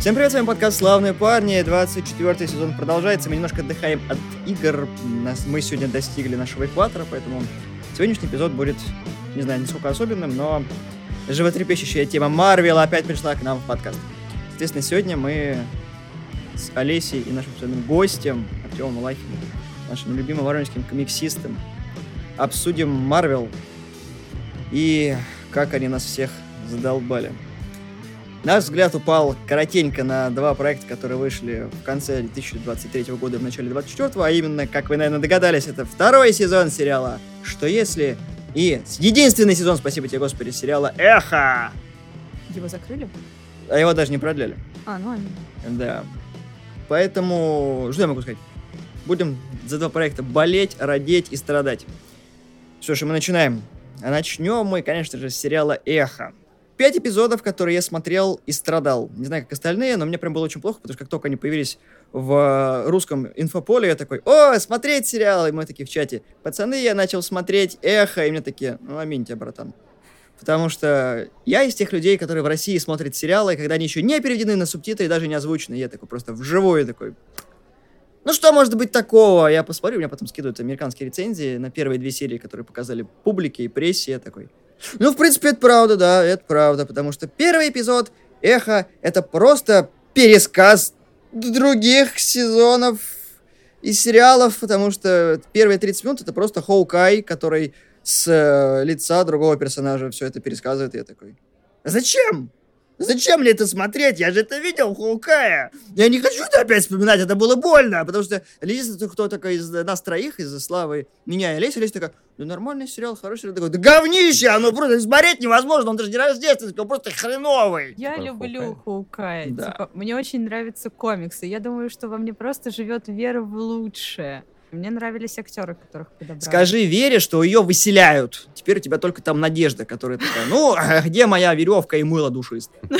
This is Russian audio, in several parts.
Всем привет, с вами подкаст «Славные парни». 24 сезон продолжается. Мы немножко отдыхаем от игр. Нас, мы сегодня достигли нашего экватора, поэтому сегодняшний эпизод будет, не знаю, не сколько особенным, но животрепещущая тема Марвел опять пришла к нам в подкаст. Соответственно, сегодня мы с Олесей и нашим своим гостем Артемом Малахиным, нашим любимым воронежским комиксистом, обсудим Марвел и как они нас всех задолбали. Наш взгляд упал коротенько на два проекта, которые вышли в конце 2023 года и в начале 2024, а именно, как вы, наверное, догадались, это второй сезон сериала «Что если?» и единственный сезон, спасибо тебе, Господи, сериала «Эхо!» Его закрыли? А его даже не продляли. А, ну они. Да. Поэтому, что я могу сказать? Будем за два проекта болеть, родить и страдать. Что ж, мы начинаем. А начнем мы, конечно же, с сериала «Эхо». Пять эпизодов, которые я смотрел и страдал. Не знаю, как остальные, но мне прям было очень плохо, потому что как только они появились в русском инфополе, я такой, о, смотреть сериал, и мы такие в чате, пацаны, я начал смотреть «Эхо», и мне такие, ну, аминь тебя, братан. Потому что я из тех людей, которые в России смотрят сериалы, когда они еще не переведены на субтитры и даже не озвучены. Я такой просто вживую такой, ну что может быть такого? Я посмотрю, у меня потом скидывают американские рецензии на первые две серии, которые показали публике и прессе. Я такой, ну, в принципе, это правда, да, это правда, потому что первый эпизод «Эхо» — это просто пересказ других сезонов и сериалов, потому что первые 30 минут — это просто Хоукай, который с э, лица другого персонажа все это пересказывает, и я такой, зачем? Зачем мне это смотреть? Я же это видел, Хулкая. Я не хочу это опять вспоминать, это было больно, потому что Лиза, кто такой из нас троих, из Славы, меня и Олеся, Олеся такая, да нормальный сериал, хороший сериал. Такой, да говнище, оно просто смотреть невозможно, он даже не рождественский, он просто хреновый. Я Типа люблю Хоукая. Да. Типа, мне очень нравятся комиксы. Я думаю, что во мне просто живет вера в лучшее. Мне нравились актеры, которых подобрали. Скажи Вере, что ее выселяют. Теперь у тебя только там Надежда, которая такая, ну, а где моя веревка и мыло душистое?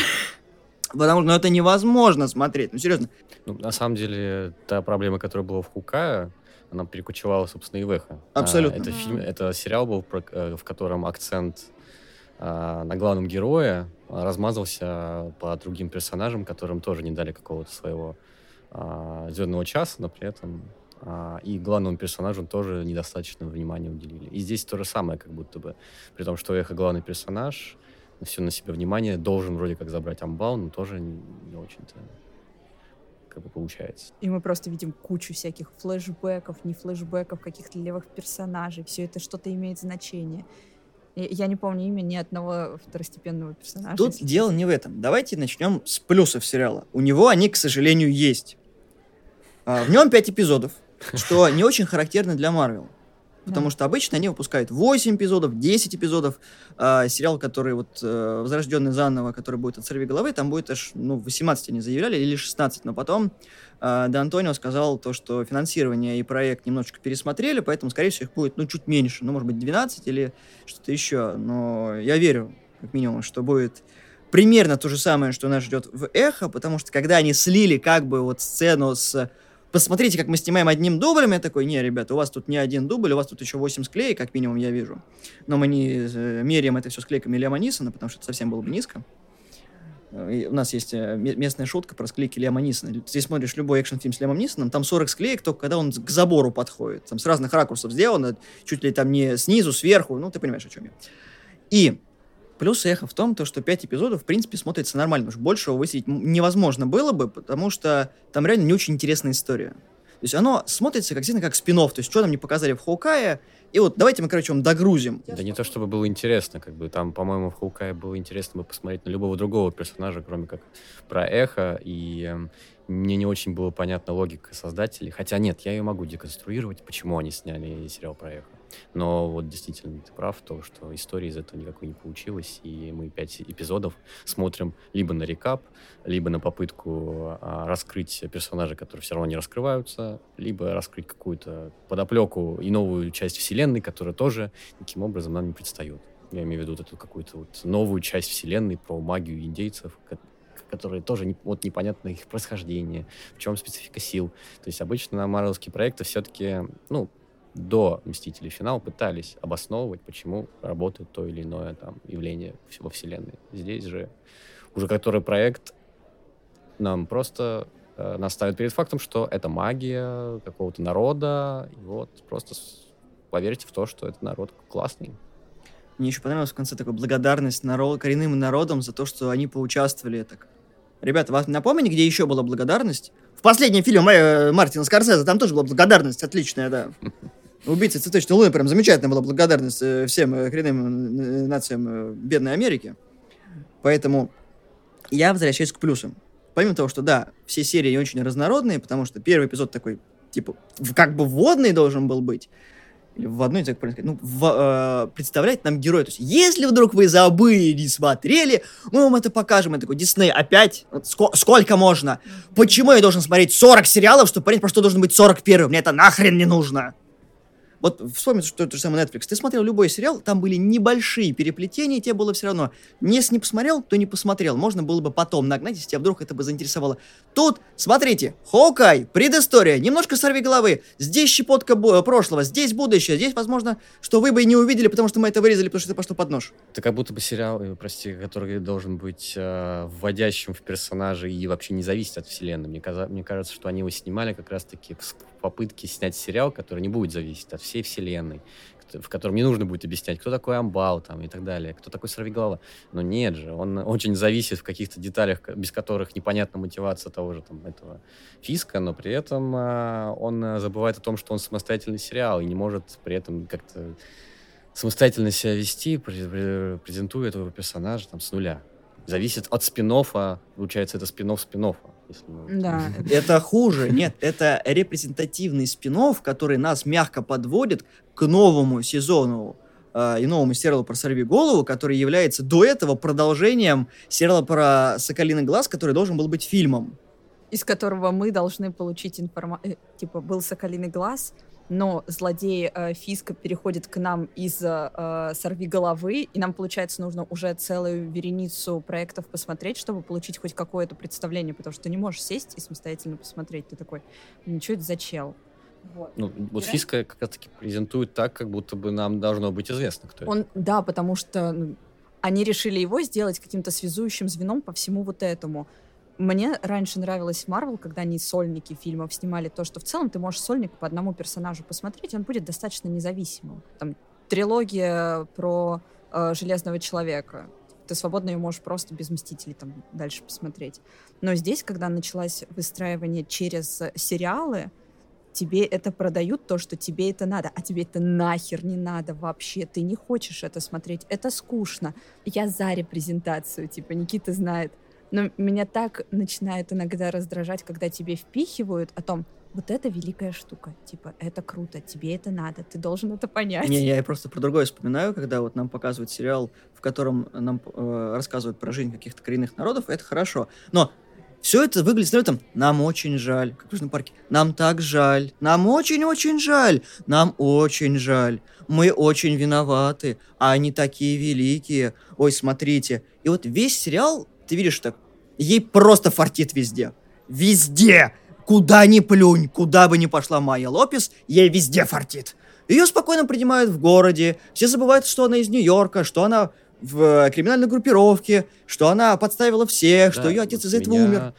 Потому что ну, это невозможно смотреть. Ну, серьезно. Ну, на самом деле, та проблема, которая была в Хукае, она перекочевала, собственно, и в Эхо. Абсолютно. А, это, фильм, это сериал был, э, в котором акцент а, на главном герое а, размазался по другим персонажам, которым тоже не дали какого-то своего а, звездного часа, но при этом а, и главному персонажу тоже недостаточно внимания уделили. И здесь то же самое, как будто бы. При том, что Эхо главный персонаж, все на себя внимание, должен вроде как забрать амбал, но тоже не, не очень-то как бы получается. И мы просто видим кучу всяких флешбеков, не флешбеков, каких-то левых персонажей. Все это что-то имеет значение. Я не помню имя ни одного второстепенного персонажа. Тут если дело не в этом. Давайте начнем с плюсов сериала. У него они, к сожалению, есть. А, В нем 5 эпизодов, что не очень характерно для Марвел. Потому Да. что обычно они выпускают 8 эпизодов, 10 эпизодов. А, сериал, который вот э, возрожденный заново, который будет от сорви головы, там будет аж, ну, 18 они заявляли, или 16. Но потом э, Де Антонио сказал то, что финансирование и проект немножечко пересмотрели, поэтому, скорее всего, их будет, ну, чуть меньше. Ну, может быть, 12 или что-то еще. Но я верю, как минимум, что будет примерно то же самое, что нас ждет в Эхо, потому что когда они слили как бы вот сцену с посмотрите, как мы снимаем одним дублем, я такой, не, ребята, у вас тут не один дубль, у вас тут еще 8 склеек, как минимум, я вижу. Но мы не э, меряем это все склейками Лема Нисона, потому что это совсем было бы низко. И у нас есть э, ме- местная шутка про склейки Лема Нисона. Ты смотришь любой экшн-фильм с Лемом Нисоном, там 40 склеек, только когда он к забору подходит. Там с разных ракурсов сделано, чуть ли там не снизу, сверху, ну, ты понимаешь, о чем я. И Плюс эхо в том, то, что 5 эпизодов, в принципе, смотрится нормально, потому что большего высидеть невозможно было бы, потому что там реально не очень интересная история. То есть оно смотрится как, действительно как спин то есть что нам не показали в Хоукае, и вот давайте мы, короче, вам догрузим. Да не то чтобы было интересно, как бы там, по-моему, в Хоукае было интересно бы посмотреть на любого другого персонажа, кроме как про Эхо, и эм, мне не очень было понятна логика создателей. Хотя нет, я ее могу деконструировать, почему они сняли сериал про Эхо. Но вот действительно ты прав, то, что истории из этого никакой не получилось, и мы пять эпизодов смотрим либо на рекап, либо на попытку а, раскрыть персонажей, которые все равно не раскрываются, либо раскрыть какую-то подоплеку и новую часть вселенной, которая тоже никаким образом нам не предстает. Я имею в виду вот эту какую-то вот новую часть вселенной про магию индейцев, ко- которые тоже не- вот непонятно их происхождение, в чем специфика сил. То есть обычно на марвелские проекты все-таки, ну, до «Мстителей. Финал» пытались обосновывать, почему работает то или иное там явление во вселенной. Здесь же уже который проект нам просто э, нас ставят перед фактом, что это магия какого-то народа. И вот просто с- поверьте в то, что этот народ классный. Мне еще понравилась в конце такая благодарность народ, коренным народам за то, что они поучаствовали так. Ребята, вас напомните, где еще была благодарность? В последнем фильме э, Мартина Скорсезе там тоже была благодарность отличная, да. Убийца цветочной луны прям замечательная была благодарность э, всем э, коренным э, нациям бедной Америки. Поэтому я возвращаюсь к плюсам. Помимо того, что да, все серии очень разнородные, потому что первый эпизод такой, типа, как бы вводный должен был быть, или в одной, правильно сказать, ну, в, э, представлять нам героя. То есть, если вдруг вы забыли, не смотрели, мы вам это покажем. Я такой, Дисней, опять? Вот ско- сколько можно? Почему я должен смотреть 40 сериалов, чтобы понять, про что должен быть 41? Мне это нахрен не нужно. Вот вспомни, что это же самый Netflix. Ты смотрел любой сериал, там были небольшие переплетения, тебе было все равно. Если не посмотрел, то не посмотрел. Можно было бы потом нагнать, если тебя вдруг это бы заинтересовало. Тут, смотрите, Хоукай, предыстория, немножко сорви головы. Здесь щепотка бу- прошлого, здесь будущее, здесь, возможно, что вы бы и не увидели, потому что мы это вырезали, потому что это пошло под нож. Это как будто бы сериал, э, прости, который должен быть э, вводящим в персонажей и вообще не зависеть от вселенной. Мне, каза- мне кажется, что они его снимали как раз-таки попытке снять сериал, который не будет зависеть от всей вселенной, в котором не нужно будет объяснять, кто такой Амбал там и так далее, кто такой Сорвиголова. Но нет же, он очень зависит в каких-то деталях, без которых непонятна мотивация того же там этого Фиска, но при этом э, он э, забывает о том, что он самостоятельный сериал и не может при этом как-то самостоятельно себя вести, пре- пре- презентуя этого персонажа там с нуля. Зависит от спин получается, это спин спин если мы- Да. Это хуже. Нет, это репрезентативный спин который нас мягко подводит к новому сезону э, и новому сериалу про «Сорви голову», который является до этого продолжением сериала про «Соколиный глаз», который должен был быть фильмом. из которого мы должны получить информацию. Типа, был соколиный глаз, но злодей э, Фиска переходит к нам из э, «Сорви головы», и нам, получается, нужно уже целую вереницу проектов посмотреть, чтобы получить хоть какое-то представление, потому что ты не можешь сесть и самостоятельно посмотреть. Ты такой, ничего это за чел? Вот. Ну, вот Да? Фиска как раз-таки презентует так, как будто бы нам должно быть известно, кто это. Он, да, потому что ну, они решили его сделать каким-то связующим звеном по всему вот этому. Мне раньше нравилось Марвел, когда они сольники фильмов снимали, то, что в целом ты можешь сольник по одному персонажу посмотреть, он будет достаточно независимым. Там трилогия про э, Железного Человека. Ты свободно ее можешь просто без Мстителей там дальше посмотреть. Но здесь, когда началось выстраивание через сериалы, тебе это продают, то, что тебе это надо, а тебе это нахер не надо вообще, ты не хочешь это смотреть, это скучно. Я за репрезентацию, типа, Никита знает. Но меня так начинает иногда раздражать, когда тебе впихивают о том, вот это великая штука, типа, это круто, тебе это надо, ты должен это понять. Не, я просто про другое вспоминаю, когда вот нам показывают сериал, в котором нам э, рассказывают про жизнь каких-то коренных народов, это хорошо. Но все это выглядит этом «нам очень жаль», как в Южном парке. «Нам так жаль», «нам очень-очень жаль», «нам очень жаль», «мы очень виноваты», «а они такие великие», «ой, смотрите». И вот весь сериал, ты видишь так, ей просто фартит везде. Везде! Куда ни плюнь, куда бы ни пошла Майя Лопес, ей везде фартит. Ее спокойно принимают в городе, все забывают, что она из Нью-Йорка, что она в э, криминальной группировке, что она подставила всех, что Да, ее отец из-за этого умер.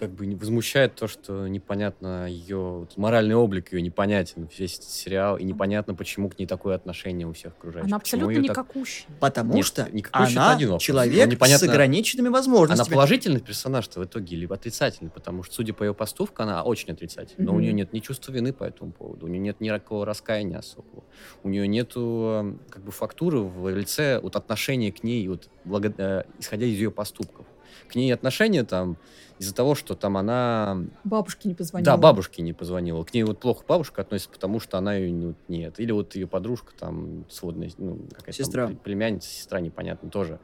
Как бы не возмущает то, что непонятно ее вот моральный облик ее непонятен весь этот сериал и непонятно, почему к ней такое отношение у всех окружающих. Она Почему абсолютно так- никакущая. Потому Нет, что счет она один вопрос. человек непонятно- с ограниченными Она возможностями. положительный персонаж-то в итоге, либо отрицательный, потому что, судя по ее поступку, она очень отрицательная. Но у нее нет ни чувства вины по этому поводу, у нее нет никакого раскаяния особого. У нее нету э, как бы фактуры в лице вот отношения к ней, вот, благо- э, исходя из ее поступков. К ней отношения там из-за того, что там она... Бабушке не позвонила. Да, бабушке не позвонила. К ней вот плохо бабушка относится, потому что она ее не- нет. Или вот ее подружка там сводная, ну, какая-то там Сестра. пле- племянница, сестра, непонятно, тоже.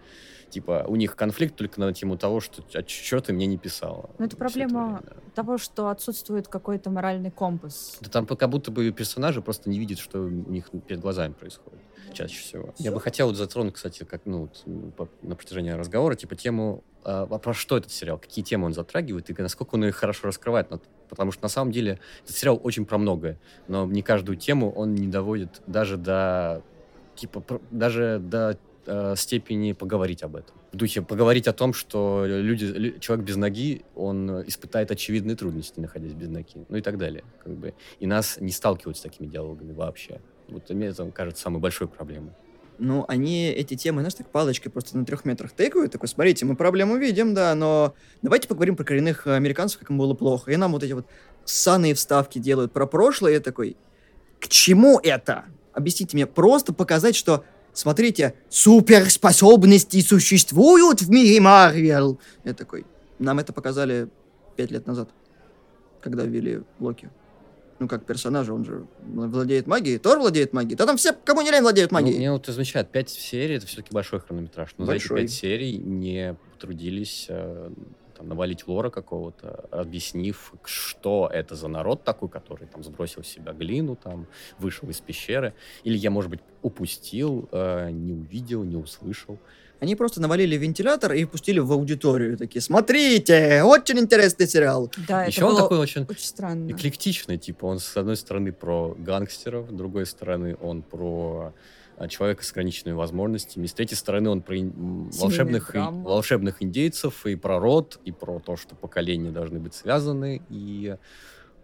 Типа, у них конфликт только на тему того, что а чё ты мне не писала. Ну, это проблема время, да. того, что отсутствует какой-то моральный компас. Да там как будто бы персонажи просто не видят, что у них перед глазами происходит чаще всего. Я бы хотел вот затронуть, кстати, как ну, по- на протяжении разговора, типа тему, а, про что этот сериал, какие темы он затрагивает и насколько он их хорошо раскрывает. Ну, Потому что на самом деле этот сериал очень про многое, но не каждую тему он не доводит даже до типа даже до э, степени поговорить об этом. В духе поговорить о том, что люди, человек без ноги, он испытает очевидные трудности, находясь без ноги, ну и так далее. Как бы. И нас не сталкивают с такими диалогами вообще. Вот мне это кажется самой большой проблемой. Ну, они эти темы, знаешь, так палочкой просто на трех метрах тыкают. Такой, смотрите, мы проблему видим, да, но давайте поговорим про коренных американцев, как им было плохо. И нам вот эти вот ссаные вставки делают про прошлое. Я такой, к чему это? Объясните мне, просто показать, что смотрите, суперспособности существуют в мире Марвел. Я такой, нам это показали пять лет назад, когда ввели Локи. Ну, как персонажа, он же владеет магией, Тор владеет магией. Да там все, кому не лень, владеют магией. Ну, мне вот замечает, пять серий, это все-таки большой хронометраж. Но большой. за эти пять серий не трудились э, там, навалить лора какого-то, объяснив, что это за народ такой, который там сбросил в себя глину, там, вышел из пещеры. Или я, может быть, упустил, э, не увидел, не услышал. Они просто навалили вентилятор и пустили в аудиторию. Такие, смотрите, очень интересный сериал. Да, Еще это он было такой очень, очень странно. эклектичный, типа, он с одной стороны про гангстеров, с другой стороны он про человека с ограниченными возможностями. И с третьей стороны, он про волшебных, волшебных индейцев, и про род, и про то, что поколения должны быть связаны. И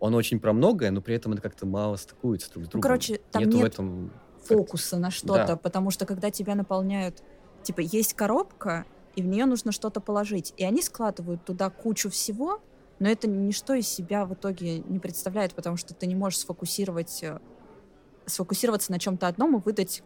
он очень про многое, но при этом это как-то мало стыкуется друг с другом. Ну, короче, там Нету нет в этом фокуса на что-то, Да. потому что когда тебя наполняют, типа, есть коробка, и в нее нужно что-то положить, и они складывают туда кучу всего, но это ничто из себя в итоге не представляет, потому что ты не можешь сфокусировать, э, сфокусироваться на чем-то одном и выдать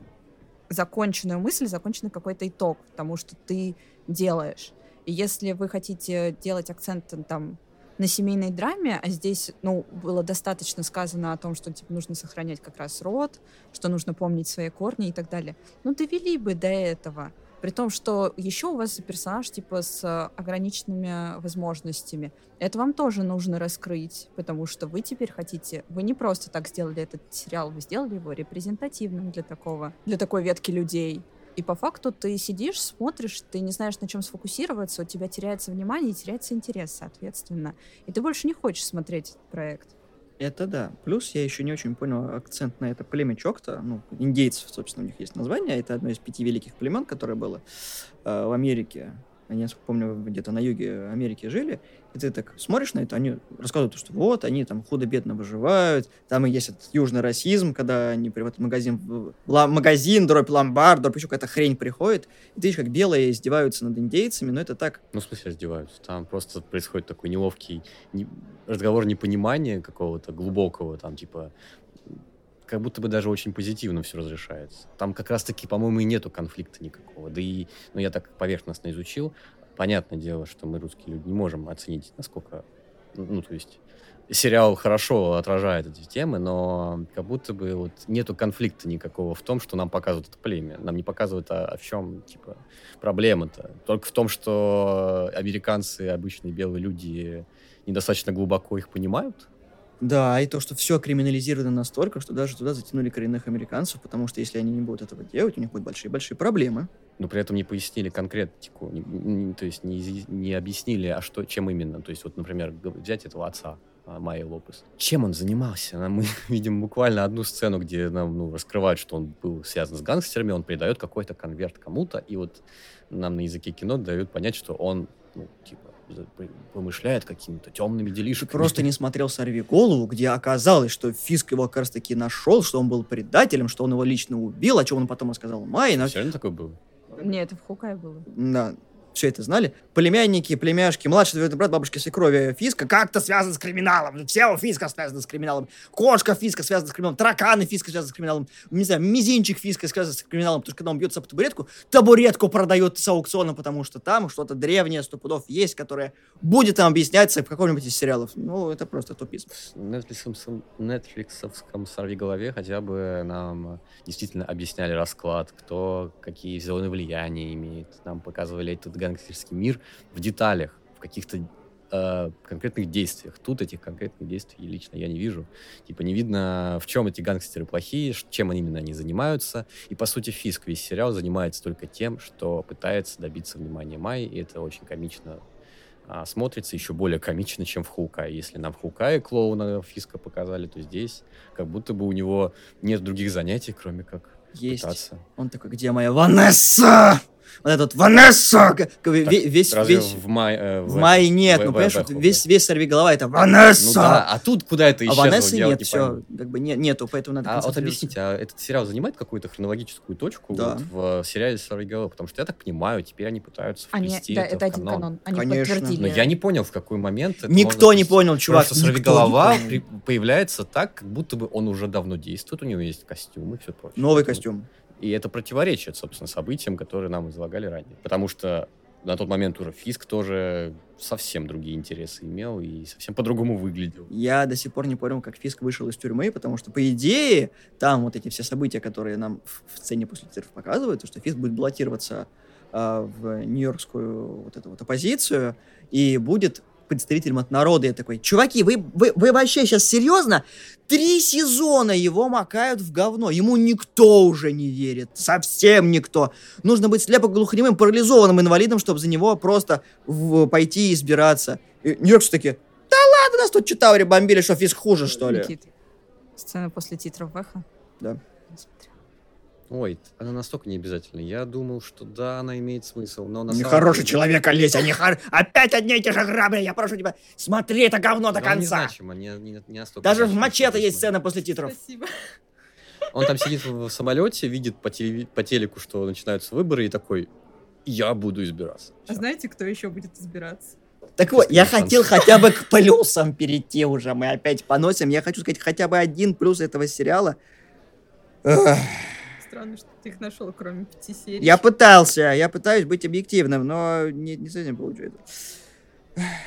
законченную мысль, законченный какой-то итог тому, что ты делаешь. И если вы хотите делать акцент там на семейной драме, а здесь, ну, было достаточно сказано о том, что типа, нужно сохранять как раз род, что нужно помнить свои корни и так далее. Ну, довели бы до этого. При том, что еще у вас персонаж типа с э, ограниченными возможностями. Это вам тоже нужно раскрыть, потому что вы теперь хотите... Вы не просто так сделали этот сериал, вы сделали его репрезентативным для такого, для такой ветки людей. И по факту ты сидишь, смотришь, ты не знаешь, на чем сфокусироваться, у тебя теряется внимание и теряется интерес, соответственно. И ты больше не хочешь смотреть этот проект. Это да. Плюс я еще не очень понял акцент на это племя Чокта. Ну, индейцев, собственно, у них есть название. Это одно из пяти великих племен, которое было э, в Америке. Они, насколько помню, где-то на юге Америки жили. И ты так смотришь на это, они рассказывают, что вот, они там худо-бедно выживают. Там и есть этот южный расизм, когда они в этот магазин, ла- магазин, дробь ломбард, дробь еще какая-то хрень приходит. И ты видишь, как белые издеваются над индейцами, но это так Ну, в смысле, раздеваются. Там просто происходит такой неловкий не- разговор непонимания какого-то глубокого, там, типа, как будто бы даже очень позитивно все разрешается. Там как раз-таки, по-моему, и нету конфликта никакого. Да и, ну, я так поверхностно изучил. Понятное дело, что мы, русские люди, не можем оценить, насколько, ну, то есть, сериал хорошо отражает эти темы, но как будто бы вот нету конфликта никакого в том, что нам показывают это племя. Нам не показывают, а, а в чем, типа, проблема-то. Только в том, что американцы, обычные белые люди, недостаточно глубоко их понимают. Да, и то, что все криминализировано настолько, что даже туда затянули коренных американцев, потому что если они не будут этого делать, у них будут большие-большие проблемы. но при этом не пояснили конкретику, не- не- то есть не, не объяснили, а что, чем именно. То есть вот, например, взять этого отца, а, Майя Лопес. Чем он занимался? Мы видим буквально одну сцену, где нам ну, раскрывают, что он был связан с гангстерами, он передает какой-то конверт кому-то, и вот нам на языке кино дают понять, что он, ну, типа, помышляет какими-то темными Ты делишками. просто не смотрел «Сорви голову», где оказалось, что Фиск его как раз таки нашел, что он был предателем, что он его лично убил, о чем он потом рассказал Майе. но- Все равно такое было? Не, это в Хукае было. Да, все это знали. Племянники, племяшки, младший двоюродный брат, бабушки, свекрови Фиска как-то связан с криминалом. Все Фиска связаны с криминалом. Кошка Фиска связана с криминалом. Тараканы Фиска связаны с криминалом. Не знаю, мизинчик Фиска связан с криминалом, потому что когда он бьется об табуретку, табуретку продает с аукциона, потому что там что-то древнее, сто пудов есть, которое будет там объясняться в каком-нибудь из сериалов. Ну, это просто тупизм. В Netflix'овском, Netflix'овском «Сорви голове» хотя бы нам действительно объясняли расклад, кто какие зоны влияния имеет. Нам показывали этот гангстерский мир в деталях, в каких-то э, конкретных действиях. Тут этих конкретных действий лично я не вижу. Типа не видно, в чем эти гангстеры плохие, чем они именно они занимаются. И, по сути, Фиск весь сериал занимается только тем, что пытается добиться внимания Майи, и это очень комично а, смотрится еще более комично, чем в Хоукае. Если нам в Хоукае клоуна Фиска показали, то здесь как будто бы у него нет других занятий, кроме как Есть. пытаться. Он такой, где моя Ванесса? Вот этот Ванесса! Весь, Разве весь... в мае... э, В мае нет, в- ну в- понимаешь, в- вот в- весь, весь сорви голова это Ну Ванесса! да, а тут куда это а исчезло? Ванессы я вот нет, не все, как бы не- нету, поэтому надо А вот объясните, а этот сериал занимает какую-то хронологическую точку Да. вот в сериале «Сорви голова»? Потому что я так понимаю, теперь они пытаются Они, вплести да, это, это в один канон. канон. Они Конечно. подтвердили. Но я не понял, в какой момент это Никто не понял, чувак, Потому что «Сорвиголова» появляется так, как будто бы он уже давно действует, у него есть костюм и все прочее. Новый костюм. И это противоречит, собственно, событиям, которые нам излагали ранее. Потому что на тот момент уже Фиск тоже совсем другие интересы имел и совсем по-другому выглядел. Я до сих пор не понял, как Фиск вышел из тюрьмы, потому что, по идее, там вот эти все события, которые нам в, сцене после титров показывают, то, что Фиск будет баллотироваться а, в нью-йоркскую вот эту вот оппозицию и будет представителем от народа. Я такой, чуваки, вы, вы, вы вообще сейчас серьезно? Три сезона его макают в говно. Ему никто уже не верит. Совсем никто. Нужно быть слепо-глухонемым, парализованным инвалидом, чтобы за него просто в- пойти и избираться. И Нью-Йоркцы такие, да ладно, нас тут Читаури бомбили, что Фиск хуже, что ли? Никит, сцена после титров Веха? Да. Не смотрел. Ой, она настолько не обязательна. Я думал, что да, она имеет смысл, но на Нехороший деле- человек, Олеся, нехор... Опять одни и те же грабли, я прошу тебя, смотри это говно до он конца. незначимо, не, не, не настолько Даже в мачете есть сцена после титров. Спасибо. Он там сидит в, самолете, видит по, телеви- по телеку, что начинаются выборы, и такой, я буду избираться. А Всё. знаете, кто еще будет избираться? Так вот, я хотел хотя бы к плюсам перейти уже, мы опять поносим. Я хочу сказать хотя бы один плюс этого сериала. Странно, что ты их нашел, кроме пяти серий. Я пытался, я пытаюсь быть объективным, но не, не совсем получается.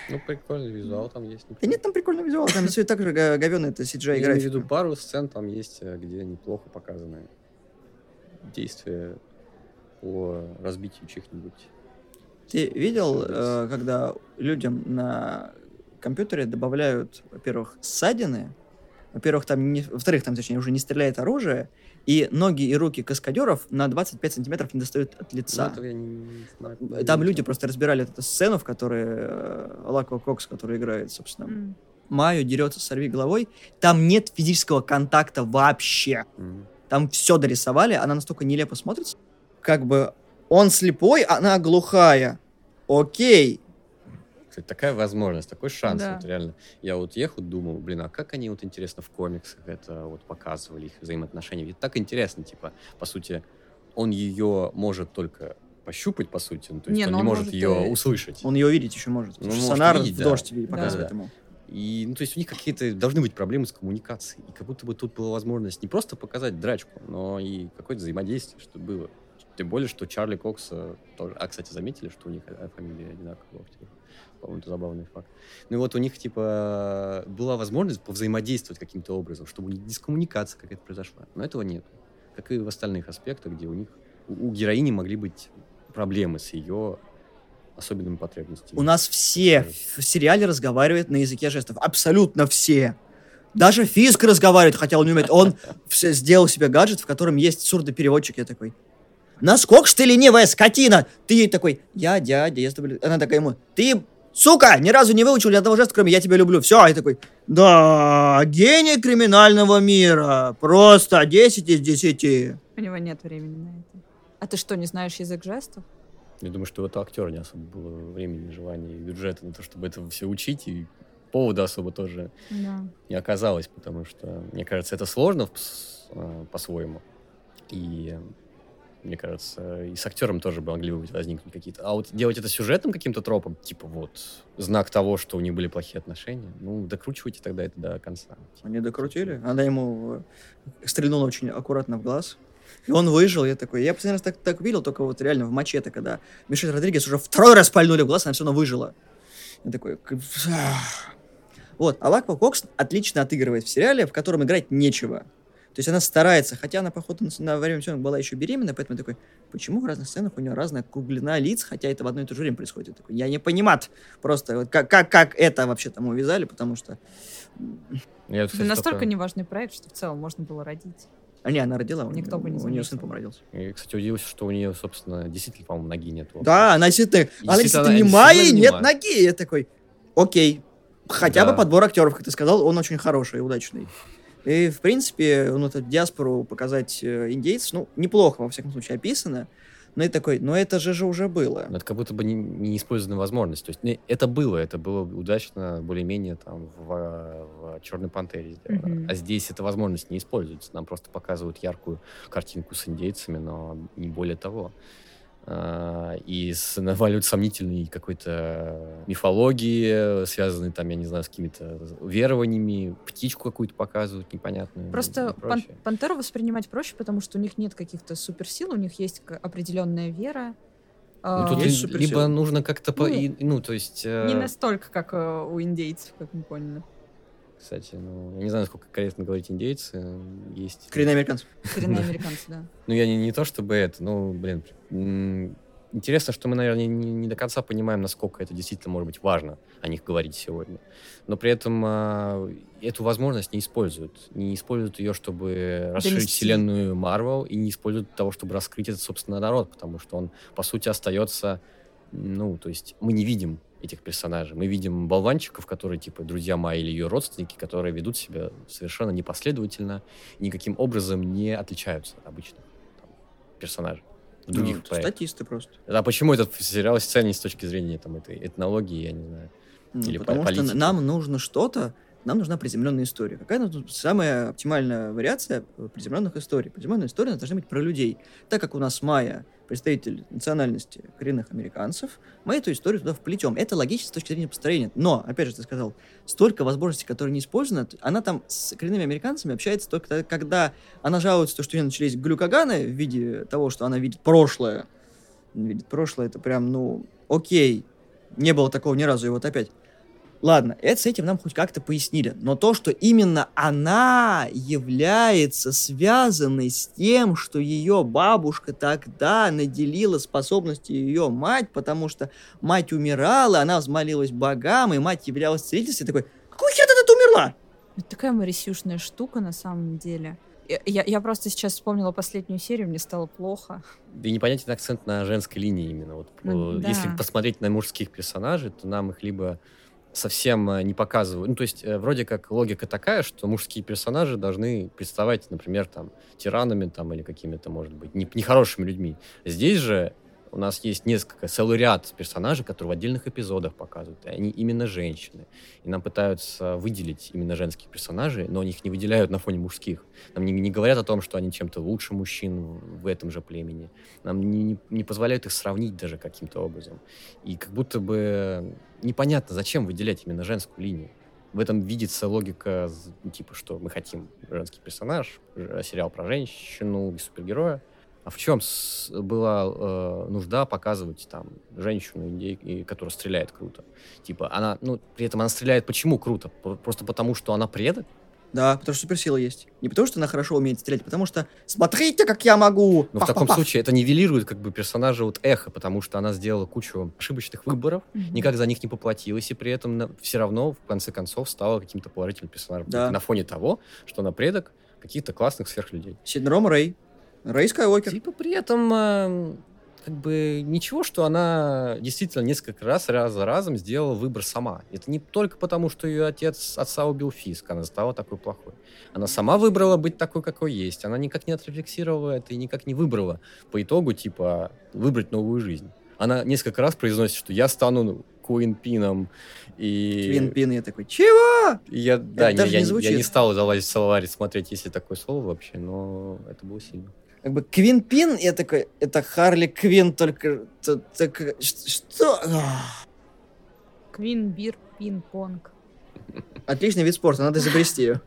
Ну, прикольный визуал там есть. Да нет, там прикольный визуал, там все так же говёный, это CGI Я имею в виду пару сцен там есть, э, где неплохо показаны действия по разбитию чьих-нибудь. Ты видел, э, когда людям на компьютере добавляют, во-первых, ссадины, во-первых, там не, во-вторых, там, точнее, уже не стреляет оружие, и ноги и руки каскадеров на 25 сантиметров не достают от Ну, лица. этого я не- не знаю. Там люди просто разбирали эту сцену, в которой э, Лаква Кокс, который играет, собственно, М. Майю дерется с сорви головой. Там нет физического контакта вообще. Мгм. Там все дорисовали, она настолько нелепо смотрится. Как бы он слепой, она глухая. Окей. Кстати, такая возможность, такой шанс, Да. вот реально. Я вот ехал, думал, блин, а как они вот интересно в комиксах это вот показывали, их взаимоотношения. Ведь так интересно, типа, по сути, он ее может только пощупать, по сути, ну, то есть Не, он не он может может ее и- услышать. Он ее увидеть еще может. Ну, может сонар увидеть, в да. дождь видит, показывает Да. ему. И, ну, то есть у них какие-то должны быть проблемы с коммуникацией. И как будто бы тут была возможность не просто показать драчку, но и какое-то взаимодействие, что было. Тем более, что Чарли Кокс э, тоже... А, кстати, заметили, что у них э, фамилия одинаковая? По-моему, это забавный факт. Ну и вот у них, типа, была возможность повзаимодействовать каким-то образом, чтобы них дискоммуникация какая-то произошла. Но этого нет. Как и в остальных аспектах, где у них... У, у героини могли быть проблемы с ее особенными потребностями. У нас все в сериале разговаривают на языке жестов. Абсолютно все. Даже Фиск разговаривает, хотя он не умеет. Он сделал себе гаджет, в котором есть сурдопереводчик. Я такой, насколько ж ты ленивая скотина? Ты такой, я дядя, я с тобой... лю-». Она такая ему, ты, сука, ни разу не выучил ни одного жеста, кроме я тебя люблю. Все, я такой, да, гений криминального мира. Просто 10 из 10. У него нет времени на это. А ты что, не знаешь язык жестов? Я думаю, что у этого актера не особо было времени, желания и бюджета на то, чтобы это все учить, и повода особо тоже Да. не оказалось, потому что, мне кажется, это сложно э, по-своему. И мне кажется, и с актером тоже могли бы возникнуть какие-то. А вот делать это сюжетным каким-то тропом, типа вот знак того, что у них были плохие отношения, ну, докручивайте тогда это до конца. Они докрутили. Она ему э, стрельнула очень аккуратно в глаз. И он выжил, я такой. Я раз так, так видел, только вот реально в мачете, когда Мишель Родригес уже второй раз пальнули в глаз, она все равно выжила. Я такой... Вот, а Лаква Кокс отлично отыгрывает в сериале, в котором играть нечего. То есть она старается, хотя она, походу, на, время съемок была еще беременна, поэтому я такой, почему в разных сценах у нее разная глубина лиц, хотя это в одно и то же время происходит. Я, такой, я не понимаю просто, вот как, как, как это вообще там увязали, потому что... Я, Это настолько только- неважный проект, что в целом можно было родить. А не, она родила, у Никто нее, бы не у нее сын, по-моему, родился. И, кстати, удивился, что у нее, собственно, действительно, по-моему, ноги нет. Да, она действительно, она Действительно, она немая, действительно нет немая. ноги. Я такой, окей. Хотя Да. бы подбор актеров, как ты сказал, он очень хороший и удачный. И, в принципе, ну, эту диаспору показать э, индейцев, ну, неплохо, во всяком случае, описано. Ну и такой, но это же же уже было. Но это как будто бы не, не использованная возможность. То есть не, это было, это было удачно, более-менее там в, в Черной Пантере сделано. Мгм. А здесь эта возможность не используется. Нам просто показывают яркую картинку с индейцами, но не более того. А, И с, наваливают сомнительной какой-то мифологии, связанной там, я не знаю, с какими-то верованиями, птичку какую-то показывают непонятную. Просто пан- пантеру воспринимать проще, потому что у них нет каких-то суперсил, у них есть определенная вера. Ну, А, тут есть ли- либо нужно как-то... по- Ну, и- ну, то есть... э, Не настолько, как э, у индейцев, как мы поняли. Кстати, ну, я не знаю, насколько корректно говорить индейцы. Есть... Коренные американцы. Коренные американцы, да. Ну, я не, не то чтобы это, ну, блин, интересно, что мы, наверное, не, не до конца понимаем, насколько это действительно может быть важно о них говорить сегодня. Но при этом а, эту возможность не используют. Не используют ее, чтобы расширить Донести. вселенную Марвел, и не используют того, чтобы раскрыть этот, собственно, народ, потому что он, по сути, остается, ну, то есть мы не видим этих персонажей. Мы видим болванчиков, которые, типа, друзья мои или ее родственники, которые ведут себя совершенно непоследовательно, никаким образом не отличаются от обычных там, персонажей в других Ну, проектах. статисты просто. А почему этот сериал ценен с точки зрения там, этой этнологии, я не знаю. Ну, Или по- потому что политики. нам нужно что-то, нам нужна приземленная история. Какая самая оптимальная вариация приземленных историй? Приземленная история должна быть про людей. Так как у нас Майя представитель национальности коренных американцев, мы эту историю туда вплетем. Это логично с точки зрения построения. Но, опять же, ты сказал, столько возможностей, которые не использованы, она там с коренными американцами общается только тогда, когда она жалуется, то, что у нее начались глюкоганы в виде того, что она видит прошлое. Видит прошлое, это прям, ну, окей. Не было такого ни разу, и вот опять. Ладно, это с этим нам хоть как-то пояснили. Но то, что именно она является связанной с тем, что ее бабушка тогда наделила способностью ее мать, потому что мать умирала, она взмолилась богам, и мать являлась целительницей, такой, какой хер ты тут умерла? Это такая марисюшная штука на самом деле. Я, я- просто сейчас вспомнила последнюю серию, мне стало плохо. Да и непонятен акцент на женской линии именно. Вот, Ну, э, да. Если посмотреть на мужских персонажей, то нам их либо совсем э, не показывают. Ну, то есть, э, вроде как логика такая, что мужские персонажи должны представать, например, там, тиранами там, или какими-то, может быть, не- нехорошими людьми. Здесь же у нас есть несколько, целый ряд персонажей, которые в отдельных эпизодах показывают. И они именно женщины. И нам пытаются выделить именно женских персонажей, но их не выделяют на фоне мужских. Нам не, не говорят о том, что они чем-то лучше мужчин в, этом же племени. Нам не, не- не позволяют их сравнить даже каким-то образом. И как будто бы непонятно, зачем выделять именно женскую линию. В этом видится логика, типа, что мы хотим женский персонаж, ж- сериал про женщину и супергероя. А в чем с- была э, нужда показывать там женщину, индей- которая стреляет круто? Типа, она, ну, при этом она стреляет почему круто? Про- Просто потому, что она предок? Да, потому что суперсила есть. Не потому, что она хорошо умеет стрелять, потому что смотрите, как я могу! Но в таком случае это нивелирует как бы персонажа вот эхо, потому что она сделала кучу ошибочных выборов, никак за них не поплатилась, и при этом все равно, в конце концов, стала каким-то положительным персонажем. Да. На фоне того, что она предок каких-то классных сверхлюдей. Синдром Рэй. Рэй Скайуокер. Типа при этом э, как бы ничего, что она действительно несколько раз, раз за разом сделала выбор сама. Это не только потому, что ее отец отца убил Фиск, она стала такой плохой. Она сама выбрала быть такой, какой есть. Она никак не отрефлексировала это и никак не выбрала по итогу, типа, выбрать новую жизнь. Она несколько раз произносит, что я стану Куинпином. И... Твин Пин. Я такой, чего? и я, да, не- я, не я не стал залазить в словарь смотреть, есть ли такое слово вообще, но это было сильно. Как бы Квин Пин, я такой, это Харли Квин, только... так, что? Квин, бир, пинг-понг. Отличный вид спорта, надо изобрести ее.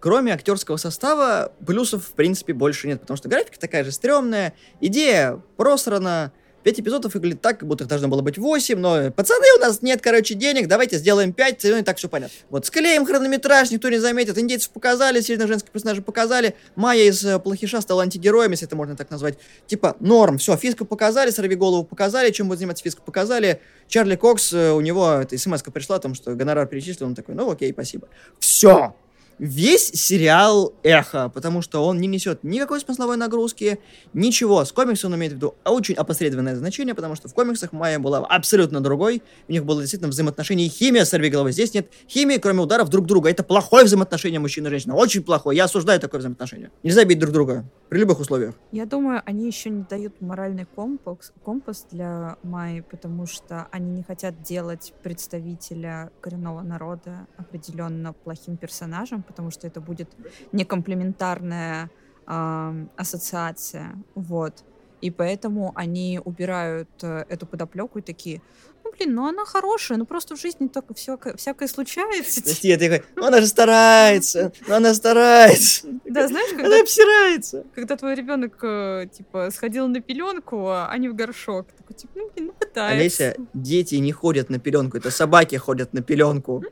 Кроме актерского состава, плюсов, в принципе, больше нет, потому что графика такая же стрёмная, идея просрана, пять эпизодов выглядит так, как будто их должно было быть 8, но, пацаны, у нас нет, короче, денег, давайте сделаем 5, и так все понятно. Вот, склеим хронометраж, никто не заметит, индейцев показали, сильно женских персонажей показали, Майя из э, Плохиша стала антигероем, если это можно так назвать. Типа, норм, все, Фиска показали, Сорви голову показали, чем будет заниматься Фиска показали, Чарли Кокс, э, у него эта смс пришла о том, что гонорар перечислил, он такой, ну окей, спасибо. Все! Весь сериал эхо, потому что он не несет никакой смысловой нагрузки, ничего. С комиксом он имеет в виду очень опосредованное значение, потому что в комиксах Майя была абсолютно другой. У них было действительно взаимоотношение и химия сорвиголовы. Здесь нет химии, кроме ударов друг друга. Это плохое взаимоотношение мужчины и женщины. Очень плохое. Я осуждаю такое взаимоотношение. Нельзя бить друг друга при любых условиях. Я думаю, они еще не дают моральный компас, компас для Майи, потому что они не хотят делать представителя коренного народа определенно плохим персонажем, потому что это будет некомплементарная э, ассоциация, вот. И поэтому они убирают э, эту подоплеку и такие, ну, блин, ну она хорошая, ну просто в жизни только все, всякое случается. Прости, я такой, ну она же старается, ну она старается. Да, знаешь, когда... Она обсирается. Когда твой ребенок, э, типа, сходил на пеленку, а не в горшок. Такой, типа, ну, блин, ну пытается. Олеся, дети не ходят на пеленку, это собаки ходят на пеленку.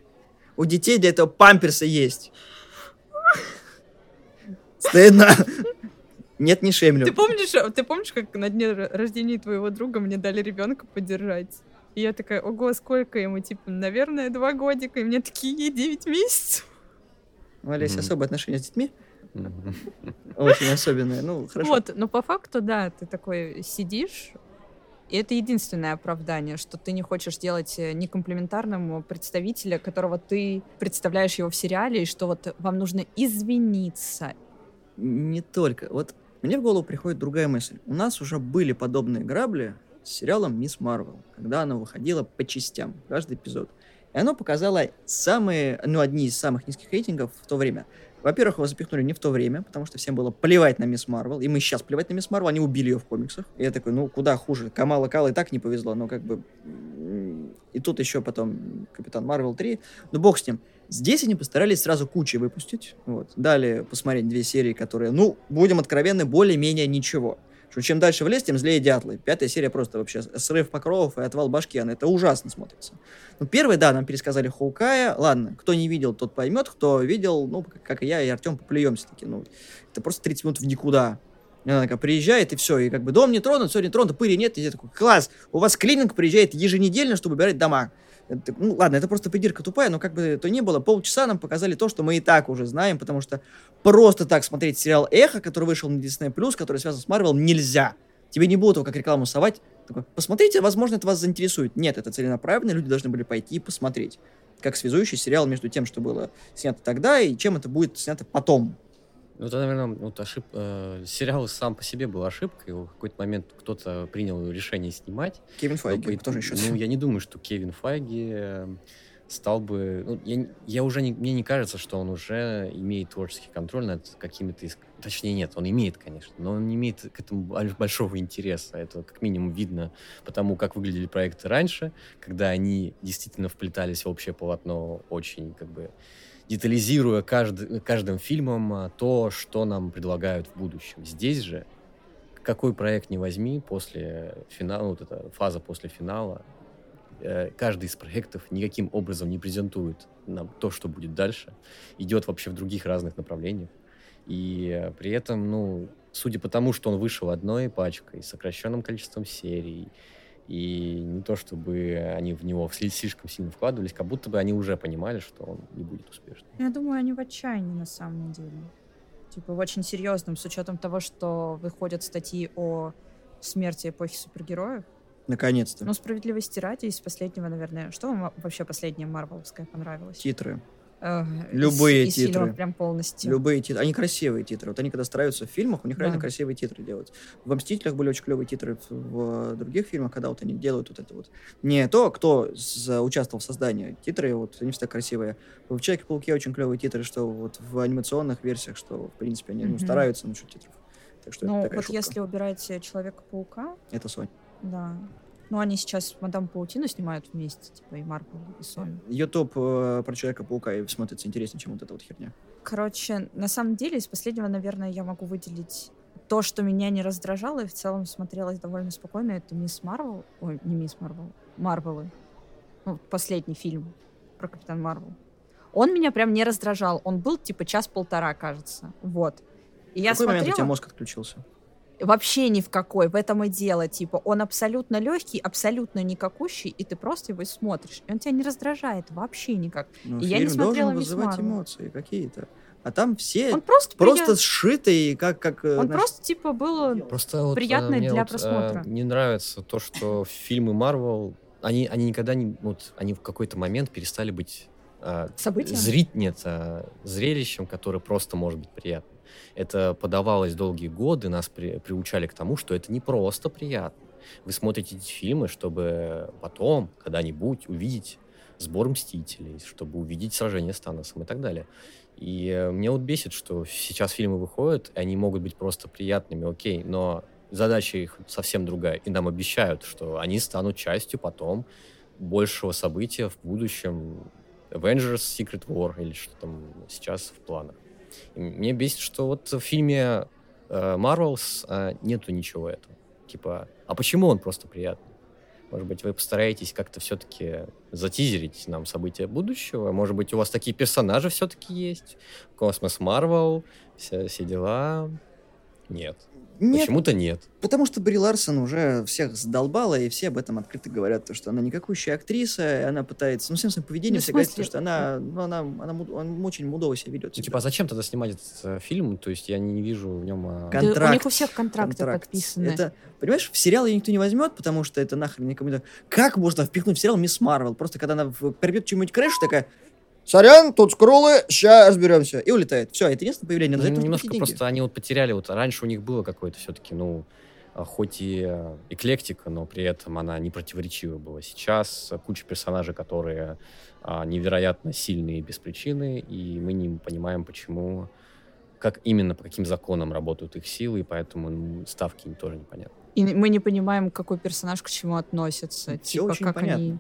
У детей для этого памперсы есть. Стыдно. Нет, не шемлю. Ты помнишь, ты помнишь, как на дне рождения твоего друга мне дали ребенка поддержать? И я такая, ого, сколько ему? Типа, наверное, два годика. И мне такие, девять месяцев. У Олеси особые отношения с детьми. Очень особенные. Ну, хорошо. Вот, но по факту, да, ты такой сидишь, и это единственное оправдание, что ты не хочешь делать э, некомплементарным представителя, которого ты представляешь его в сериале, и что вот вам нужно извиниться. Не только. Вот мне в голову приходит другая мысль. У нас уже были подобные грабли с сериалом «Мисс Марвел», когда она выходила по частям, каждый эпизод. И оно показало самые, ну, одни из самых низких рейтингов в то время. Во-первых, его запихнули не в то время, потому что всем было плевать на Мисс Марвел, и мы сейчас плевать на Мисс Марвел, они убили ее в комиксах. И я такой, ну, куда хуже? Камала Кала и так не повезло, но как бы... И тут еще потом Капитан Марвел 3, ну, бог с ним. Здесь они постарались сразу кучей выпустить, вот. Дали посмотреть две серии, которые, ну, будем откровенны, более-менее ничего что чем дальше в лес, тем злее дятлы. Пятая серия просто вообще срыв покровов и отвал башки, она это ужасно смотрится. Ну, первый, да, нам пересказали Хоукая, ладно, кто не видел, тот поймет, кто видел, ну, как и я, и Артем поплюемся таки, ну, это просто 30 минут в никуда. Она такая приезжает, и все, и как бы дом не тронут, все не тронут, пыли нет, и я такой, класс, у вас клининг приезжает еженедельно, чтобы убирать дома. Ну ладно, это просто придирка тупая, но как бы то ни было, полчаса нам показали то, что мы и так уже знаем, потому что просто так смотреть сериал «Эхо», который вышел на Disney+, который связан с Марвел, нельзя. Тебе не будут его как рекламу совать. Такой, посмотрите, возможно, это вас заинтересует. Нет, это целенаправленно, люди должны были пойти и посмотреть. Как связующий сериал между тем, что было снято тогда, и чем это будет снято потом. Ну, это, наверное, вот ошиб... э, сериал сам по себе был ошибкой. В какой-то момент кто-то принял решение снимать. Кевин Файги, Но, тоже еще. Ну, я не думаю, что Кевин Файги э, стал бы... Ну, я, я уже не, мне не кажется, что он уже имеет творческий контроль над какими-то... Точнее, нет, он имеет, конечно, но он не имеет к этому большого интереса. Это как минимум видно потому, как выглядели проекты раньше, когда они действительно вплетались в общее полотно очень как бы детализируя каждый, каждым фильмом а, то, что нам предлагают в будущем. Здесь же какой проект не возьми после финала, вот эта фаза после финала, э, каждый из проектов никаким образом не презентует нам то, что будет дальше, идет вообще в других разных направлениях. И при этом, ну, судя по тому, что он вышел одной пачкой, сокращенным количеством серий, и не то, чтобы они в него слишком сильно вкладывались, как будто бы они уже понимали, что он не будет успешным. Я думаю, они в отчаянии на самом деле. Типа в очень серьезном, с учетом того, что выходят статьи о смерти эпохи супергероев. Наконец-то. Ну, справедливости ради, из последнего, наверное. Что вам вообще последнее Марвеловское понравилось? Титры. Э, Любые из, титры. Из прям полностью. Любые титры. Они красивые титры. Вот они когда стараются в фильмах, у них Да. реально красивые титры делают. В «Мстителях» были очень клевые титры в, в других фильмах, когда вот они делают вот это вот. Не то, кто с- участвовал в создании. Титры, вот, они всегда красивые. В «Человеке-пауке» очень клевые титры, что вот в анимационных версиях, что, в принципе, они ну, Мгм. стараются насчет титров. Так что Ну, это такая вот шутка. если убирать э, Человека-паука, Это Sony. да. Ну, они сейчас Мадам Паутину снимают вместе, типа и Марвел, и Sony. YouTube э, про Человека-паука и смотрится интереснее, чем вот эта вот херня. Короче, на самом деле, из последнего, наверное, я могу выделить то, что меня не раздражало и в целом смотрелось довольно спокойно, это Мисс Марвел. Ой, не Мисс Марвел, Марвелы. Ну, последний фильм про Капитан Марвел. Он меня прям не раздражал. Он был типа час-полтора, кажется. Вот. И я в какой момент у тебя смотрела... мозг отключился? Вообще ни в какой, в этом и дело. Типа, он абсолютно легкий, абсолютно никакущий, и ты просто его смотришь. И он тебя не раздражает вообще никак. Ну, И я не смотрела должен весь вызывать Марвел. эмоции какие-то. А там все Он просто, просто прият- сшитые, как... как э, Он знаешь, просто, типа, был... Просто вот, Приятный э, для вот, э, просмотра. не нравится то, что фильмы Марвел, они, они никогда не, вот, они в какой-то момент перестали быть э, Событием? зрить, нет, а, зрелищем, которое просто может быть приятным. Это подавалось долгие годы, нас при- приучали к тому, что это не просто приятно. Вы смотрите эти фильмы, чтобы потом, когда-нибудь, увидеть сбор Мстителей, чтобы увидеть сражение с Таносом и так далее. И э, мне вот бесит, что сейчас фильмы выходят, и они могут быть просто приятными, окей, но задача их совсем другая. И нам обещают, что они станут частью потом большего события в будущем. Avengers Secret War или что там сейчас в планах. И мне бесит, что вот в фильме э, Marvels э, нету ничего этого. Типа, а почему он просто приятный? Может быть, вы постараетесь как-то все-таки затизерить нам события будущего? Может быть, у вас такие персонажи все-таки есть? Космос Марвел, все, все дела? Нет. Нет, Почему-то нет. потому что Бри Ларсон уже всех задолбала, и все об этом открыто говорят, то, что она никакущая актриса, и она пытается, ну, всем своим поведением Ну, в все говорит, то, что она, ну, она, она, муд- он очень мудово себя ведет. Ну, типа, а зачем тогда снимать этот э, фильм? То есть я не вижу в нем... а, Кон- Да у них Контракт. у всех контракты Контракт. подписаны. Это, понимаешь, в сериал ее никто не возьмет, потому что это нахрен никому не... Как можно впихнуть в сериал Мисс Марвел? Просто когда она прибьет чему-нибудь крышу, такая, сорян, тут скроллы, сейчас разберемся. И улетает. Все, это единственное появление. Ну, но за это нужно немножко платить деньги. просто они вот потеряли, вот раньше у них было какое-то все-таки, ну, а, хоть и э, эклектика, но при этом она не противоречива была. Сейчас куча персонажей, которые а, невероятно сильные без причины, и мы не понимаем, почему, как именно, по каким законам работают их силы, и поэтому ну, ставки тоже непонятны. И мы не понимаем, какой персонаж к чему относится. Всё типа, очень как понятно. они...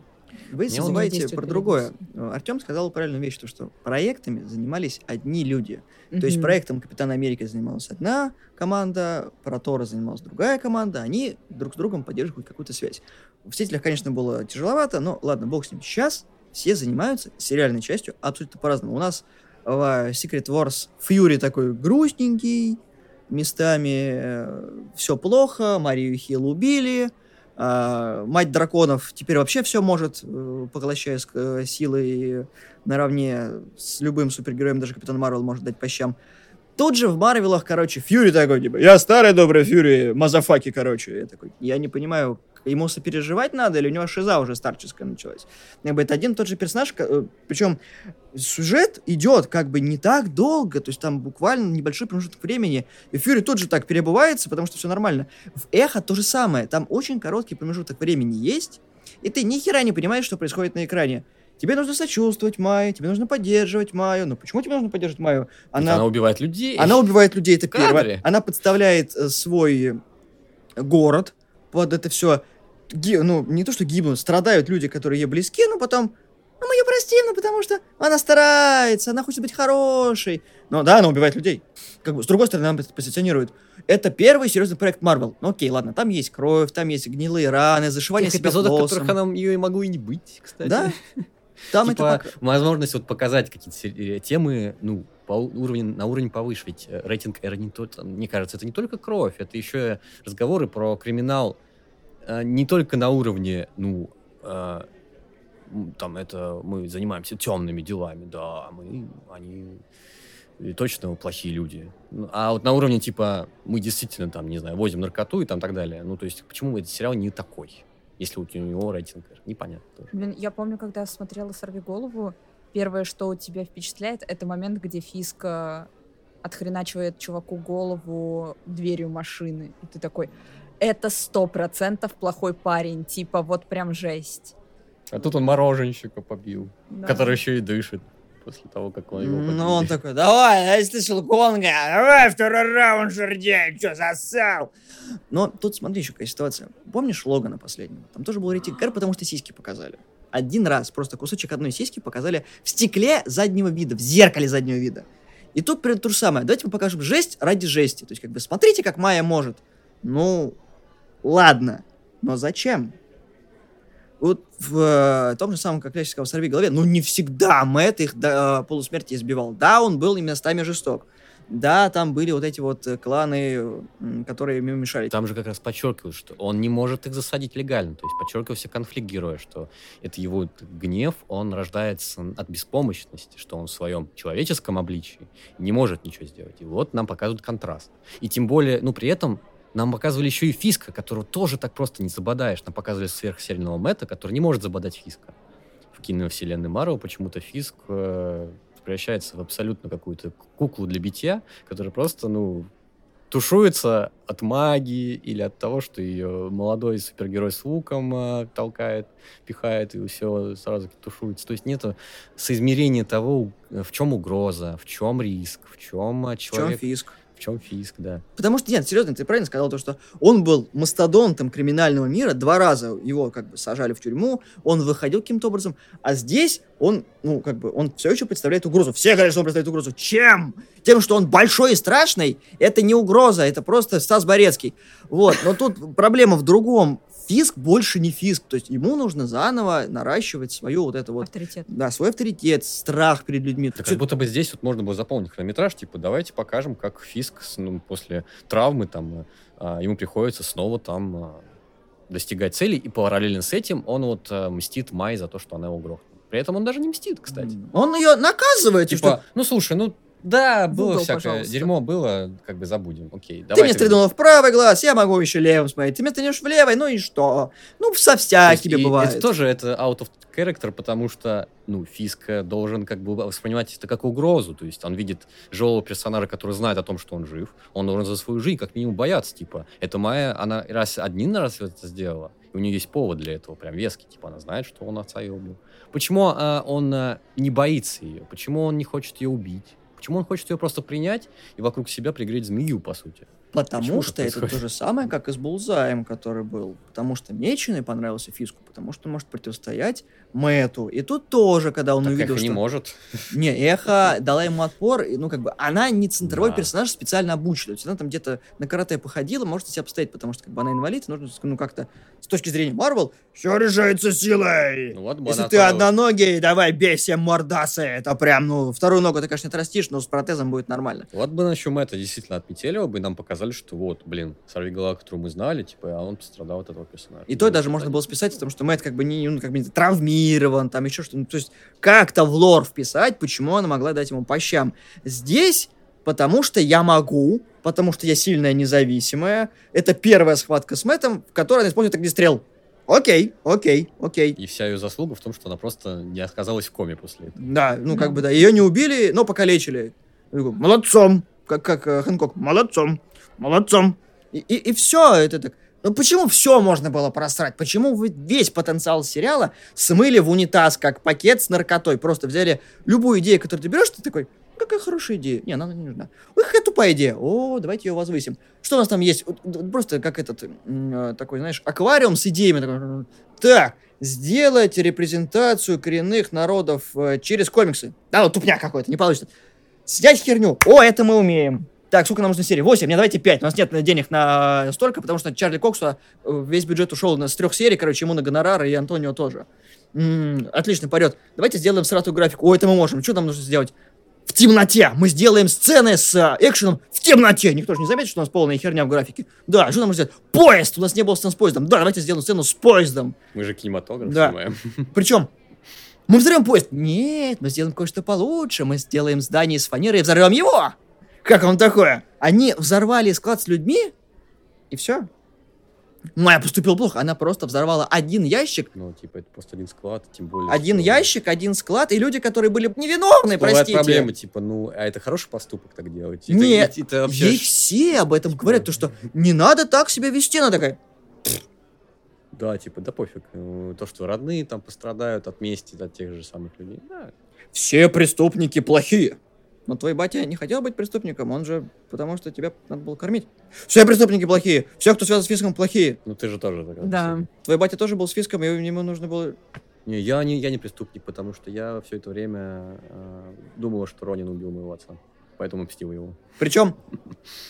Вы Мне забываете про другое. Артем сказал правильную вещь, то, что проектами занимались одни люди. То есть проектом Капитана Америки занималась одна команда, про Тора занималась другая команда, они друг с другом поддерживают какую-то связь. В «Мстителях», конечно, было тяжеловато, но ладно, бог с ним. Сейчас все занимаются сериальной частью абсолютно по-разному. У нас в Secret Wars Фьюри такой грустненький, местами все плохо, Марию Хилл убили, а, Мать драконов теперь вообще все может, э, поглощая э, силы наравне с любым супергероем, даже Капитан Марвел может дать по щам. Тут же в Марвелах, короче, Фьюри такой, типа, я старый добрый Фьюри, мазафаки, короче. Я такой, я не понимаю, ему сопереживать надо, или у него шиза уже старческая началась. Как бы это один и тот же персонаж, причем сюжет идет как бы не так долго, то есть там буквально небольшой промежуток времени, и Фьюри тут же так перебывается, потому что все нормально. В Эхо то же самое, там очень короткий промежуток времени есть, и ты ни хера не понимаешь, что происходит на экране. Тебе нужно сочувствовать Майе, тебе нужно поддерживать Майю. Но почему тебе нужно поддерживать Майю? Она, она убивает людей. Она убивает людей, это первое. Она подставляет э, свой город под это все. Ну, не то, что гибнут, страдают люди, которые ей близки, но потом, ну, мы ее простим, ну, потому что она старается, она хочет быть хорошей. Но да, она убивает людей. Как бы, с другой стороны, она позиционирует. Это первый серьезный проект Марвел. Ну, окей, ладно, там есть кровь, там есть гнилые раны, зашивание Тех себя эпизодов, в флоссом. которых она ее и могло и не быть, кстати. Да? Там типа, это... возможность вот показать какие-то э, темы, ну, по у- уровень, на уровень повыше, ведь э, рейтинг R не тот, мне кажется, это не только кровь, это еще разговоры про криминал не только на уровне, ну, э, там это мы занимаемся темными делами, да, мы, они точно плохие люди. Ну, А вот на уровне, типа, мы действительно там, не знаю, возим наркоту и там так далее. Ну, то есть, почему этот сериал не такой, если у него рейтинг? Непонятно тоже. Блин, я помню, когда смотрела «Сорви голову», первое, что у тебя впечатляет, это момент, где Фиска отхреначивает чуваку голову дверью машины. И ты такой, это сто процентов плохой парень, типа вот прям жесть. А тут он мороженщика побил, Да. который еще и дышит после того, как он его побил. Ну, он такой, давай, я слышал Конга, давай второй раунд, жердяй, что засал? Но тут смотри еще какая ситуация. Помнишь Логана последнего? Там тоже был рейтинг R, потому что сиськи показали. Один раз просто кусочек одной сиськи показали в стекле заднего вида, в зеркале заднего вида. И тут то же самое. Давайте мы покажем жесть ради жести. То есть, как бы, смотрите, как Майя может. Ну, ладно. Но зачем? Вот в э, том же самом, как классическом «Сорви голове», ну, не всегда Мэтт их до э, полусмерти избивал. Да, он был и местами жесток. Да, там были вот эти вот э, кланы, которые ему мешали. Там же как раз подчеркивают, что он не может их засадить легально. То есть подчеркивался конфликт героя, что это его гнев, он рождается от беспомощности, что он в своем человеческом обличии не может ничего сделать. И вот нам показывают контраст. И тем более, ну, при этом нам показывали еще и Фиска, которого тоже так просто не забодаешь. Нам показывали сверхсильного Мэтта, который не может забодать Фиска. В киновселенной Марвел почему-то Фиск э, превращается в абсолютно какую-то куклу для битья, которая просто, ну, тушуется от магии или от того, что ее молодой супергерой с луком э, толкает, пихает, и все сразу тушуется. То есть нет соизмерения того, в чем угроза, в чем риск, в чем В чем человек... фиск? В чем фиск, да. Потому что, нет, серьезно, ты правильно сказал, то, что он был мастодонтом криминального мира, два раза его как бы сажали в тюрьму, он выходил каким-то образом, а здесь он, ну, как бы, он все еще представляет угрозу. Все говорят, что он представляет угрозу. Чем? Тем, что он большой и страшный, это не угроза, это просто Стас Борецкий. Вот, но тут проблема в другом. Фиск больше не фиск, то есть ему нужно заново наращивать свою вот это вот Авторитет. да, свой авторитет, страх перед людьми. Так как будто бы здесь вот можно было заполнить хронометраж, типа, давайте покажем, как Фиск ну, после травмы там а, ему приходится снова там а, достигать целей, и параллельно с этим он вот а, мстит Май за то, что она его грохнула. При этом он даже не мстит, кстати. Он ее наказывает, и что Типа, ну слушай, ну да, В было угол, всякое пожалуйста. дерьмо, было, как бы забудем. Окей, Ты давай мне стрельнула в правый глаз, я могу еще левым смотреть. Ты мне стрельнешь в левый, ну и что? Ну, со всякими бывает. Это тоже это out of character, потому что, ну, Фиск э, должен как бы воспринимать это как угрозу. То есть он видит живого персонажа, который знает о том, что он жив. Он должен за свою жизнь как минимум бояться. Типа, это Майя, она раз один раз это сделала, и у нее есть повод для этого, прям веский. Типа, она знает, что он отца ее убил. Почему а, он а, не боится ее? Почему он не хочет ее убить? Почему он хочет ее просто принять и вокруг себя пригреть змею, по сути? Потому Почему что это то происходит? же самое, как и с Булзаем, который был. Потому что Меченый понравился Фиску, потому что может противостоять Мэту. И тут тоже, когда он так увидел, Эхо не что... может. Не, Эхо дала ему отпор, и, ну, как бы, она не центровой Да. персонаж, специально обучена. То есть она там где-то на карате походила, может себя обстоять, потому что, как бы, она инвалид, и нужно, ну, как-то, с точки зрения Марвел, все решается силой. Ну, вот Если она ты отправилась. одноногий, давай бейся, мордасы. Это прям, ну, вторую ногу ты, конечно, не отрастишь, но с протезом будет нормально. Вот бы еще мы это действительно отметили бы, и нам показали, что вот, блин, сорви голова, которую мы знали, типа, а он пострадал от этого персонажа. И то даже можно было списать, потому что Мэтт как бы не, ну, как бы не травмирован, там еще что-то. Ну, то есть как-то в лор вписать, почему она могла дать ему по щам. Здесь, потому что я могу, потому что я сильная, независимая. Это первая схватка с Мэттом, в которой она использует огнестрел. Окей, окей, окей. И вся ее заслуга в том, что она просто не оказалась в коме после этого. Да, ну как бы да, ее не убили, но покалечили. Молодцом, как, как э, Хэнкок, молодцом, молодцом. И, и, все это так. Ну почему все можно было просрать? Почему вы весь потенциал сериала смыли в унитаз, как пакет с наркотой? Просто взяли любую идею, которую ты берешь, ты такой, «Ну, какая хорошая идея. Не, она не нужна. Ой, какая тупая идея. О, давайте ее возвысим. Что у нас там есть? Просто как этот, э, такой, знаешь, аквариум с идеями. Так, сделать репрезентацию коренных народов э, через комиксы. Да, ну тупняк какой-то, не получится. Снять херню. О, это мы умеем. Так, сколько нам нужно серий? 8. Не, давайте 5. У нас нет денег на столько, потому что Чарли Коксу э, весь бюджет ушел с трех серий, короче, ему на гонорары, и Антонио тоже. М, отлично, пойдет. Давайте сделаем сратую графику. О, это мы можем. Что нам нужно сделать? В темноте. Мы сделаем сцены с а, экшеном в темноте. Никто же не заметит, что у нас полная херня в графике. Да, что нам нужно сделать? Поезд! У нас не было сцен с поездом. Да, давайте сделаем сцену с поездом. Мы же кинематограф Да. снимаем. Причем, мы взорвем поезд. Нет, мы сделаем кое-что получше. Мы сделаем здание из фанеры и взорвем его. Как вам такое? Они взорвали склад с людьми, и все. Майя поступила плохо. Она просто взорвала один ящик, Ну, типа, это просто один склад, тем более... один что- ящик, один склад, и люди, которые были невиновны, Бывает простите. проблема, типа, ну, а это хороший поступок так делать? Это- Нет, это- это вообще Ей все об этом Типа- говорят, то что не надо так себя вести. Она такая, Да, типа, да пофиг. Ну, То, что родные там пострадают от мести от тех же самых людей. Да. все преступники плохие. Но твой батя не хотел быть преступником, он же потому что тебя надо было кормить. Все преступники плохие, все, кто связан с фиском, плохие. Ну, ты же тоже такая. Да. Твой батя тоже был с фиском, и ему нужно было... Не, я не, я не преступник, потому что я все это время э, думала, что Ронин убил моего отца. Поэтому мстил его. Причем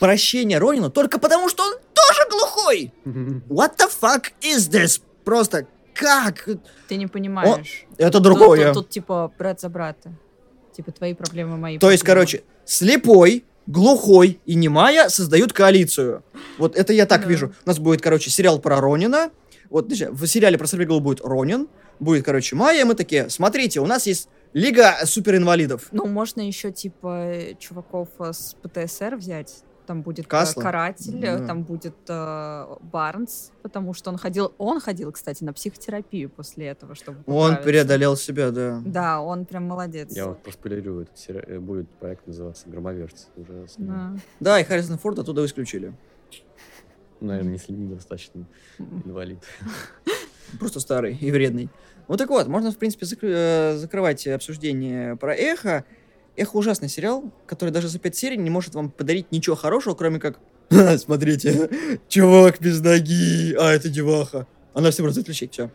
прощение Ронину только потому, что он тоже глухой. What the fuck is this? Просто как? Ты не понимаешь. Это Тут- другое. Тут, тут, типа брат за брата. Типа твои проблемы, мои То есть, проблемы. короче, слепой глухой и немая создают коалицию. Вот это я так Да. вижу. У нас будет, короче, сериал про Ронина. Вот значит, в сериале про Сорвиголову будет Ронин. Будет, короче, Майя. и Мы такие, смотрите, у нас есть Лига суперинвалидов. Ну, можно еще, типа, чуваков э, с ПТСР взять. Там будет э, Касла? каратель, э, Да. там будет э, Барнс, потому что он ходил, он ходил, кстати, на психотерапию после этого, чтобы Он поправиться. преодолел себя, да. Да, он прям молодец. Я вот проспойлерю, этот сери- э, будет проект называться «Громоверцы». Уже, с- Да. Да, и Харрисон Форд оттуда исключили. наверное, если недостаточно М. инвалид. Просто старый и вредный. Ну так вот, можно, в принципе, закры- э, закрывать обсуждение про Эхо. Эхо ужасный сериал, который даже за пять серий не может вам подарить ничего хорошего, кроме как «Ха, смотрите, чувак без ноги, а это деваха. Она все просто отключить, все.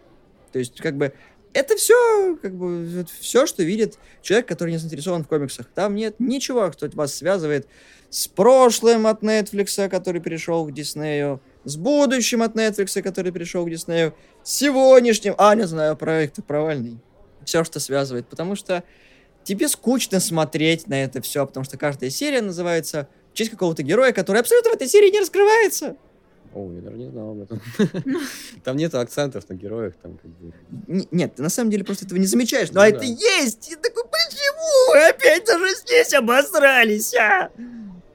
То есть, как бы, это все, как бы, все, что видит человек, который не заинтересован в комиксах. Там нет ничего, что вас связывает с прошлым от Netflix, который перешел к Диснею, с будущим от Netflix, который перешел к Диснею, с сегодняшним, а, не знаю, проект провальный. Все, что связывает, потому что тебе скучно смотреть на это все, потому что каждая серия называется в честь какого-то героя, который абсолютно в этой серии не раскрывается. О, я даже не знал об этом. Там нет акцентов на героях, там как бы... Нет, ты на самом деле просто этого не замечаешь, но Ну это да. есть! И такой, почему вы опять даже здесь обосрались, а?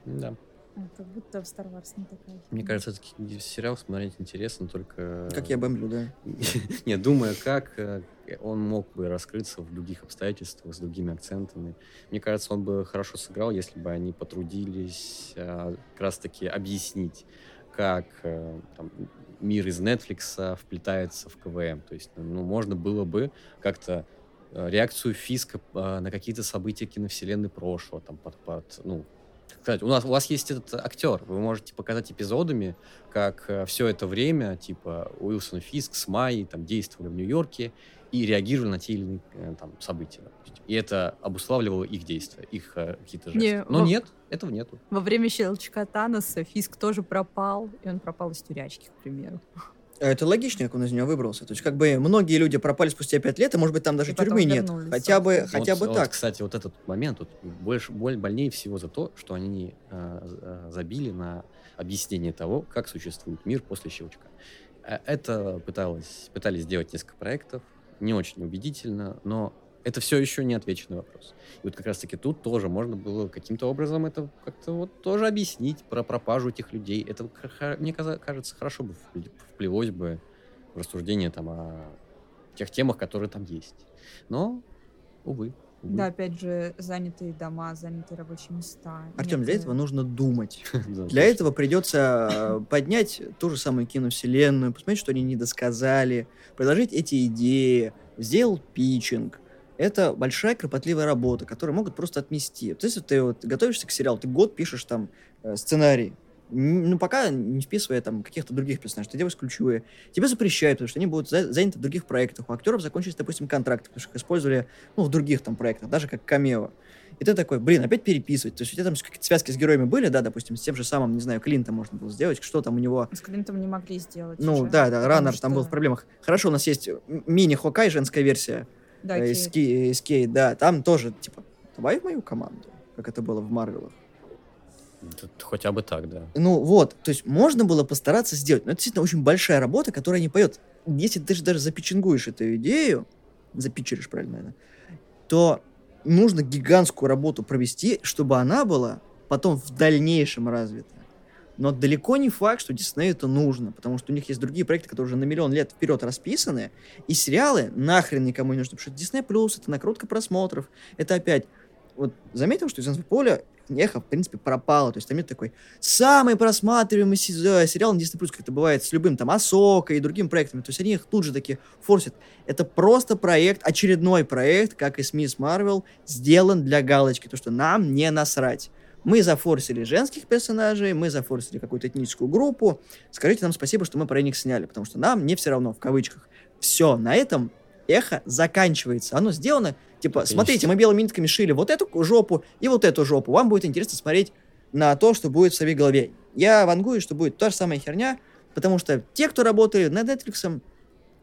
Да. А, Как будто в Star Wars не такая. Мне кажется, этот сериал смотреть интересно только... Как я бомблю, да. Не, думая, как э, он мог бы раскрыться в других обстоятельствах, с другими акцентами. Мне кажется, он бы хорошо сыграл, если бы они потрудились э, как раз-таки объяснить, как э, там, мир из Netflix вплетается в КВМ. То есть, ну, можно было бы как-то э, реакцию Фиска э, на какие-то события киновселенной прошлого, там, под, под, ну, кстати, у, нас, у вас есть этот актер, вы можете показать эпизодами, как все это время, типа, Уилсон Фиск с Майей там действовали в Нью-Йорке и реагировали на те или иные э, там, события. допустим. И это обуславливало их действия, их э, какие-то жесты. Не, Но во- нет, этого нету. Во время щелчка Таноса Фиск тоже пропал, и он пропал из тюрячки, к примеру. А Это логично, как он из нее выбрался. То есть, как бы, многие люди пропали спустя пять лет, и, может быть, там даже И тюрьмы нет. Хотя бы, собственно. хотя Вот- бы вот, так. кстати, вот этот момент вот, больше, боль, больнее всего за то, что они э, э, забили на объяснение того, как существует мир после щелчка. Э, Это пыталось, пытались сделать несколько проектов, не очень убедительно, но это все еще не отвеченный вопрос. И вот как раз-таки тут тоже можно было каким-то образом это как-то вот тоже объяснить про пропажу этих людей. Это, мне кажется, хорошо бы впле- вплелось бы в рассуждение там о тех темах, которые там есть. Но, увы. увы. Да, опять же, занятые дома, занятые рабочие места. Артем, Нет, для этого нужно думать. Для этого придется э, поднять ту же самую киновселенную, посмотреть, что они не досказали, предложить эти идеи, сделал питчинг. Это большая кропотливая работа, которую могут просто отмести. То есть, ты вот готовишься к сериалу, ты год пишешь там э, сценарий, ну, пока не вписывая там каких-то других персонажей, ты делаешь ключевые. Тебе запрещают, потому что они будут за- заняты в других проектах. У актеров закончились, допустим, контракты, потому что их использовали, ну, в других там проектах, даже как камео. И ты такой, блин, опять переписывать. То есть у тебя там какие-то связки с героями были, да, допустим, с тем же самым, не знаю, Клинта можно было сделать, что там у него... С Клинтом не могли сделать. Ну, уже, да, да, Раннер там был в что- проблемах. Хорошо, у нас есть мини-хокай, женская версия, Да, э, из, Ки- из Кейт, да, там тоже, типа, давай в мою команду, как это было в Марвелах. Тут хотя бы так, да. Ну вот, то есть можно было постараться сделать, но это действительно очень большая работа, которая не поет. Если ты же даже запеченгуешь эту идею, запичеришь, правильно, наверное, то нужно гигантскую работу провести, чтобы она была потом в дальнейшем развита. Но далеко не факт, что Диснею это нужно, потому что у них есть другие проекты, которые уже на миллион лет вперед расписаны, и сериалы нахрен никому не нужны, потому что Disney Plus это накрутка просмотров, это опять... Вот заметил, что из поля эхо, в принципе, пропало, то есть там нет такой самый просматриваемый се- сериал на Disney как это бывает с любым там Асока и другими проектами, то есть они их тут же такие форсят. Это просто проект, очередной проект, как и с Мисс Марвел, сделан для галочки, то что нам не насрать. Мы зафорсили женских персонажей, мы зафорсили какую-то этническую группу. Скажите нам спасибо, что мы про них сняли, потому что нам не все равно, в кавычках. Все, на этом эхо заканчивается. Оно сделано, типа, и смотрите, мы белыми нитками шили вот эту жопу и вот эту жопу. Вам будет интересно смотреть на то, что будет в своей голове. Я вангую, что будет та же самая херня, потому что те, кто работали над Netflix,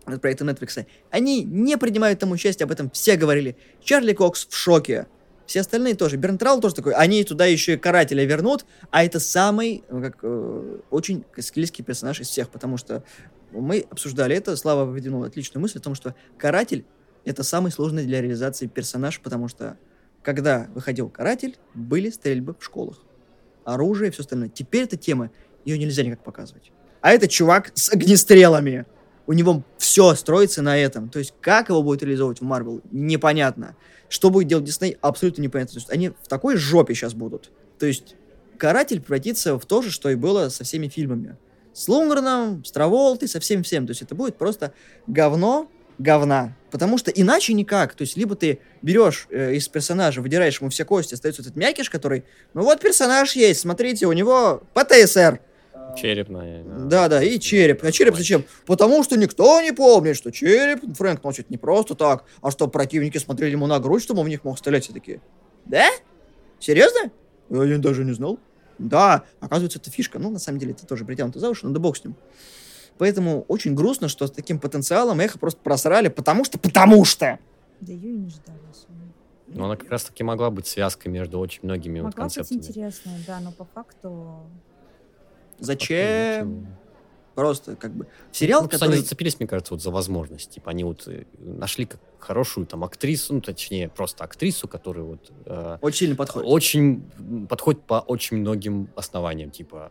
над проектом Netflix, они не принимают там участие, об этом все говорили. Чарли Кокс в шоке. Все остальные тоже. Бернтрал тоже такой, они туда еще и карателя вернут, а это самый, ну, как, э, очень скиллийский персонаж из всех, потому что мы обсуждали это, Слава выдвинул отличную мысль о том, что каратель это самый сложный для реализации персонаж, потому что когда выходил каратель, были стрельбы в школах. Оружие и все остальное. Теперь эта тема, ее нельзя никак показывать. А это чувак с огнестрелами. У него все строится на этом. То есть, как его будет реализовывать в Марвел, непонятно. Что будет делать Дисней, абсолютно непонятно. То есть, они в такой жопе сейчас будут. То есть, Каратель превратится в то же, что и было со всеми фильмами. С Лунгреном, с Траволтой, со всем всем. То есть, это будет просто говно говна. Потому что иначе никак. То есть, либо ты берешь э, из персонажа, выдираешь ему все кости, остается этот мякиш, который, ну вот персонаж есть, смотрите, у него ПТСР. Череп, наверное. Да, да, и череп. А череп зачем? Потому что никто не помнит, что череп Фрэнк носит не просто так, а что противники смотрели ему на грудь, чтобы в них мог стрелять все такие. Да? Серьезно? Я даже не знал. Да, оказывается, это фишка. Ну, на самом деле, это тоже притянуто за уши, но да бог с ним. Поэтому очень грустно, что с таким потенциалом эхо просто просрали, потому что, потому что. Да ее и не ждали особо. Но она как раз таки могла быть связкой между очень многими вот Могла быть интересная, да, но по факту... Зачем? Просто как бы сериал, Ну, просто они который... зацепились, мне кажется, вот за возможность. Типа они вот э, нашли как хорошую там актрису, ну, точнее, просто актрису, которая вот э, Очень сильно подходит. очень подходит по очень многим основаниям. Типа,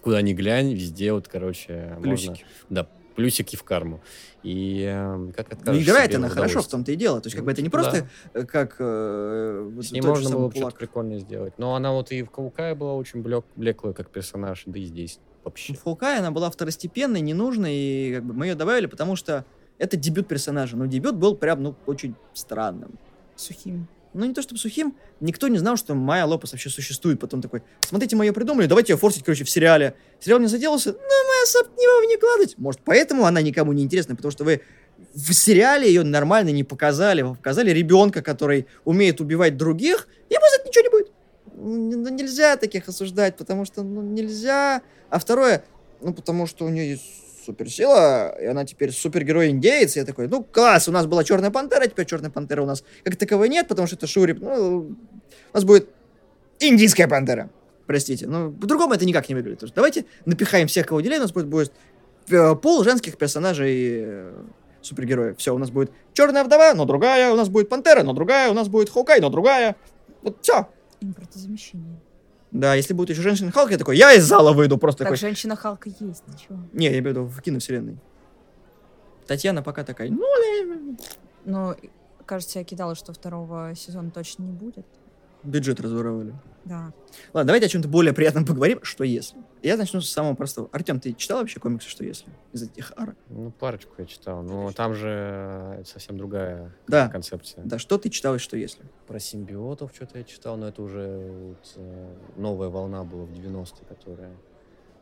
куда ни глянь, везде вот, короче, Плюсики. можно... Да, плюсики в карму. И э, как Ну, откажешь играет она хорошо, в том-то и дело. То есть, как бы это не Ну, просто э, как... э, вот С ней можно было бы что-то прикольное сделать. Но она вот и в Каукае была очень блек, блеклая как персонаж, да и здесь вообще. В Хоукае она была второстепенной, ненужной, и как бы мы ее добавили, потому что это дебют персонажа. Но дебют был прям, ну, очень странным. Сухим. Ну, не то чтобы сухим, никто не знал, что Майя Лопес вообще существует. Потом такой, смотрите, мы ее придумали, давайте ее форсить, короче, в сериале. Сериал не заделался, ну, мы особо не его не кладывать. Может, поэтому она никому не интересна, потому что вы в сериале ее нормально не показали. Вы показали ребенка, который умеет убивать других, за это ничего не будет. Ну, нельзя таких осуждать, потому что, ну, нельзя. А второе, ну, потому что у нее есть суперсила, и она теперь супергерой-индеец. Я такой, ну, класс, у нас была Черная Пантера, теперь Черная Пантера у нас как таковой нет, потому что это Шури. Ну, у нас будет Индийская Пантера. Простите, ну, по-другому это никак не выглядит. Давайте напихаем всех, кого выделяем, у нас будет, будет э, пол женских персонажей э, супергероев. Все, у нас будет Черная Вдова, но другая, у нас будет Пантера, но другая, у нас будет Хоукай, но другая. Вот все. Импортозамещение. Да, если будет еще женщина Халк, я такой, я из зала выйду, просто Так такой. женщина Халка есть, ты чего? Не, я имею в виду в киновселенной. Татьяна пока такая, ну, Но, кажется, я кидала, что второго сезона точно не будет. бюджет разворовали. Да. Ладно, давайте о чем-то более приятном поговорим. Что если? Я начну с самого простого. Артем, ты читал вообще комиксы «Что если»? Из этих арок? Ну, парочку я читал. Но там же э, совсем другая Да. концепция. Да, что ты читал и что если? Про симбиотов что-то я читал, но это уже вот, э, новая волна была в 90-е, которая...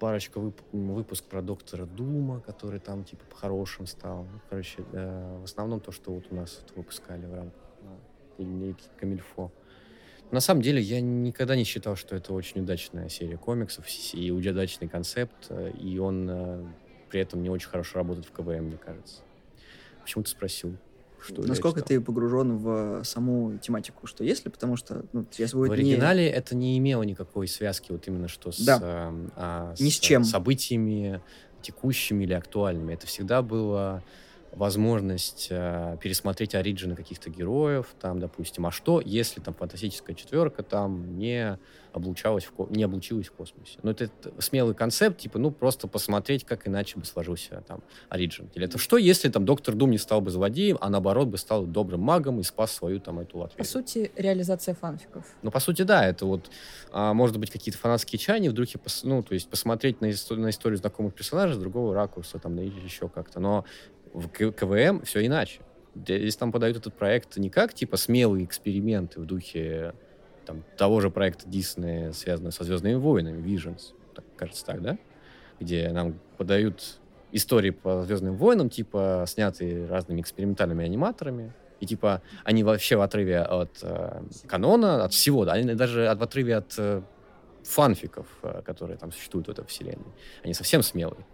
Парочка вып- выпуск про доктора Дума, который там типа по-хорошим стал. Короче, э, в основном то, что вот у нас вот выпускали в рамках э, линейки Камильфо. На самом деле, я никогда не считал, что это очень удачная серия комиксов и удачный концепт, э, и он э, при этом не очень хорошо работает в КВМ, мне кажется. Почему ты спросил? Что Насколько ты погружен в саму тематику «Что если?» Потому что, ну, сейчас будет В не- оригинале это не имело никакой связки вот именно что с, Да. эм, а, Ни с чем. событиями текущими или актуальными. Это всегда была возможность э, пересмотреть оригины каких-то героев, там, допустим, а что, если там фантастическая четверка там не облучалась в, не облучилась в космосе. Ну, это, это смелый концепт, типа, ну, просто посмотреть, как иначе бы сложился там оригин. Или это что, если там Доктор Дум не стал бы злодеем, а наоборот бы стал добрым магом и спас свою там эту По Латвию. сути, реализация фанфиков. Ну, по сути, да, это вот, а, может быть, какие-то фанатские чаяния, вдруг, ну, то есть посмотреть на, исто- на историю знакомых персонажей с другого ракурса, там, или еще как-то. Но в КВМ все иначе. Здесь там подают этот проект не как, типа, смелые эксперименты в духе там, того же проекта Диснея, связанного со «Звездными войнами», Visions, так, кажется, так, да? Где нам подают истории по «Звездным войнам», типа, снятые разными экспериментальными аниматорами, и типа они вообще в отрыве от э, канона, от всего, да, они даже от, в отрыве от э, фанфиков, э, которые там существуют в этой вселенной. Они совсем смелые.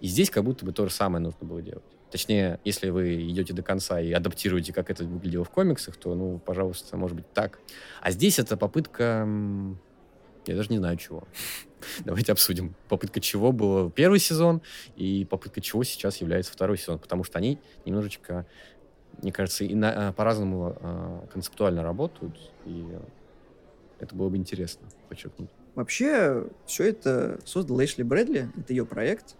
И здесь как будто бы то же самое нужно было делать. Точнее, если вы идете до конца и адаптируете, как это выглядело в комиксах, то, ну, пожалуйста, может быть так. А здесь это попытка... Я даже не знаю чего. Давайте обсудим. Попытка чего был первый сезон и попытка чего сейчас является второй сезон. Потому что они немножечко, мне кажется, и на, а, по-разному э, концептуально работают. И это было бы интересно подчеркнуть. Вообще, все это создал Эшли Брэдли. Это ее проект.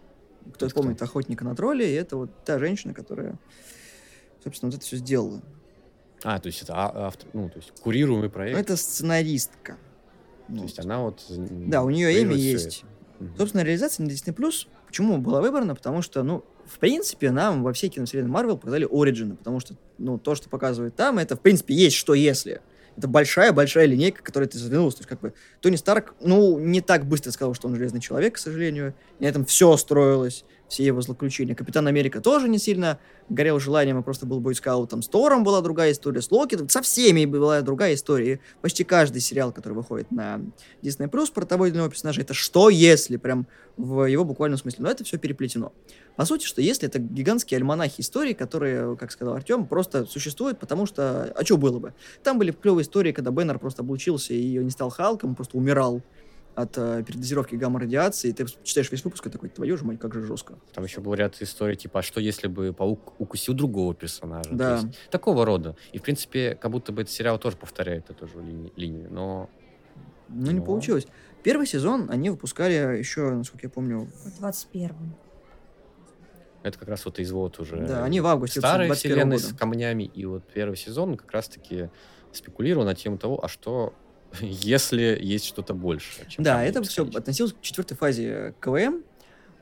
Кто это помнит кто? «Охотника на тролли», и это вот та женщина, которая, собственно, вот это все сделала. А, то есть это а, автор, ну, то есть курируемый проект. Это сценаристка. То вот. есть она вот... Да, у нее имя есть. Угу. Собственно, реализация на Disney+, Plus, почему была выбрана? Потому что, ну, в принципе, нам во всей киновселенной Марвел показали Ориджины, потому что, ну, то, что показывают там, это, в принципе, есть что если это большая-большая линейка, которая ты задвинулась. То есть, как бы, Тони Старк, ну, не так быстро сказал, что он железный человек, к сожалению. На этом все строилось, все его злоключения. Капитан Америка тоже не сильно горел желанием, а просто был бойскаутом. С Тором была другая история, с Локи, со всеми была другая история. И почти каждый сериал, который выходит на Disney Plus про того или иного персонажа, это что если, прям в его буквальном смысле. Но это все переплетено. По сути, что если это гигантские альманахи истории, которые, как сказал Артем, просто существуют, потому что... А что было бы? Там были клевые истории, когда Беннер просто облучился и не стал Халком, просто умирал от э, передозировки гамма-радиации, ты читаешь весь выпуск и такой, твою же мать, как же жестко. Там еще был ряд историй, типа, а что если бы паук укусил другого персонажа? Да. такого рода. И, в принципе, как будто бы этот сериал тоже повторяет эту же ли- линию, но... Ну, но... не получилось. Первый сезон они выпускали еще, насколько я помню... В 21-м. Это как раз вот из вот уже... Да, они в августе Старые вселенной с камнями. И вот первый сезон как раз-таки спекулировал на тему того, а что если есть что-то большее. да, это все относилось к четвертой фазе КВМ,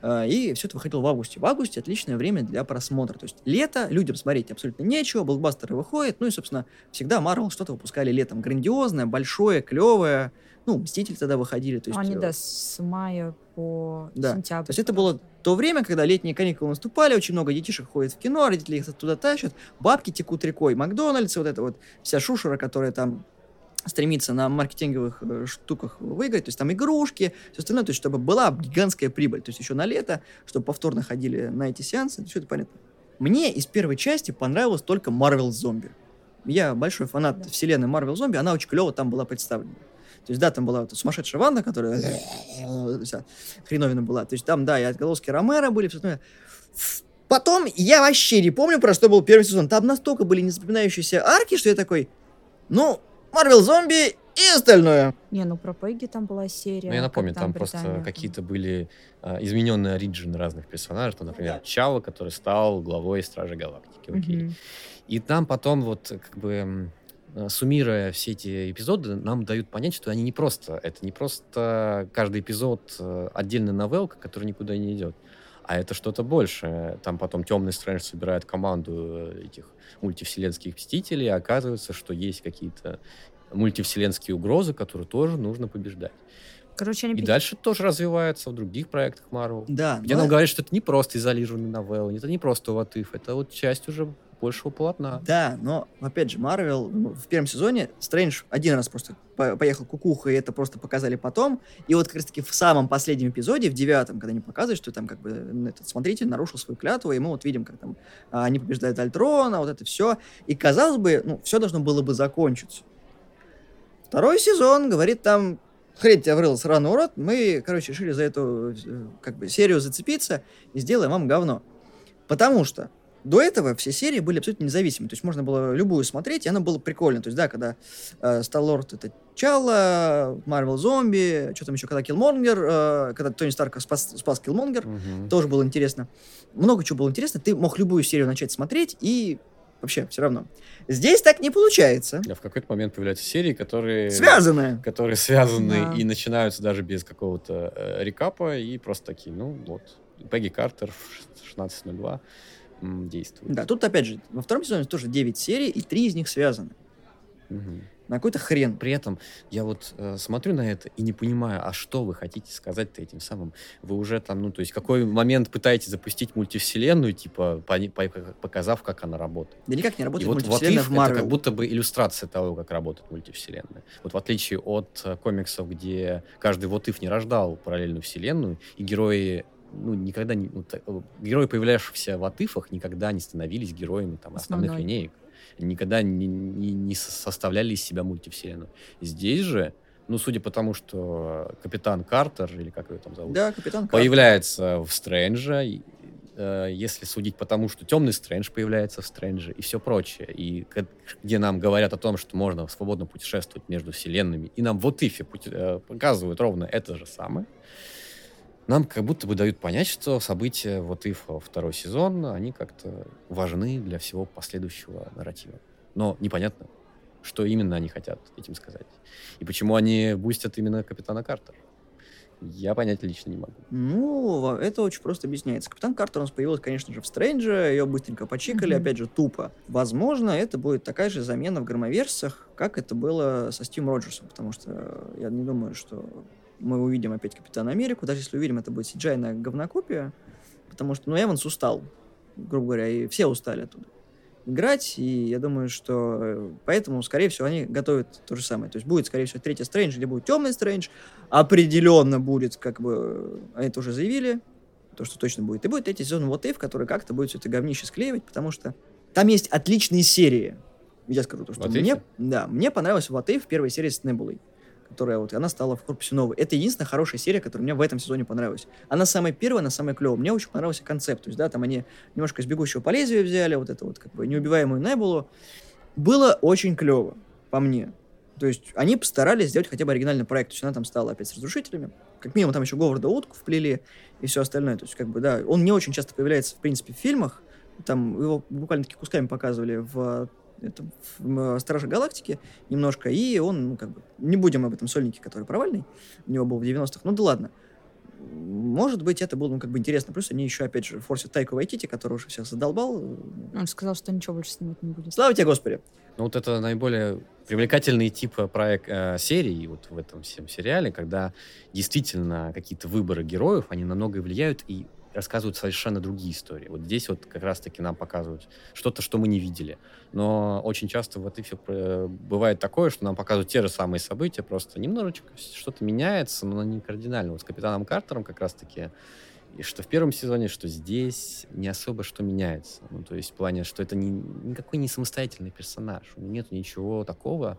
э, и все это выходило в августе. В августе отличное время для просмотра. То есть лето, людям смотреть абсолютно нечего, блокбастеры выходят, ну и, собственно, всегда Марвел что-то выпускали летом. Грандиозное, большое, клевое. Ну, Мстители тогда выходили. То есть, Они, э, да, с мая по да. сентябрь. То есть это было то время, когда летние каникулы наступали, очень много детишек ходит в кино, родители их туда тащат, бабки текут рекой, Макдональдс, вот эта вот вся шушера, которая там стремится на маркетинговых э, штуках выиграть, то есть там игрушки, все остальное, то есть чтобы была гигантская прибыль, то есть еще на лето, чтобы повторно ходили на эти сеансы, все это понятно. Мне из первой части понравилось только Marvel Zombie. Я большой фанат да. вселенной Marvel Zombie, она очень клево там была представлена. То есть, да, там была вот сумасшедшая ванна, которая вся хреновина была. То есть там, да, и отголоски Ромера были, все остальное. Потом я вообще не помню, про что был первый сезон. Там настолько были незапоминающиеся арки, что я такой, ну, Марвел Зомби и остальное. Не, ну про Пегги там была серия. Ну, я напомню, там просто какие-то были а, измененные оригины разных персонажей. Там, например, да. Чао, который стал главой Стражи Галактики. Окей. Угу. И там потом вот как бы суммируя все эти эпизоды, нам дают понять, что они не просто, это не просто каждый эпизод э, отдельная новелка, которая никуда не идет, а это что-то большее. Там потом Темный Стрэндж собирает команду э, этих мультивселенских мстителей, и оказывается, что есть какие-то мультивселенские угрозы, которые тоже нужно побеждать. Короче, они... И дальше тоже развивается в других проектах Marvel. Да. Где но... нам говорят, что это не просто изолированный новелл, это не просто ватыф, это вот часть уже большего полотна. Да, но, опять же, Марвел ну, в первом сезоне Стрэндж один раз просто поехал кукуха, и это просто показали потом. И вот как раз-таки в самом последнем эпизоде, в девятом, когда они показывают, что там как бы этот смотритель нарушил свою клятву, и мы вот видим, как там а, они побеждают Альтрона, вот это все. И казалось бы, ну, все должно было бы закончиться. Второй сезон, говорит там, хрень тебя врыл сраный урод, мы, короче, решили за эту э, как бы серию зацепиться и сделаем вам говно. Потому что до этого все серии были абсолютно независимы. То есть можно было любую смотреть, и оно было прикольно. То есть, да, когда э, Старлорд это Чала, Марвел Зомби, что там еще, когда Киллмонгер, э, когда Тони Старка спас, спас Киллмонгер, угу. тоже было интересно. Много чего было интересно. Ты мог любую серию начать смотреть, и вообще все равно. Здесь так не получается. Да, в какой-то момент появляются серии, которые... Связаны. Которые связаны да. и начинаются даже без какого-то э, рекапа, и просто такие, ну вот, Пегги Картер 1602 действует. Да, тут опять же, во втором сезоне тоже 9 серий, и 3 из них связаны. Угу. На какой-то хрен. При этом я вот э, смотрю на это и не понимаю, а что вы хотите сказать-то этим самым? Вы уже там, ну, то есть, какой момент пытаетесь запустить мультивселенную, типа, по, по, показав, как она работает? Да никак не работает и мультивселенная вот в Marvel. Это как будто бы иллюстрация того, как работает мультивселенная. Вот в отличие от э, комиксов, где каждый вот if не рождал параллельную вселенную, и герои ну, никогда не... Ну, так, герои, появлявшиеся в атыфах, никогда не становились героями там, основных Основной. линеек. Никогда не, не, не со- составляли из себя мультивселенную. Здесь же, ну, судя по тому, что Капитан Картер, или как его там зовут, Да, капитан Картер. появляется в Стрэнджа, э, если судить по тому, что Темный Стрэндж появляется в Стрэндже и все прочее, и где нам говорят о том, что можно свободно путешествовать между вселенными, и нам Ифе пути- э, показывают ровно это же самое, нам как будто бы дают понять, что события вот Ифа второй сезон, они как-то важны для всего последующего нарратива. Но непонятно, что именно они хотят этим сказать. И почему они бустят именно Капитана Картера. Я понять лично не могу. Ну, это очень просто объясняется. Капитан Картер у нас появилась, конечно же, в Стрэнджа, ее быстренько почикали, Мгм. опять же, тупо. Возможно, это будет такая же замена в громоверсах, как это было со Стивом Роджерсом, потому что я не думаю, что мы увидим опять Капитана Америку, даже если увидим, это будет CGI на говнокопия, потому что, ну, Эванс устал, грубо говоря, и все устали оттуда играть, и я думаю, что э, поэтому, скорее всего, они готовят то же самое. То есть будет, скорее всего, третий Стрэндж или будет темный Стрэндж, определенно будет, как бы, они это уже заявили, то, что точно будет. И будет третий сезон Вот If, который как-то будет все это говнище склеивать, потому что там есть отличные серии. Я скажу то, что What If? мне, да, мне понравилась What If первая серия с Небулой, которая вот, она стала в корпусе новой. Это единственная хорошая серия, которая мне в этом сезоне понравилась. Она самая первая, она самая клевая. Мне очень понравился концепт. То есть, да, там они немножко из «Бегущего по лезвию» взяли, вот это вот, как бы, неубиваемую Небулу. Было очень клево, по мне. То есть они постарались сделать хотя бы оригинальный проект. То есть она там стала опять с разрушителями. Как минимум там еще Говарда Утку вплели и все остальное. То есть как бы, да, он не очень часто появляется, в принципе, в фильмах. Там его буквально такими кусками показывали в, этом, в э, Страже Галактики немножко. И он, ну, как бы, не будем об этом сольнике, который провальный. У него был в 90-х. Ну да ладно. Может быть, это было, ну, как бы интересно. Плюс они еще, опять же, форсят Тайку Вайтити, который уже всех задолбал. Он сказал, что ничего больше снимать не будет. Слава тебе, Господи! Ну, вот это наиболее привлекательный тип проект, э, серии вот в этом всем сериале, когда действительно какие-то выборы героев, они намного влияют и рассказывают совершенно другие истории. Вот здесь вот как раз-таки нам показывают что-то, что мы не видели. Но очень часто в этой все бывает такое, что нам показывают те же самые события, просто немножечко что-то меняется, но не кардинально. Вот с Капитаном Картером как раз-таки и что в первом сезоне, что здесь не особо что меняется. Ну, то есть в плане, что это не, никакой не самостоятельный персонаж. У нее нет ничего такого,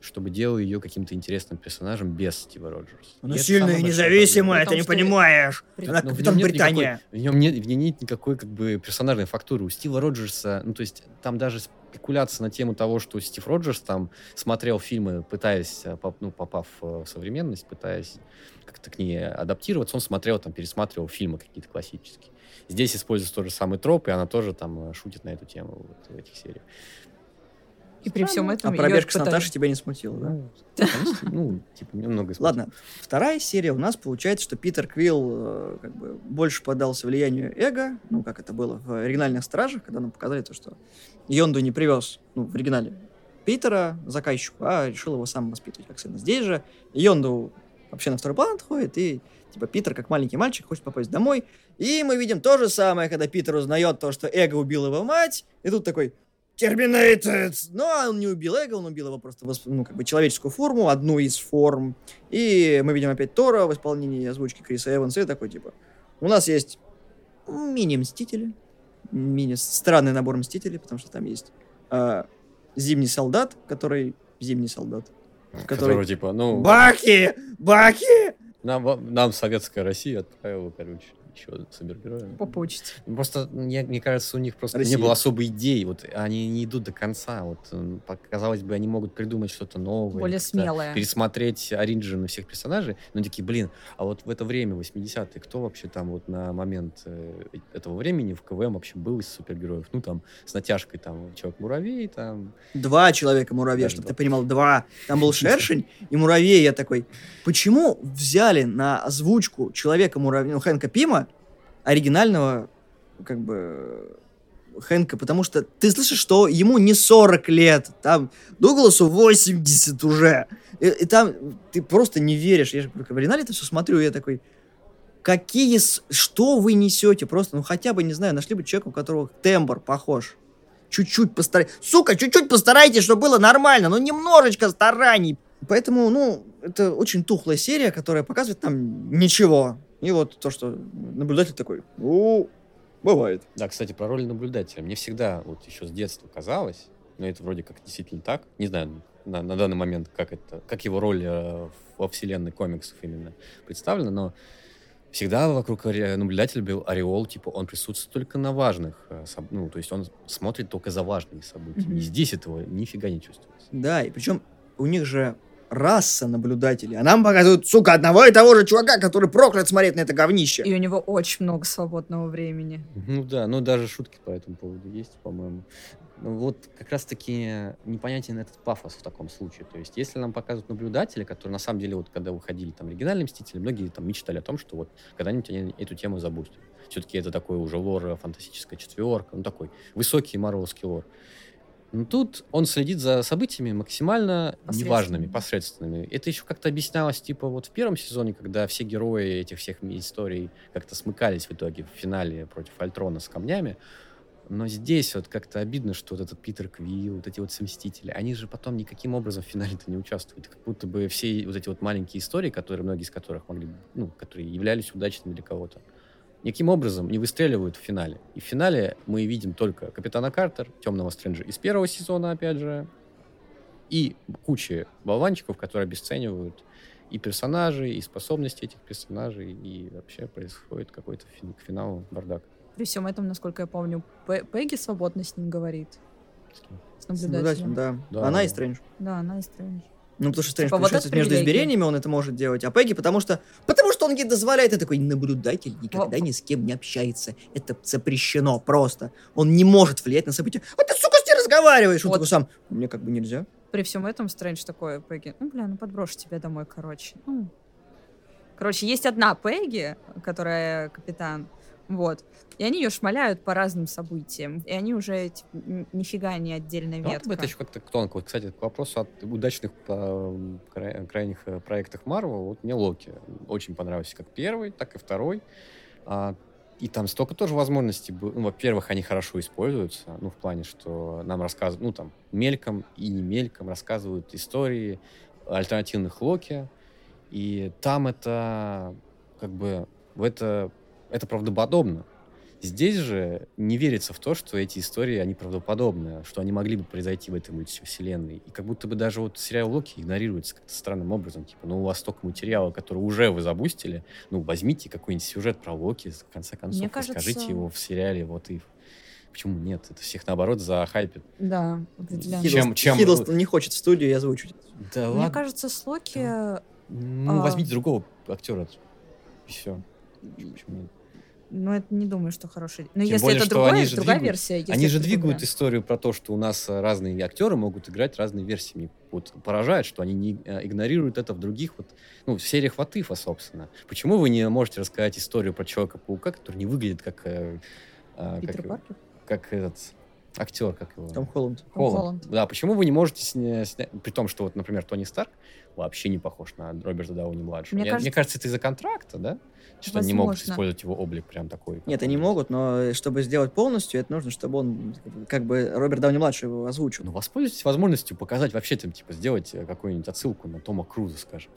чтобы делал ее каким-то интересным персонажем без Стива Роджерса. Она И сильная и независимая, проблема. ты не понимаешь. Она ну, в капитан нем нет Британия. никакой- в нем нет, в ней нет никакой как бы персонажной фактуры. У Стива Роджерса, ну то есть там даже спекуляция на тему того, что Стив Роджерс там смотрел фильмы, пытаясь, э, поп- ну, попав э, в современность, пытаясь как-то к ней адаптироваться, он смотрел там, пересматривал фильмы какие-то классические. Здесь используется тот же самый троп, и она тоже там э, шутит на эту тему вот в этих сериях. И при всем А этом пробежка с Наташей тебя не смутила, да? Ну, ну, типа, немного Ладно, вторая серия у нас получается, что Питер Квилл э, как бы больше поддался влиянию эго, ну, как это было в оригинальных Стражах, когда нам показали то, что Йонду не привез, ну, в оригинале, Питера, заказчику, а решил его сам воспитывать как сына. Здесь же Йонду вообще на второй план отходит, и типа Питер, как маленький мальчик, хочет попасть домой. И мы видим то же самое, когда Питер узнает то, что Эго убил его мать, и тут такой Терминейтед! Но он не убил Эго, он убил его просто восп- ну, как бы человеческую форму, одну из форм. И мы видим опять Тора в исполнении озвучки Криса Эванса, и такой типа, у нас есть мини-мстители, мини странный набор мстителей, потому что там есть а, зимний солдат, который зимний солдат, который Которого, типа, ну, Баки! Баки! нам, нам советская Россия отправила, короче, еще супергероя. по почте. Просто, мне, мне кажется, у них просто Россия. не было особой идеи. Вот они не идут до конца. Вот, казалось бы, они могут придумать что-то новое. Более смелое. Пересмотреть оригины всех персонажей. Но такие, блин, а вот в это время, 80-е, кто вообще там вот на момент э, этого времени в КВМ вообще был из супергероев? Ну, там, с натяжкой, там, Человек-муравей, там... Два человека-муравья, Даже чтобы ты понимал, два. Там был шершень и муравей. Я такой, почему взяли на озвучку человека-муравья, ну, Хэнка Пима, оригинального, как бы, Хэнка, потому что ты слышишь, что ему не 40 лет, там Дугласу 80 уже. И, и там ты просто не веришь. Я же в оригинале это все смотрю, я такой, какие, что вы несете? Просто, ну хотя бы, не знаю, нашли бы человека, у которого тембр похож. Чуть-чуть постарайтесь. Сука, чуть-чуть постарайтесь, чтобы было нормально, но немножечко стараний. Поэтому, ну, это очень тухлая серия, которая показывает нам ничего. И вот то, что наблюдатель такой, ну, бывает. Да, кстати, про роль наблюдателя. Мне всегда вот еще с детства казалось, но это вроде как действительно так. Не знаю на, на данный момент, как это, как его роль э, во вселенной комиксов именно представлена, но всегда вокруг наблюдателя был ореол, типа он присутствует только на важных, э, ну, то есть он смотрит только за важными событиями. Mm-hmm. И здесь этого нифига не чувствуется. Да, и причем у них же раса наблюдателей. А нам показывают, сука, одного и того же чувака, который проклят смотреть на это говнище. И у него очень много свободного времени. Ну да, ну даже шутки по этому поводу есть, по-моему. Ну вот как раз-таки непонятен этот пафос в таком случае. То есть если нам показывают наблюдателя, которые на самом деле, вот когда выходили там оригинальные Мстители, многие там мечтали о том, что вот когда-нибудь они эту тему запустят. Все-таки это такой уже лор, фантастическая четверка, ну такой высокий марвелский лор. Но тут он следит за событиями максимально неважными, посредственными. Это еще как-то объяснялось, типа, вот в первом сезоне, когда все герои этих всех историй как-то смыкались в итоге в финале против Альтрона с камнями. Но здесь вот как-то обидно, что вот этот Питер Квилл, вот эти вот совместители, они же потом никаким образом в финале-то не участвуют. Как будто бы все вот эти вот маленькие истории, которые, многие из которых могли, ну, которые являлись удачными для кого-то, никаким образом не выстреливают в финале. И в финале мы видим только Капитана Картер, Темного Стрэнджа из первого сезона, опять же, и куча болванчиков, которые обесценивают и персонажей, и способности этих персонажей, и вообще происходит какой-то фин- к финалу бардак. При всем этом, насколько я помню, Пегги свободно с ним говорит. С, с наблюдателем. да. да. Она и Стрэндж. Да, она и Стрэндж. Ну, потому что Стрэндж, типа, получается, вот между измерениями он это может делать, а Пегги, потому что, потому что он ей дозволяет, и такой наблюдатель никогда Во... ни с кем не общается. Это запрещено просто. Он не может влиять на события. А ты, сука, с ней разговариваешь. Вот. Он такой сам, мне как бы нельзя. При всем этом Стрэндж такой, Пегги, ну, бля, ну подброшу тебя домой, короче. Ну. Короче, есть одна Пегги, которая капитан, вот. И они ее шмаляют по разным событиям. И они уже типа, нифига не отдельная ветка. Ну, это еще как-то тонко. Вот, кстати, к вопросу о удачных край, крайних э, проектах Марвел, вот мне Локи очень понравился как первый, так и второй. А, и там столько тоже возможностей было. Ну, во-первых, они хорошо используются, ну, в плане, что нам рассказывают, ну, там, мельком и не мельком рассказывают истории альтернативных Локи. И там это, как бы, в это это правдоподобно. Здесь же не верится в то, что эти истории, они правдоподобны, что они могли бы произойти в этой мультивселенной. И как будто бы даже вот сериал Локи игнорируется как-то странным образом. Типа, ну, у вас столько материала, который уже вы запустили, ну, возьмите какой-нибудь сюжет про Локи, в конце концов, Мне расскажите кажется... его в сериале, вот и Почему нет? Это всех, наоборот, захайпит. Да, определенно. Чем, чем... Хиддлстон не хочет в студию озвучить. Да Мне ладно. кажется, с Локи... Да. Ну, а... возьмите другого актера. И все. Почему нет? Ну, это не думаю, что хороший. Но Тем если более, это другое, они же другая двигают, версия. Если они же двигают другая. историю про то, что у нас разные актеры могут играть разные версии. Мне вот поражает, что они не э, игнорируют это в других вот, ну, в сериях Ватыфа, собственно. Почему вы не можете рассказать историю про Человека-паука, который не выглядит как... Э, э, Питер как, Паркер? Как этот актер, как его? Том Холланд. Холланд. Холланд. Да, почему вы не можете снять, при том, что вот, например, Тони Старк вообще не похож на Роберта Дауни-младшего. Мне, кажется... мне кажется, это из-за контракта, да? Что Возможно. они не могут использовать его облик прям такой. Нет, они могут, но чтобы сделать полностью, это нужно, чтобы он, как бы, Роберт Дауни-младший его озвучил. Ну, воспользуйтесь возможностью показать вообще там, типа, сделать э, какую-нибудь отсылку на Тома Круза, скажем.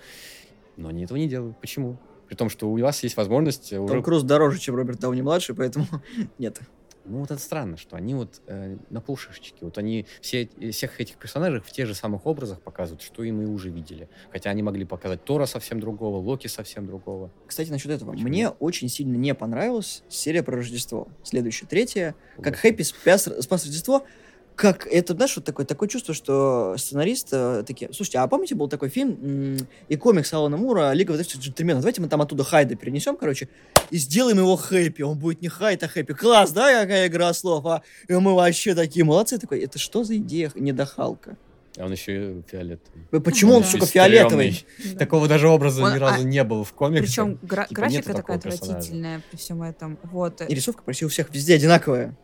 Но они этого не делают. Почему? При том, что у вас есть возможность... Том уже... Круз дороже, чем Роберт Дауни-младший, поэтому нет. Ну, вот это странно, что они вот э, на полшишечки, вот они все, всех этих персонажей в тех же самых образах показывают, что и мы уже видели. Хотя они могли показать Тора совсем другого, Локи совсем другого. Кстати, насчет этого. Почему? Мне очень сильно не понравилась серия про Рождество. Следующая, третья. Как Хэппи спас, спас Рождество как это, знаешь, вот такое, такое чувство, что сценаристы э, такие, слушайте, а помните, был такой фильм и комикс Алана Мура «Лига вот джентльменов», давайте мы там оттуда Хайда перенесем, короче, и сделаем его хэппи, он будет не Хайд, а хэппи. Класс, да, какая игра слов, а? И мы вообще такие молодцы, такой, это что за идея недохалка? А он еще и фиолетовый. Почему он, сука, фиолетовый? Такого даже образа ни разу а, не было в комиксах. Причем типа графика такая отвратительная при всем этом. Вот. И рисовка почти у всех везде одинаковая.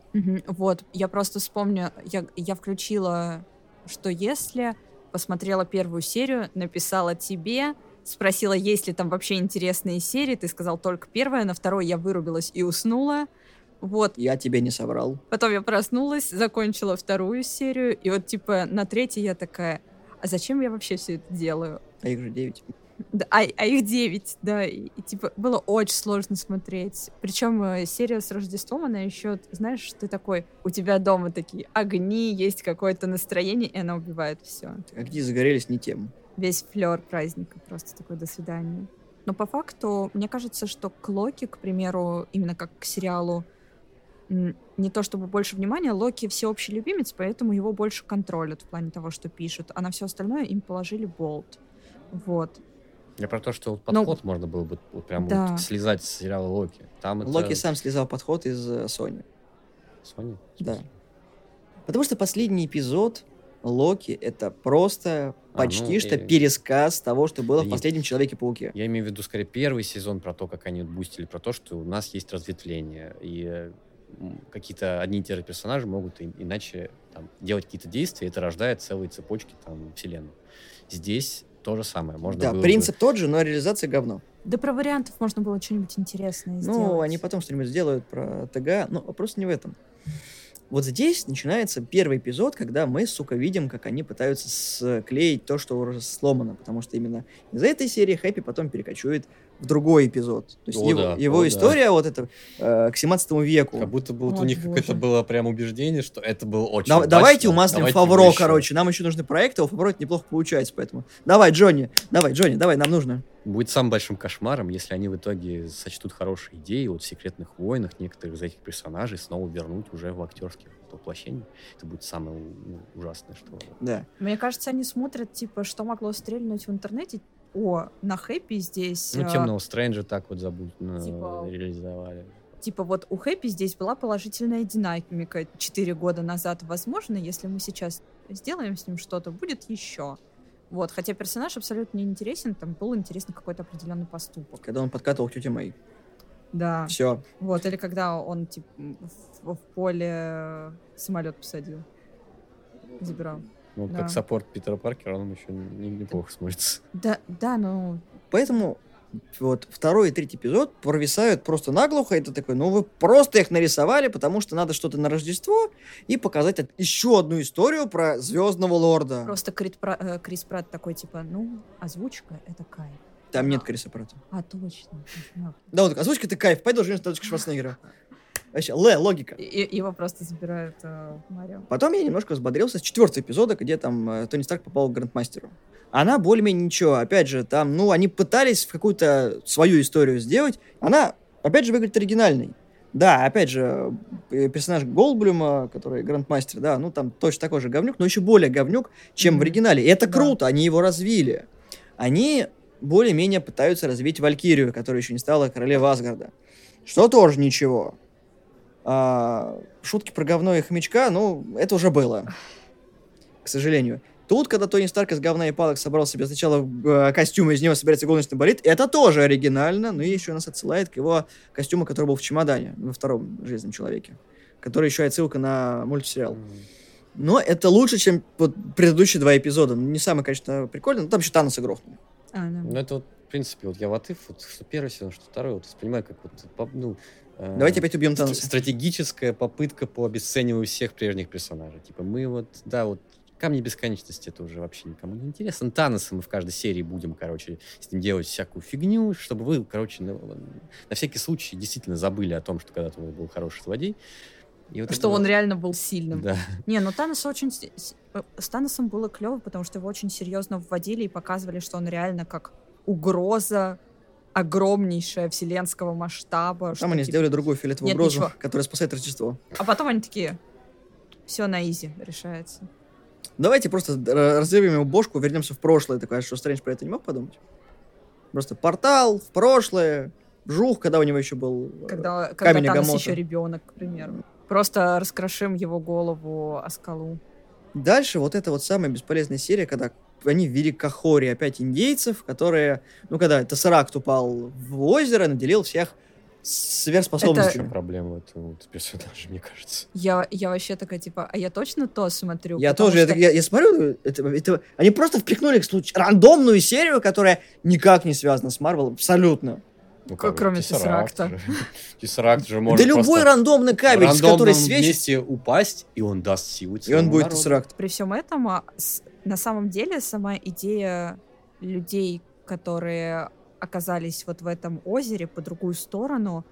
Вот. Я просто вспомню, я, я включила, что если посмотрела первую серию, написала тебе, спросила, есть ли там вообще интересные серии, ты сказал только первая, на второй я вырубилась и уснула. Вот. Я тебе не соврал. Потом я проснулась, закончила вторую серию, и вот, типа, на третьей я такая, а зачем я вообще все это делаю? А их же девять. Да, а, а их девять, да. И, и, типа было очень сложно смотреть. Причем э, серия с Рождеством, она еще, знаешь, ты такой, у тебя дома такие огни, есть какое-то настроение, и она убивает все. Огни загорелись не тем. Весь флер праздника просто такой до свидания. Но по факту, мне кажется, что к Локи, к примеру, именно как к сериалу, не то чтобы больше внимания, Локи всеобщий любимец, поэтому его больше контролят в плане того, что пишут, а на все остальное им положили болт. Вот. Я про то, что подход Но... можно было бы вот прям да. вот слезать с сериала Локи. Там это... Локи сам слезал подход из uh, Sony. Sony? Да. Потому что последний эпизод Локи это просто а, почти ну, что и... пересказ того, что было да в последнем Человеке-пауке. Я имею в виду скорее первый сезон про то, как они бустили, про то, что у нас есть разветвление. И какие-то одни и те же персонажи могут иначе там, делать какие-то действия, и это рождает целые цепочки там вселенной. Здесь то же самое. Можно да, принцип бы... тот же, но реализация говно. Да про вариантов можно было что-нибудь интересное ну, сделать. Ну, они потом что-нибудь сделают про ТГ, но вопрос не в этом. Вот здесь начинается первый эпизод, когда мы, сука, видим, как они пытаются склеить то, что уже сломано, потому что именно из этой серии Хэппи потом перекочует в другой эпизод. То есть о, его, да, его о, история да. вот это э, к 17 веку. Как будто бы вот у них какое-то было прям убеждение, что это было очень да, Давайте умаслим давайте Фавро, выше. короче. Нам еще нужны проекты, а у Фавро это неплохо получается, поэтому. Давай, Джонни, давай, Джонни, давай, нам нужно. Будет самым большим кошмаром, если они в итоге сочтут хорошие идеи вот в «Секретных войнах» некоторых из этих персонажей снова вернуть уже в актерских воплощениях. Это будет самое ну, ужасное, что... Да. Мне кажется, они смотрят, типа, что могло стрельнуть в интернете, о, на Хэппи здесь... Ну, Темного Стрэнджа так вот забудь, типа, реализовали. Типа вот у Хэппи здесь была положительная динамика четыре года назад. Возможно, если мы сейчас сделаем с ним что-то, будет еще. Вот, хотя персонаж абсолютно не интересен, там был интересен какой-то определенный поступок. Когда он подкатывал к тете Мэй. Да. Все. Вот, или когда он, типа, в, в поле самолет посадил. Забирал. Ну, да. как саппорт Питера Паркера, он еще неплохо смотрится. Да, да, ну... Поэтому вот второй и третий эпизод провисают просто наглухо. Это такой, ну вы просто их нарисовали, потому что надо что-то на Рождество и показать еще одну историю про Звездного Лорда. Просто Крит, э, Крис Пратт такой, типа, ну, озвучка — это кайф. Там а. нет Криса Пратта. А, точно. Да, вот озвучка — это кайф. Пойду женюсь на Шварценеггера. Вообще, Л, логика. И, его просто забирают э, Марио. Потом я немножко взбодрился с четвертого эпизода, где там э, Тони Старк попал к Грандмастеру. Она более-менее ничего. Опять же, там, ну, они пытались в какую-то свою историю сделать. Она, опять же, выглядит оригинальной. Да, опять же, э, персонаж Голдблюма, который Грандмастер, да, ну, там точно такой же говнюк, но еще более говнюк, чем mm-hmm. в оригинале. И это да. круто, они его развили. Они более-менее пытаются развить Валькирию, которая еще не стала королевой Асгарда. Что тоже ничего. А, шутки про говно и хомячка, ну, это уже было. К сожалению. Тут, когда Тони Старк из говна и палок собрал себе сначала э, костюм, из него собирается горничный болит, это тоже оригинально, но еще нас отсылает к его костюму, который был в чемодане, во втором «Железном человеке», который еще и отсылка на мультсериал. Но это лучше, чем вот предыдущие два эпизода. Не самый, конечно, прикольный, но там еще Таноса грохнули. А, да. Ну, это вот, в принципе, вот я в Атыф, вот, что первый сезон, что второй, вот воспринимаю как вот, ну, Э, Давайте опять убьем Таноса. Стратегическая попытка по обесцениванию всех прежних персонажей. Типа мы вот, да, вот Камни бесконечности это уже вообще никому не интересно. Таноса мы в каждой серии будем, короче, с ним делать всякую фигню, чтобы вы, короче, на, на всякий случай действительно забыли о том, что когда-то он был хороший злодей. И вот что он было... реально был сильным. Да. Не, ну Танос очень... С Таносом было клево, потому что его очень серьезно вводили и показывали, что он реально как угроза огромнейшая вселенского масштаба. Там они типа... сделали другую фиолетовую угрозу, ничего. которая спасает Рождество. А потом они такие, все на изи решается. Давайте просто разрывем его бошку, вернемся в прошлое. Такое, что Стрэндж про это не мог подумать? Просто портал в прошлое, жух, когда у него еще был э, когда, камень когда Танос еще ребенок, к примеру. Просто раскрошим его голову о скалу. Дальше вот эта вот самая бесполезная серия, когда они ввели Кахори опять индейцев, которые, ну, когда Тессеракт упал в озеро, наделил всех сверхспособностями. Это... проблема этого вот персонажа, мне кажется. Я, я вообще такая, типа, а я точно то смотрю? Я тоже, что... я, я смотрю, это, это, они просто впихнули случай, рандомную серию, которая никак не связана с Марвел, абсолютно. Ну, как, Кроме Тессеракта. Тессеракт же может Да любой рандомный кабель, с который месте упасть, и он даст силу И он будет Тессеракт. При всем этом, а, на самом деле, сама идея людей, которые оказались вот в этом озере по другую сторону,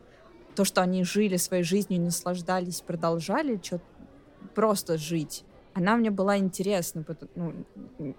то, что они жили своей жизнью, наслаждались, продолжали что просто жить, она мне была интересна, ну,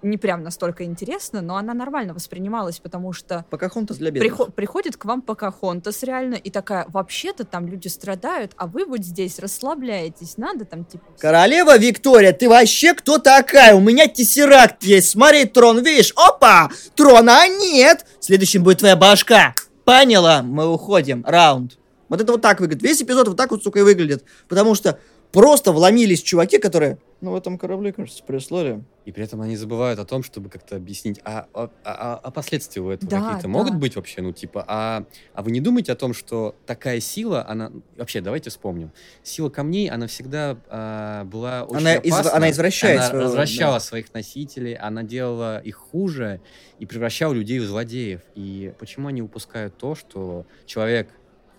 не прям настолько интересна, но она нормально воспринималась, потому что... Покахонтас для бедных. Приход, приходит к вам Покахонтас реально, и такая, вообще-то там люди страдают, а вы вот здесь расслабляетесь, надо там типа... Королева Виктория, ты вообще кто такая? У меня тессеракт есть, смотри, трон, видишь? Опа! Трона нет! Следующим будет твоя башка. Поняла? Мы уходим. Раунд. Вот это вот так выглядит. Весь эпизод вот так вот, сука, и выглядит. Потому что просто вломились чуваки, которые ну, в этом корабле, кажется, прислали. И при этом они забывают о том, чтобы как-то объяснить, а, а, а, а последствия у этого да, какие-то да. могут быть вообще, ну, типа, а, а вы не думаете о том, что такая сила, она, вообще, давайте вспомним, сила камней, она всегда а, была очень она опасна. Из, она извращает. Она развращала да. своих носителей, она делала их хуже и превращала людей в злодеев. И почему они упускают то, что человек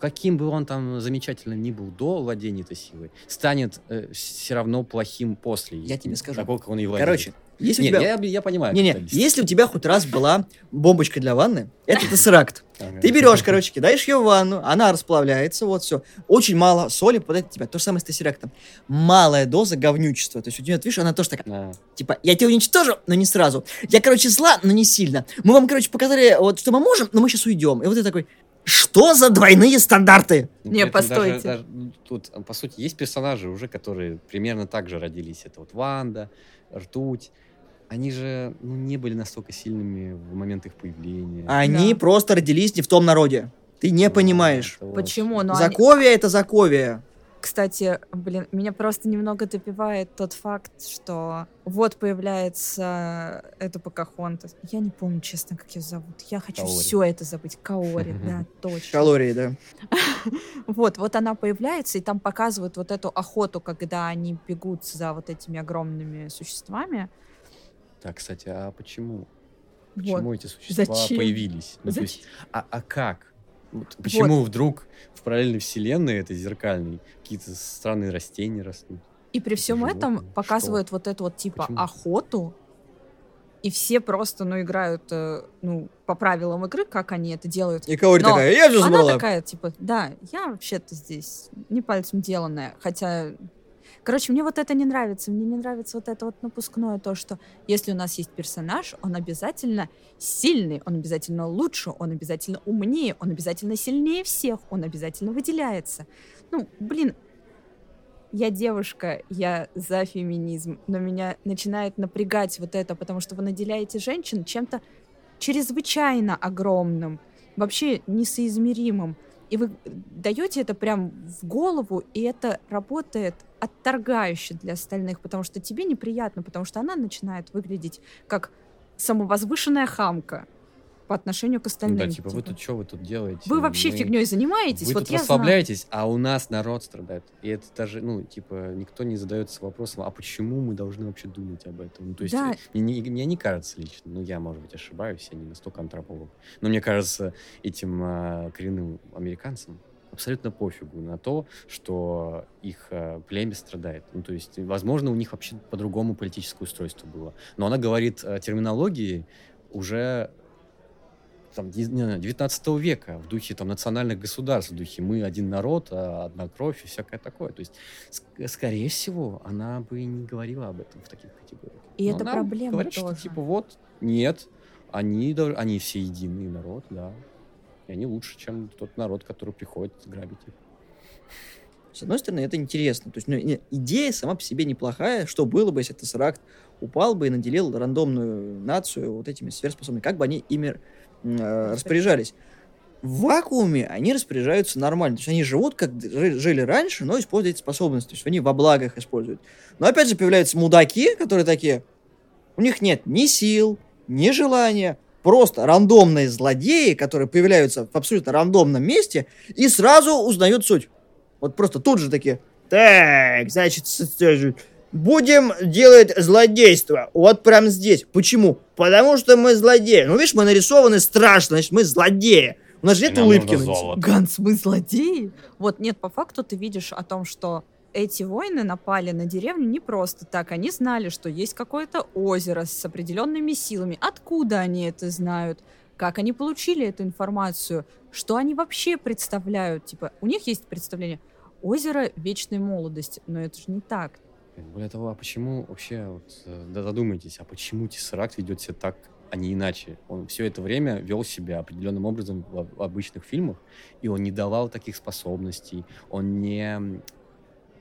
каким бы он там замечательным ни был до владения этой силой, станет э, все равно плохим после. Я тебе скажу. Такого, как он и владеет. Короче, если не, у тебя... я, я понимаю. Не, не, если у тебя хоть раз была бомбочка для ванны, это тессеракт. Ты берешь, короче, кидаешь ее в ванну, она расплавляется, вот все. Очень мало соли попадает в тебя. То же самое с тессерактом. Малая доза говнючества. То есть у тебя, видишь, она тоже такая, типа, я тебя уничтожу, но не сразу. Я, короче, зла, но не сильно. Мы вам, короче, показали, вот, что мы можем, но мы сейчас уйдем. И вот ты такой, что за двойные стандарты? Ну, Не, постойте. Даже, даже, ну, тут, по сути, есть персонажи уже, которые примерно так же родились. Это вот Ванда, Ртуть. Они же ну, не были настолько сильными в момент их появления. Они да. просто родились не в том народе. Ты не ну, понимаешь. Почему? Но Заковия они... это Заковия. Кстати, блин, меня просто немного добивает тот факт, что вот появляется эта Покахонтас. Я не помню, честно, как ее зовут. Я хочу Каори. все это забыть. Каори, да, точно. Калории, да. Вот, вот она появляется, и там показывают вот эту охоту, когда они бегут за вот этими огромными существами. Так, кстати, а почему? Почему эти существа появились? Ну, Зачем? а, а как? Вот почему вот. вдруг в параллельной вселенной этой зеркальной какие-то странные растения растут? И при всем животные. этом показывают Что? вот эту вот типа почему? охоту, и все просто, ну, играют, э, ну, по правилам игры, как они это делают. И Каори такая, я же Она такая, типа, да, я вообще-то здесь не пальцем деланная, хотя Короче, мне вот это не нравится. Мне не нравится вот это вот напускное, то, что если у нас есть персонаж, он обязательно сильный, он обязательно лучше, он обязательно умнее, он обязательно сильнее всех, он обязательно выделяется. Ну, блин, я девушка, я за феминизм, но меня начинает напрягать вот это, потому что вы наделяете женщин чем-то чрезвычайно огромным, вообще несоизмеримым. И вы даете это прям в голову, и это работает отторгающе для остальных, потому что тебе неприятно, потому что она начинает выглядеть как самовозвышенная хамка по отношению к остальным. Ну да, типа, типа, вы тут что, вы тут делаете? Вы вообще Мы... фигней занимаетесь? Вы вот тут расслабляетесь, знаю. а у нас народ страдает. И это даже, ну, типа, никто не задается вопросом, а почему мы должны вообще думать об этом? Ну, то есть, да. мне, мне не кажется лично, ну, я, может быть, ошибаюсь, я не настолько антрополог, но мне кажется, этим а, коренным американцам абсолютно пофигу на то, что их э, племя страдает. Ну, то есть, возможно, у них вообще по-другому политическое устройство было. Но она говорит э, терминологии уже там, 19 века, в духе там, национальных государств, в духе мы один народ, а одна кровь и всякое такое. То есть, ск- скорее всего, она бы не говорила об этом в таких категориях. И Но это проблема говорит, тоже. что типа вот, нет, они, они все единый народ, да. И они лучше, чем тот народ, который приходит грабить их. С одной стороны, это интересно. То есть, ну, идея сама по себе неплохая. Что было бы, если Тессеракт упал бы и наделил рандомную нацию вот этими сверхспособными? Как бы они ими э, распоряжались? В вакууме они распоряжаются нормально. То есть они живут, как жили раньше, но используют эти способности. То есть они во благах используют. Но опять же появляются мудаки, которые такие... У них нет ни сил, ни желания, просто рандомные злодеи, которые появляются в абсолютно рандомном месте, и сразу узнают суть. Вот просто тут же такие, так, значит, будем делать злодейство. Вот прям здесь. Почему? Потому что мы злодеи. Ну, видишь, мы нарисованы страшно, значит, мы злодеи. У нас же нет улыбки. Ганс, мы злодеи? Вот, нет, по факту ты видишь о том, что эти воины напали на деревню не просто так. Они знали, что есть какое-то озеро с определенными силами. Откуда они это знают? как они получили эту информацию, что они вообще представляют. Типа, у них есть представление озеро вечной молодости, но это же не так. Более того, а почему вообще, вот, э, да, задумайтесь, а почему Тессеракт ведет себя так, а не иначе? Он все это время вел себя определенным образом в, обычных фильмах, и он не давал таких способностей, он не,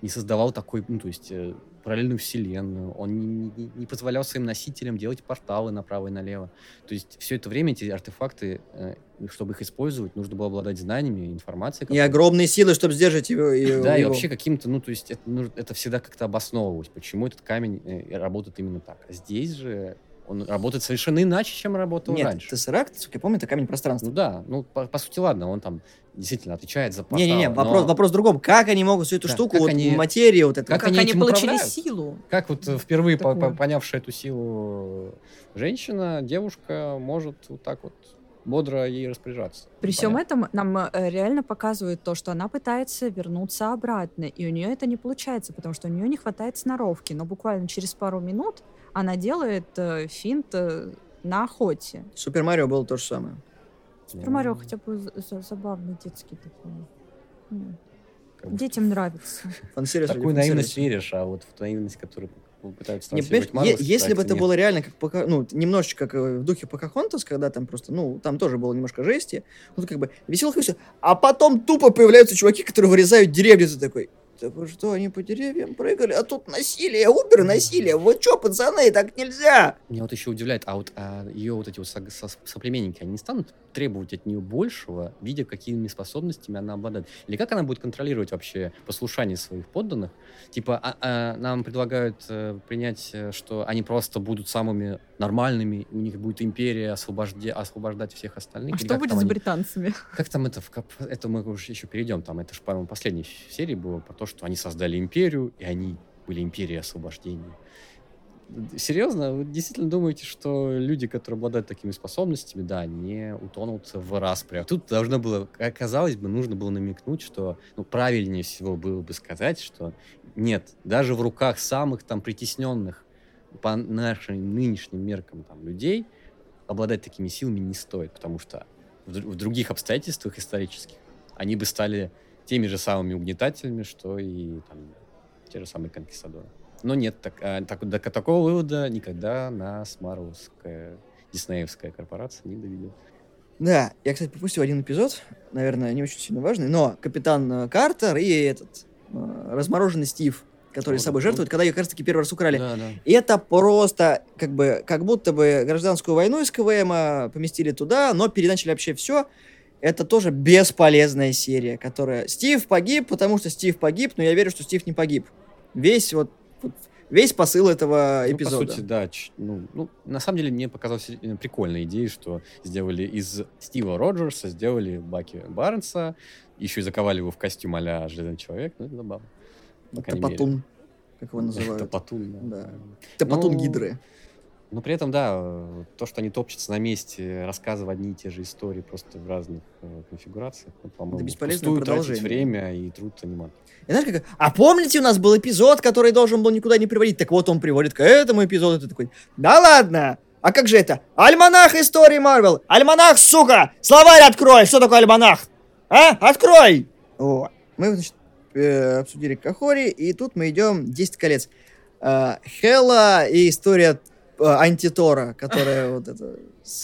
не создавал такой, ну, то есть, э, параллельную вселенную, он не, не, позволял своим носителям делать порталы направо и налево. То есть все это время эти артефакты, э, чтобы их использовать, нужно было обладать знаниями, информацией. И огромные силы, чтобы сдержать его. его Да, и его. вообще каким-то, ну, то есть это, это всегда как-то обосновывалось, почему этот камень э, работает именно так. А здесь же он работает совершенно иначе, чем работал Нет, раньше. Тессеракт, насколько я помню, это камень пространства. Ну да, ну по, по сути, ладно, он там действительно отвечает за порталы. Не-не-не, но вопрос, вопрос в другом. Как они могут всю эту Да, штуку, как вот они- материю вот эту... как Как, они они, получили управляют? силу. Как вот э, впервые по- по- понявшая эту силу женщина, девушка может вот так вот бодро ей распоряжаться. При всем этом нам э, реально показывают то, что она пытается вернуться обратно, и у нее это не получается, потому что у нее не хватает сноровки. Но буквально через пару минут она делает э, финт э, на охоте. Супер Марио было то же самое. Супер Марио хотя бы за- за- забавный детский такой. Бы Детям нравится. Фан-сервис такую наивность веришь, а вот в наивность, которую пытаются Не, понимаешь, е- Марвел, если бы это нет. было реально как Пока- ну, немножечко как э, в духе Покахонтас, когда там просто, ну, там тоже было немножко жести, ну, как бы веселых и все. А потом тупо появляются чуваки, которые вырезают деревья, ты такой, так вы что, они по деревьям прыгали, а тут насилие, убер насилие, вот что, пацаны, так нельзя. Меня вот еще удивляет, а вот а ее вот эти вот со- со- соплеменники, они не станут требовать от нее большего, видя, какими способностями она обладает? Или как она будет контролировать вообще послушание своих подданных? Типа, а- а нам предлагают э, принять, э, что они просто будут самыми нормальными, у них будет империя освобожде- освобождать всех остальных? А Или что будет с они- британцами? Как там это, в это мы уже еще перейдем, там это же, по-моему, последней серии было про то, что они создали империю, и они были империей освобождения. Серьезно, вы действительно думаете, что люди, которые обладают такими способностями, да, не утонут в распрях? Тут должно было, как казалось бы, нужно было намекнуть, что ну, правильнее всего было бы сказать, что нет, даже в руках самых там притесненных по нашим нынешним меркам там, людей обладать такими силами не стоит, потому что в, в других обстоятельствах исторических они бы стали теми же самыми угнетателями, что и там, те же самые конкистадоры. Но нет, так, а, так- до такого вывода никогда нас Марвелская, диснеевская корпорация не доведет. Да, я, кстати, пропустил один эпизод, наверное, не очень сильно важный, но капитан э, Картер и этот э, размороженный Стив, который Вот, собой жертвует, когда ее как таки первый раз украли. Да, да. И это просто, как бы, как будто бы гражданскую войну из КВМ поместили туда, но переначали вообще все. Это тоже бесполезная серия, которая... Стив погиб, потому что Стив погиб, но я верю, что Стив не погиб. Весь вот, весь посыл этого Ну, эпизода. по сути, да. ну, ну, на самом деле, мне показалась э, прикольная идея, что сделали из Стива Роджерса, сделали Баки Барнса, еще и заковали его в костюм а-ля Железный Человек. Ну, это забавно. по крайней мере. Топотун, как его называют. Топотун, да. Да. Топотун Ну, Гидры. Но при этом, да, э, то, что они топчутся на месте, рассказывая одни и те же истории просто в разных э, конфигурациях, ну, по-моему, бесполезное впустую тратить время и труд аниматора. И знаешь, как... А помните, у нас был эпизод, который должен был никуда не приводить? Так вот, он приводит к этому эпизоду. Ты такой, да ладно! А как же это? Альманах истории Марвел! Альманах, сука! Словарь открой! Что такое альманах? А? Открой! Вот. Мы, значит, э, обсудили Кахори, и тут мы идем 10 колец. Э, Хела и история антитора, которая вот это...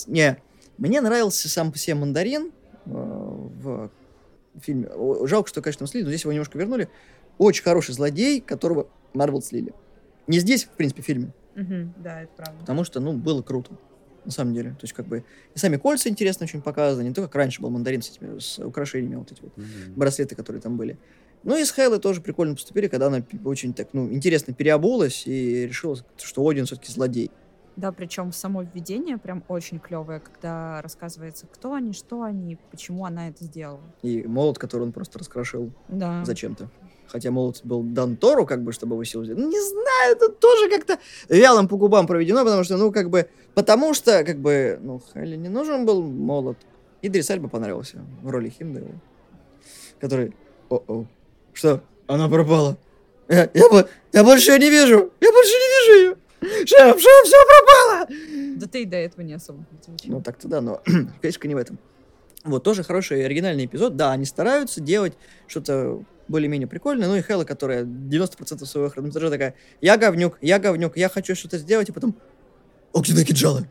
Не, мне нравился сам по себе мандарин э, в фильме. Жалко, что, конечно, слили, но здесь его немножко вернули. Очень хороший злодей, которого Марвел слили. Не здесь, в принципе, в фильме, Да, это правда. потому что, ну, было круто. На самом деле. То есть, как бы, и сами кольца интересно очень показаны, не то, как раньше был мандарин с этими, с украшениями, вот эти вот Мгм. браслеты, которые там были. Ну и с Хейлой тоже прикольно поступили, когда она очень так, ну, интересно переобулась и решила, что Один все-таки злодей. Да, причем само введение прям очень клевое, когда рассказывается, кто они, что они, почему она это сделала. И молот, который он просто раскрошил Да. зачем-то. Хотя молот был дан Тору, как бы, чтобы его силу взять. Ну, не знаю, это тоже как-то вялым по губам проведено, потому что, ну, как бы, потому что, как бы, ну, Хайле не нужен был молот. Идрис Альба понравился в роли Химдейл, который, о-о, что, она пропала. Я, я, я больше ее не вижу, я больше не вижу ее. Шеф, шеф, все пропало. Да ты и до этого не особо. Ну, так-то да, но фишка не в этом. Вот, тоже хороший оригинальный эпизод. Да, они стараются делать что-то более-менее прикольное. Ну и Хэлла, которая 90% своего хронометража такая, я говнюк, я говнюк, я хочу что-то сделать, и потом огненные кинжалы,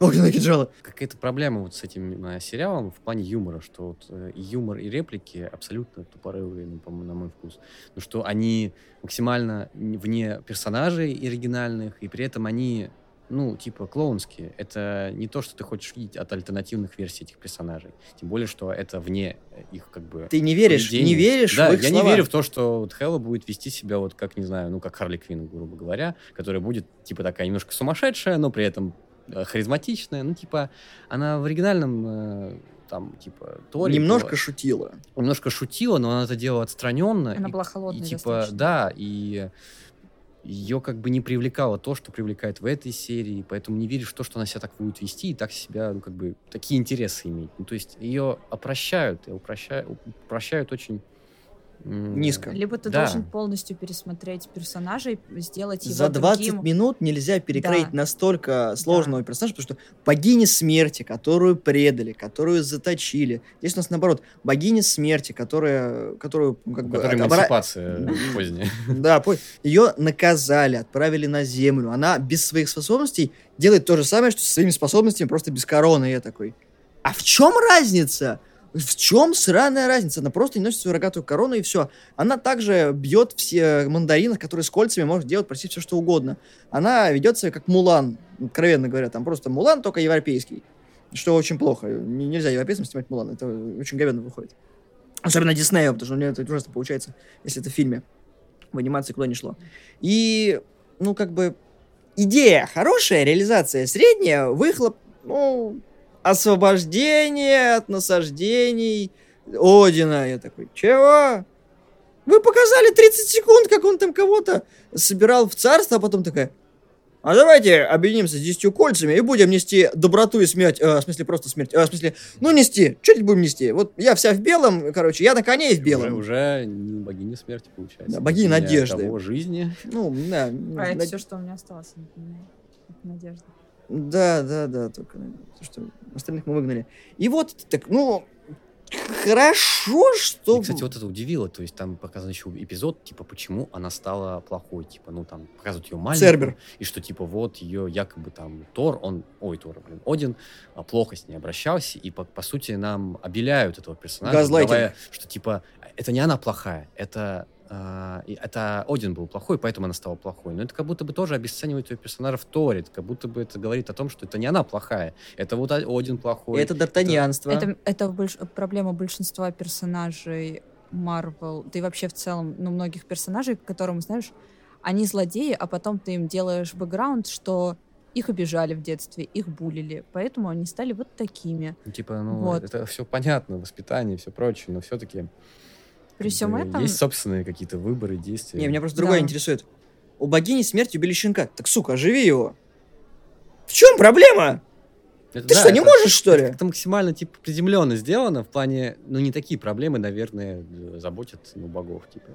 огненные кинжалы. Какая-то проблема вот с этим э, сериалом в плане юмора, что вот э, и юмор, и реплики абсолютно тупорылые, ну, по-моему, на мой вкус. Ну, что они максимально вне персонажей оригинальных, и при этом они ну, типа, клоунские. Это не то, что ты хочешь видеть от альтернативных версий этих персонажей. Тем более, что это вне э, их, как бы, Ты не веришь, поведения. не веришь Да, я слова. не верю в то, что вот Хэлла будет вести себя вот как, не знаю, ну, как Харли Квинн, грубо говоря, которая будет, типа, такая немножко сумасшедшая, но при этом харизматичная. Ну, типа, она в оригинальном, э, там, типа, Торе... Немножко была- шутила. немножко шутила, но она это делала отстраненно. Она и- была холодной и, типа, достаточно. да, и ее как бы не привлекало то, что привлекает в этой серии, поэтому не веришь в то, что она себя так будет вести и так себя, ну, как бы, такие интересы иметь. Ну, то есть ее опрощают, и упрощают, упрощают очень... Низко. Либо ты Да. должен полностью пересмотреть персонажей, сделать его За 20 другим. минут нельзя перекроить Да. настолько сложного персонажа, потому что богиня смерти, которую предали, которую заточили. Здесь у нас наоборот, богиня смерти, которая, которую ну, как У бы... которой обра- эмансипация поздняя. Да, ее наказали, отправили на землю. Она без своих способностей делает то же самое, что со своими способностями, просто без короны. И я такой, а в чем разница? В чем сраная разница? Она просто не носит свою рогатую корону и все. Она также бьет все мандаринах, которые с кольцами может делать почти все, что угодно. Она ведет себя как Мулан, откровенно говоря. Там просто Мулан, только европейский. Что очень плохо. Нельзя европейцам снимать Мулан. Это очень говенно выходит. Особенно Диснея, потому что у меня это ужасно получается, если это в фильме. В анимации куда ни шло. И, ну, как бы, идея хорошая, реализация средняя, выхлоп, ну, освобождение от насаждений Одина. Я такой, чего? Вы показали 30 секунд, как он там кого-то собирал в царство, а потом такая, а давайте объединимся с десятью кольцами и будем нести доброту и смерть, э, в смысле просто смерть, э, в смысле, ну нести, что будем нести? Вот я вся в белом, короче, я на коне и в Уже, белом. уже не богиня смерти, получается. Да, богиня надежды. того, жизни. Ну, да. А это на- все, что у меня осталось. Это надежда. Да, да, да, только то, что остальных мы выгнали. И вот, так, ну, хорошо, что... И, кстати, вот это удивило, то есть там показан еще эпизод, типа, почему она стала плохой, типа, ну, там, показывают ее маленькую, Цербер. и что, типа, вот ее якобы там Тор, он, ой, Тор, блин, Один а, плохо с ней обращался, и, по, по сути, нам обеляют этого персонажа, Газлайтинг. давая, что, типа, это не она плохая, это... а, и это Один был плохой, поэтому она стала плохой. Но это как будто бы тоже обесценивает ее персонажа в Торе. Это как будто бы это говорит о том, что это не она плохая. Это вот Один плохой. Это д'Артаньянство. Это, это больш- проблема большинства персонажей Марвел, да и вообще в целом, ну, многих персонажей, которым, знаешь, они злодеи, а потом ты им делаешь бэкграунд, что их обижали в детстве, их булили, поэтому они стали вот такими. Ну, типа, ну, Вот. это все понятно, воспитание и все прочее, но все-таки При всем этом... есть собственные какие-то выборы, действия. Не, меня просто другое Да. интересует. У богини смерти убили щенка. Так, сука, оживи его. В чем проблема? Это- Ты да, что, не это- можешь, что это ли? как-то максимально, типа, приземленно сделано, в плане, ну, не такие проблемы, наверное, заботят, ну, богов, типа,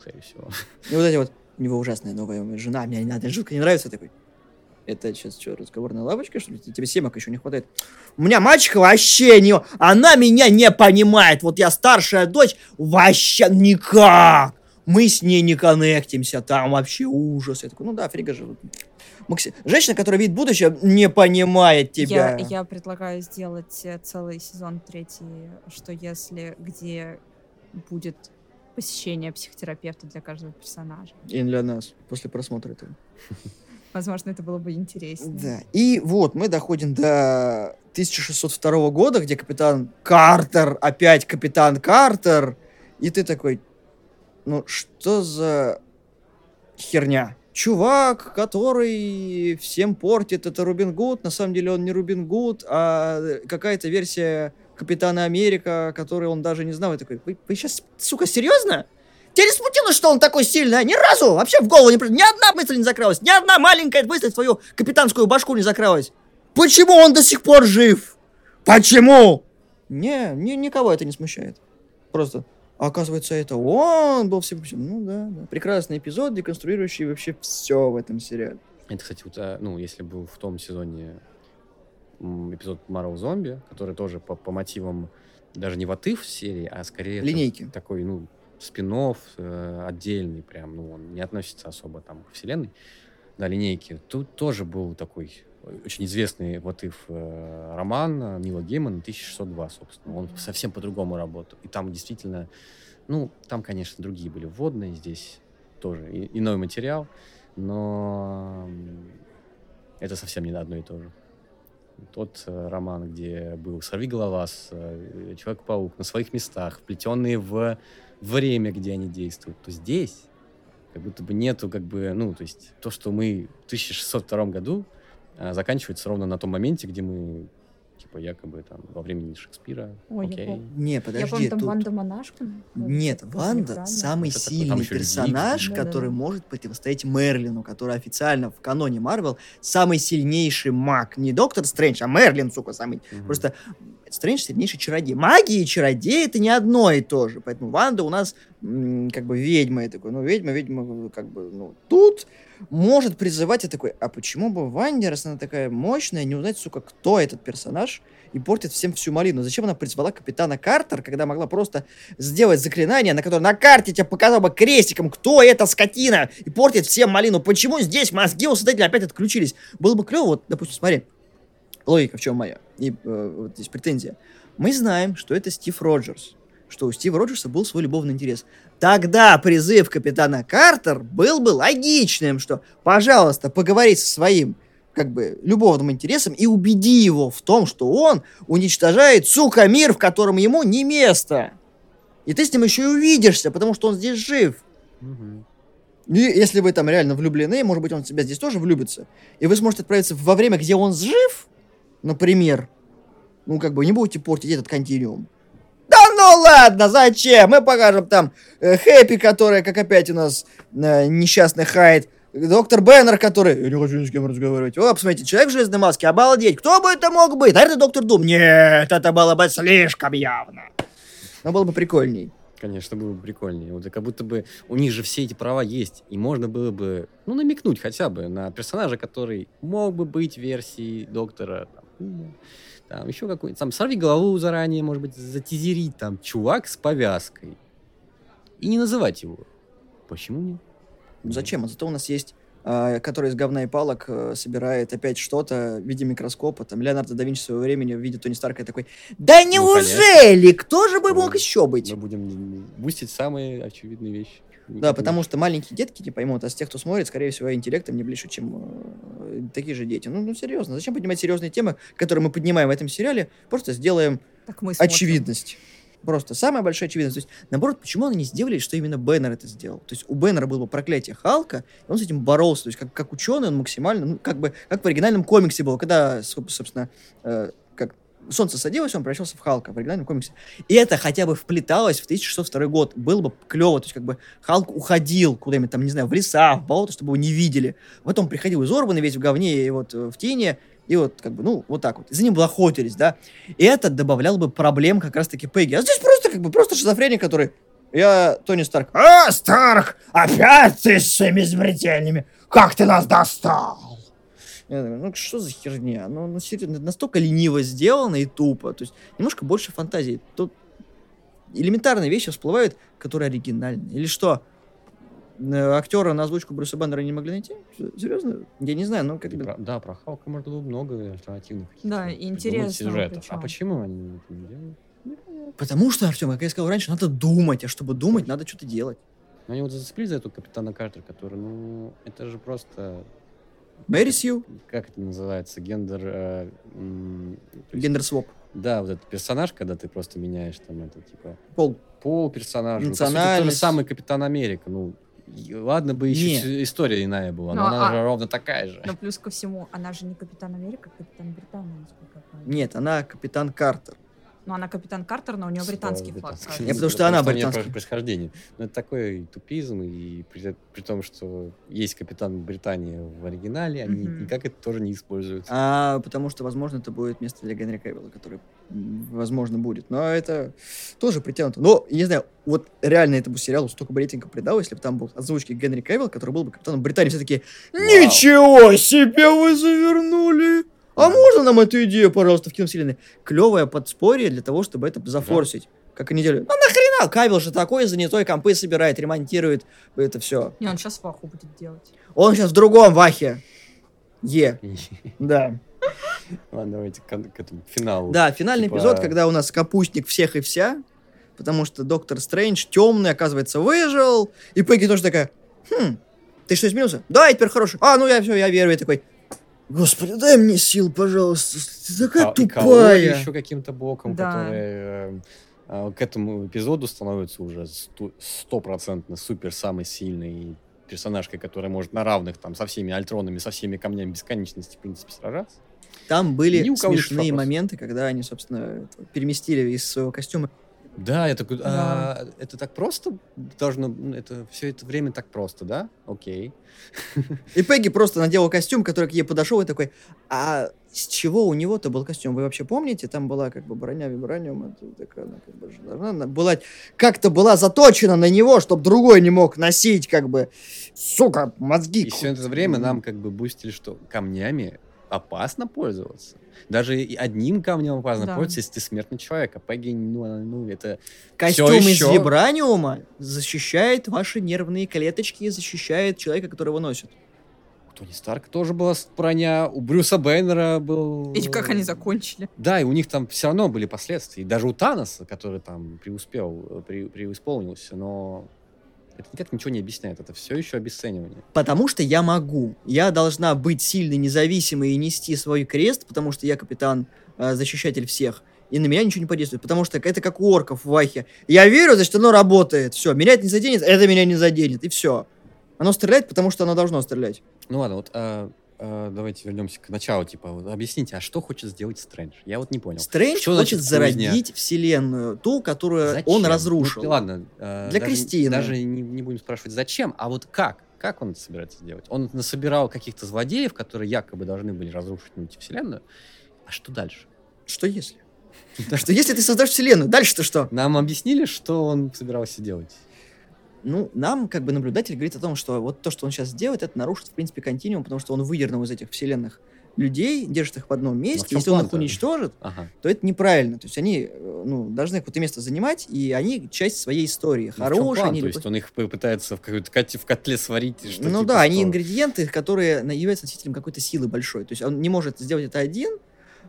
скорее всего. И вот эти вот, у него ужасная новая жена, мне она жутко не нравится. Такой, это сейчас что, разговорная лавочка, что ли? Тебе семок еще не хватает. У меня мачеха вообще не... Она меня не понимает. Вот я старшая дочь, вообще никак. Мы с ней не коннектимся, там вообще ужас. Я такой, ну да, фрига же. Макси- Женщина, которая видит будущее, не понимает тебя. Я, я предлагаю сделать э, целый сезон третий, что если где будет посещение психотерапевта для каждого персонажа. И для нас, после просмотра этого. Возможно, это было бы интереснее. Да. И вот мы доходим до 1602 года, где капитан Картер, опять капитан Картер, и ты такой, ну что за херня? Чувак, который всем портит, это Рубин Гуд, на самом деле он не Рубин Гуд, а какая-то версия Капитана Америка, которую он даже не знал. Я такой, вы, сейчас, сука, серьезно? Тебя не смутило, что он такой сильный? а? Ни разу вообще в голову не пришло. Ни одна мысль не закралась. Ни одна маленькая мысль в твою капитанскую башку не закралась. Почему он до сих пор жив? Почему? Не, ни, никого это не смущает. Просто, оказывается, это он был всем... Ну да, да. Прекрасный эпизод, деконструирующий вообще все в этом сериале. Это, кстати, вот, а, ну, если был в том сезоне эпизод Marvel Зомби, который тоже по, по мотивам даже не вот в серии, а скорее Линейки. такой, ну, спин отдельный прям, ну, он не относится особо там к вселенной, да, линейки. Тут тоже был такой очень известный вот if э, роман э, Нила Геймана 1602, собственно. Он совсем по-другому работал. И там действительно, ну, там, конечно, другие были вводные, здесь тоже и- иной материал, но это совсем не одно и то же. Тот э, роман, где был Сорвиголова, э, Человек-паук на своих местах, вплетенные в время, где они действуют, то здесь как будто бы нету, как бы, ну, то есть то, что мы в 1602 году а, заканчивается ровно на том моменте, где мы, типа, якобы там во времени Шекспира. Ой, я окей. помню. Не, Я подожди, помню, там тут... Ванда Монашка. Нет, Ванда самый это- сильный персонаж, Да-да-да. который может противостоять Мерлину, который официально в каноне Марвел самый сильнейший маг. Не Доктор Стрэндж, а Мерлин, сука, самый. Мгм. Просто Стрэндж сильнейший чародей. Магия и чародей это не одно и то же. Поэтому Ванда у нас м, как бы ведьма. И такой, ну, ведьма, ведьма, как бы, ну, тут может призывать, я такой, а почему бы Ванде, раз она такая мощная, не узнать, сука, кто этот персонаж и портит всем всю малину? Зачем она призвала капитана Картер, когда могла просто сделать заклинание, на которое на карте тебе показал бы крестиком, кто эта скотина, и портит всем малину? Почему здесь мозги у создателя опять отключились? Было бы клево, вот, допустим, смотри, логика в чем моя, и э, вот здесь претензия. Мы знаем, что это Стив Роджерс, что у Стива Роджерса был свой любовный интерес. Тогда призыв капитана Картер был бы логичным, что, пожалуйста, поговори со своим как бы любовным интересом и убеди его в том, что он уничтожает, сука, мир, в котором ему не место. И ты с ним еще и увидишься, потому что он здесь жив. Мгм. И если вы там реально влюблены, может быть, он в тебя здесь тоже влюбится. И вы сможете отправиться во время, где он жив, например. Ну, как бы не будете портить этот континуум. Да ну ладно, зачем? Мы покажем там э, Хэппи, которая, как опять у нас э, несчастный Хайд. Доктор Беннер, который... Я не хочу ни с кем разговаривать. О, посмотрите, человек в железной маске, обалдеть. Кто бы это мог быть? Наверное, Доктор Дум. Нет, это было бы слишком явно. Но было бы прикольней. Конечно, было бы прикольнее. Вот как будто бы у них же все эти права есть. И можно было бы, ну, намекнуть хотя бы на персонажа, который мог бы быть версией доктора. Там, ну, там еще какой-нибудь, там, сорви голову заранее, может быть, затизерить, там, чувак с повязкой. И не называть его. Почему нет? Зачем? А зато у нас есть, а, который из говна и палок э, собирает опять что-то в виде микроскопа. Там Леонардо да Винчи своего времени в виде Тони Старка такой, да неужели? Кто же бы мог Ну, еще быть? Мы будем бустить самые очевидные вещи. Да, потому что маленькие детки не поймут, а с тех, кто смотрит, скорее всего, интеллектом не ближе, чем э, такие же дети. Ну, ну, серьезно, зачем поднимать серьезные темы, которые мы поднимаем в этом сериале? Просто сделаем Так мы смотрим. очевидность. Просто самая большая очевидность. То есть, наоборот, почему они не сделали, что именно Бэннер это сделал? То есть у Бэннера было проклятие Халка, и он с этим боролся. То есть как, как ученый он максимально, ну, как бы, как в оригинальном комиксе было, когда, соб- собственно, э, как солнце садилось, он превращался в Халка в оригинальном комиксе. И это хотя бы вплеталось в 1602 год. Было бы клево. То есть как бы Халк уходил куда-нибудь там, не знаю, в леса, в болото, чтобы его не видели. Потом приходил изорванный весь в говне и вот э, в тени, и вот, как бы, ну, вот так вот. За ним бы охотились, да. И это добавляло бы проблем как раз-таки Пегги. А здесь просто, как бы, просто шизофреник, который... Я Тони Старк. А, Старк! Опять ты с своими изобретениями! Как ты нас достал! Я ну что за херня? Ну, ну серьезно, настолько лениво сделано и тупо. То есть немножко больше фантазии. Тут элементарные вещи всплывают, которые оригинальны. Или что? Э, Актера на озвучку Брюса Баннера не могли найти? Серьезно? Я не знаю, ну как бы... про- да, про Халка можно было много альтернативных каких-то Да, интересного сюжетов. причем. А почему они это не делают? Потому что, Артем, как я сказал раньше, надо думать, а чтобы думать, надо что-то делать. Ну, они вот зацепились за эту капитана Картер, который, ну, это же просто... Мэри Сью, Как это называется? Гендер... э, гендер-своп, Да, вот этот персонаж, когда ты просто меняешь там это, типа, пол. пол персонажа. Ну, по сути, то же Национальность. самый Капитан Америка. Ну, ладно бы еще Не. с- история иная была, но Ну, она а- же ровно такая же. Но плюс ко всему, она же не Капитан Америка, а Капитан Британия, насколько я понимаю. Нет, она капитан Картер. Ну, она капитан Картер, но у нее британский Да, флаг. британский. кажется. Я потому что она британская. про- происхождение. Но это такой тупизм, и при, при том, что есть капитан Британии в оригинале, они Мгм. никак это тоже не используют. А, потому что, возможно, это будет место для Генри Кевилла, который, возможно, будет. Но это тоже притянуто. Но, я не знаю, вот реально этому сериалу столько бы рейтинга придал, если бы там был озвучки Генри Кевилл, который был бы капитаном Британии. Все такие, Вау. ничего себе вы завернули! А можно нам эту идею, пожалуйста, в киновселенной? Клевое подспорье для того, чтобы это зафорсить. Как они делают. Ну нахрена? Кавилл же такой занятой, компы собирает, ремонтирует. Это все. Не, он сейчас фаху будет делать. Он сейчас в другом вахе. Е. Да. Ладно, давайте к, к этому финалу. Да, финальный Типа- эпизод, когда у нас капустник всех и вся, потому что доктор Стрэндж темный, оказывается, выжил, и Пегги тоже такая, хм, ты что, изменился? Да, я теперь хороший. А, ну я все, я верю, я такой, господи, дай мне сил, пожалуйста, ты такая Каори тупая. еще каким-то боком, Да. который э, а, к этому эпизоду становится уже сто- стопроцентно супер самый сильный персонажкой, которая может на равных там со всеми альтронами, со всеми камнями бесконечности, в принципе, сражаться. Там были смешные моменты, когда они, собственно, переместили из своего костюма. Да, я такой, Да. а, это так просто должно, ну, это все это время так просто, да? Окей. И Пегги просто надела костюм, который к ей подошел, и такой, а с чего у него-то был костюм? Вы вообще помните? Там была как бы броня вибраниум, это такая, она как бы должна была, как-то была заточена на него, чтобы другой не мог носить, как бы, сука, мозги. И все это время нам как бы бустили, что камнями опасно пользоваться. Даже и одним камнем опасно Да. пользоваться, если ты смертный человек. А Пегги, ну, ну это... Костюм всё из вибраниума защищает ваши нервные клеточки, защищает человека, который его носит. У Тони Старк тоже была с- броня, у Брюса Бэннера был... И как они закончили? Да, и у них там все равно были последствия. И даже у Таноса, который там преуспел, э, при, преисполнился, но это никак ничего не объясняет. Это все еще обесценивание. Потому что я могу. Я должна быть сильной, независимой и нести свой крест, потому что я капитан, э, защищатель всех. И на меня ничего не подействует, потому что это как у орков в Вахе. Я верю, значит, оно работает. Все, меня это не заденет, это меня не заденет, и все. Оно стреляет, потому что оно должно стрелять. Ну ладно, вот а, а, давайте вернемся к началу. Типа, вот объясните, а что хочет сделать Стрэндж? Я вот не понял. Стрэндж Что хочет значит зародить вселенную, ту, которую Зачем? он Ну, разрушил. ладно. а, Для даже, Кристины. Даже не, не будем спрашивать, зачем, а вот как? Как он это собирается сделать? Он насобирал каких-то злодеев, которые якобы должны были разрушить мультивселенную. А что дальше? Что если? Да что если ты создашь вселенную, дальше-то что? Нам объяснили, что он собирался делать? Ну, нам, как бы, наблюдатель говорит о том, что вот то, что он сейчас делает, это нарушит, в принципе, континуум, потому что он выдернул из этих вселенных людей, держит их в одном месте. чем Если он их уничтожит, Ага. то это неправильно. То есть они э, ну, должны какое-то место занимать, и они часть своей истории. Ну, в Хорошие план? они То есть он их пытается в, какой-то коте- в котле сварить? Что, Ну типа, да, они что? ингредиенты, которые являются носителем какой-то силы большой. То есть он не может сделать это один,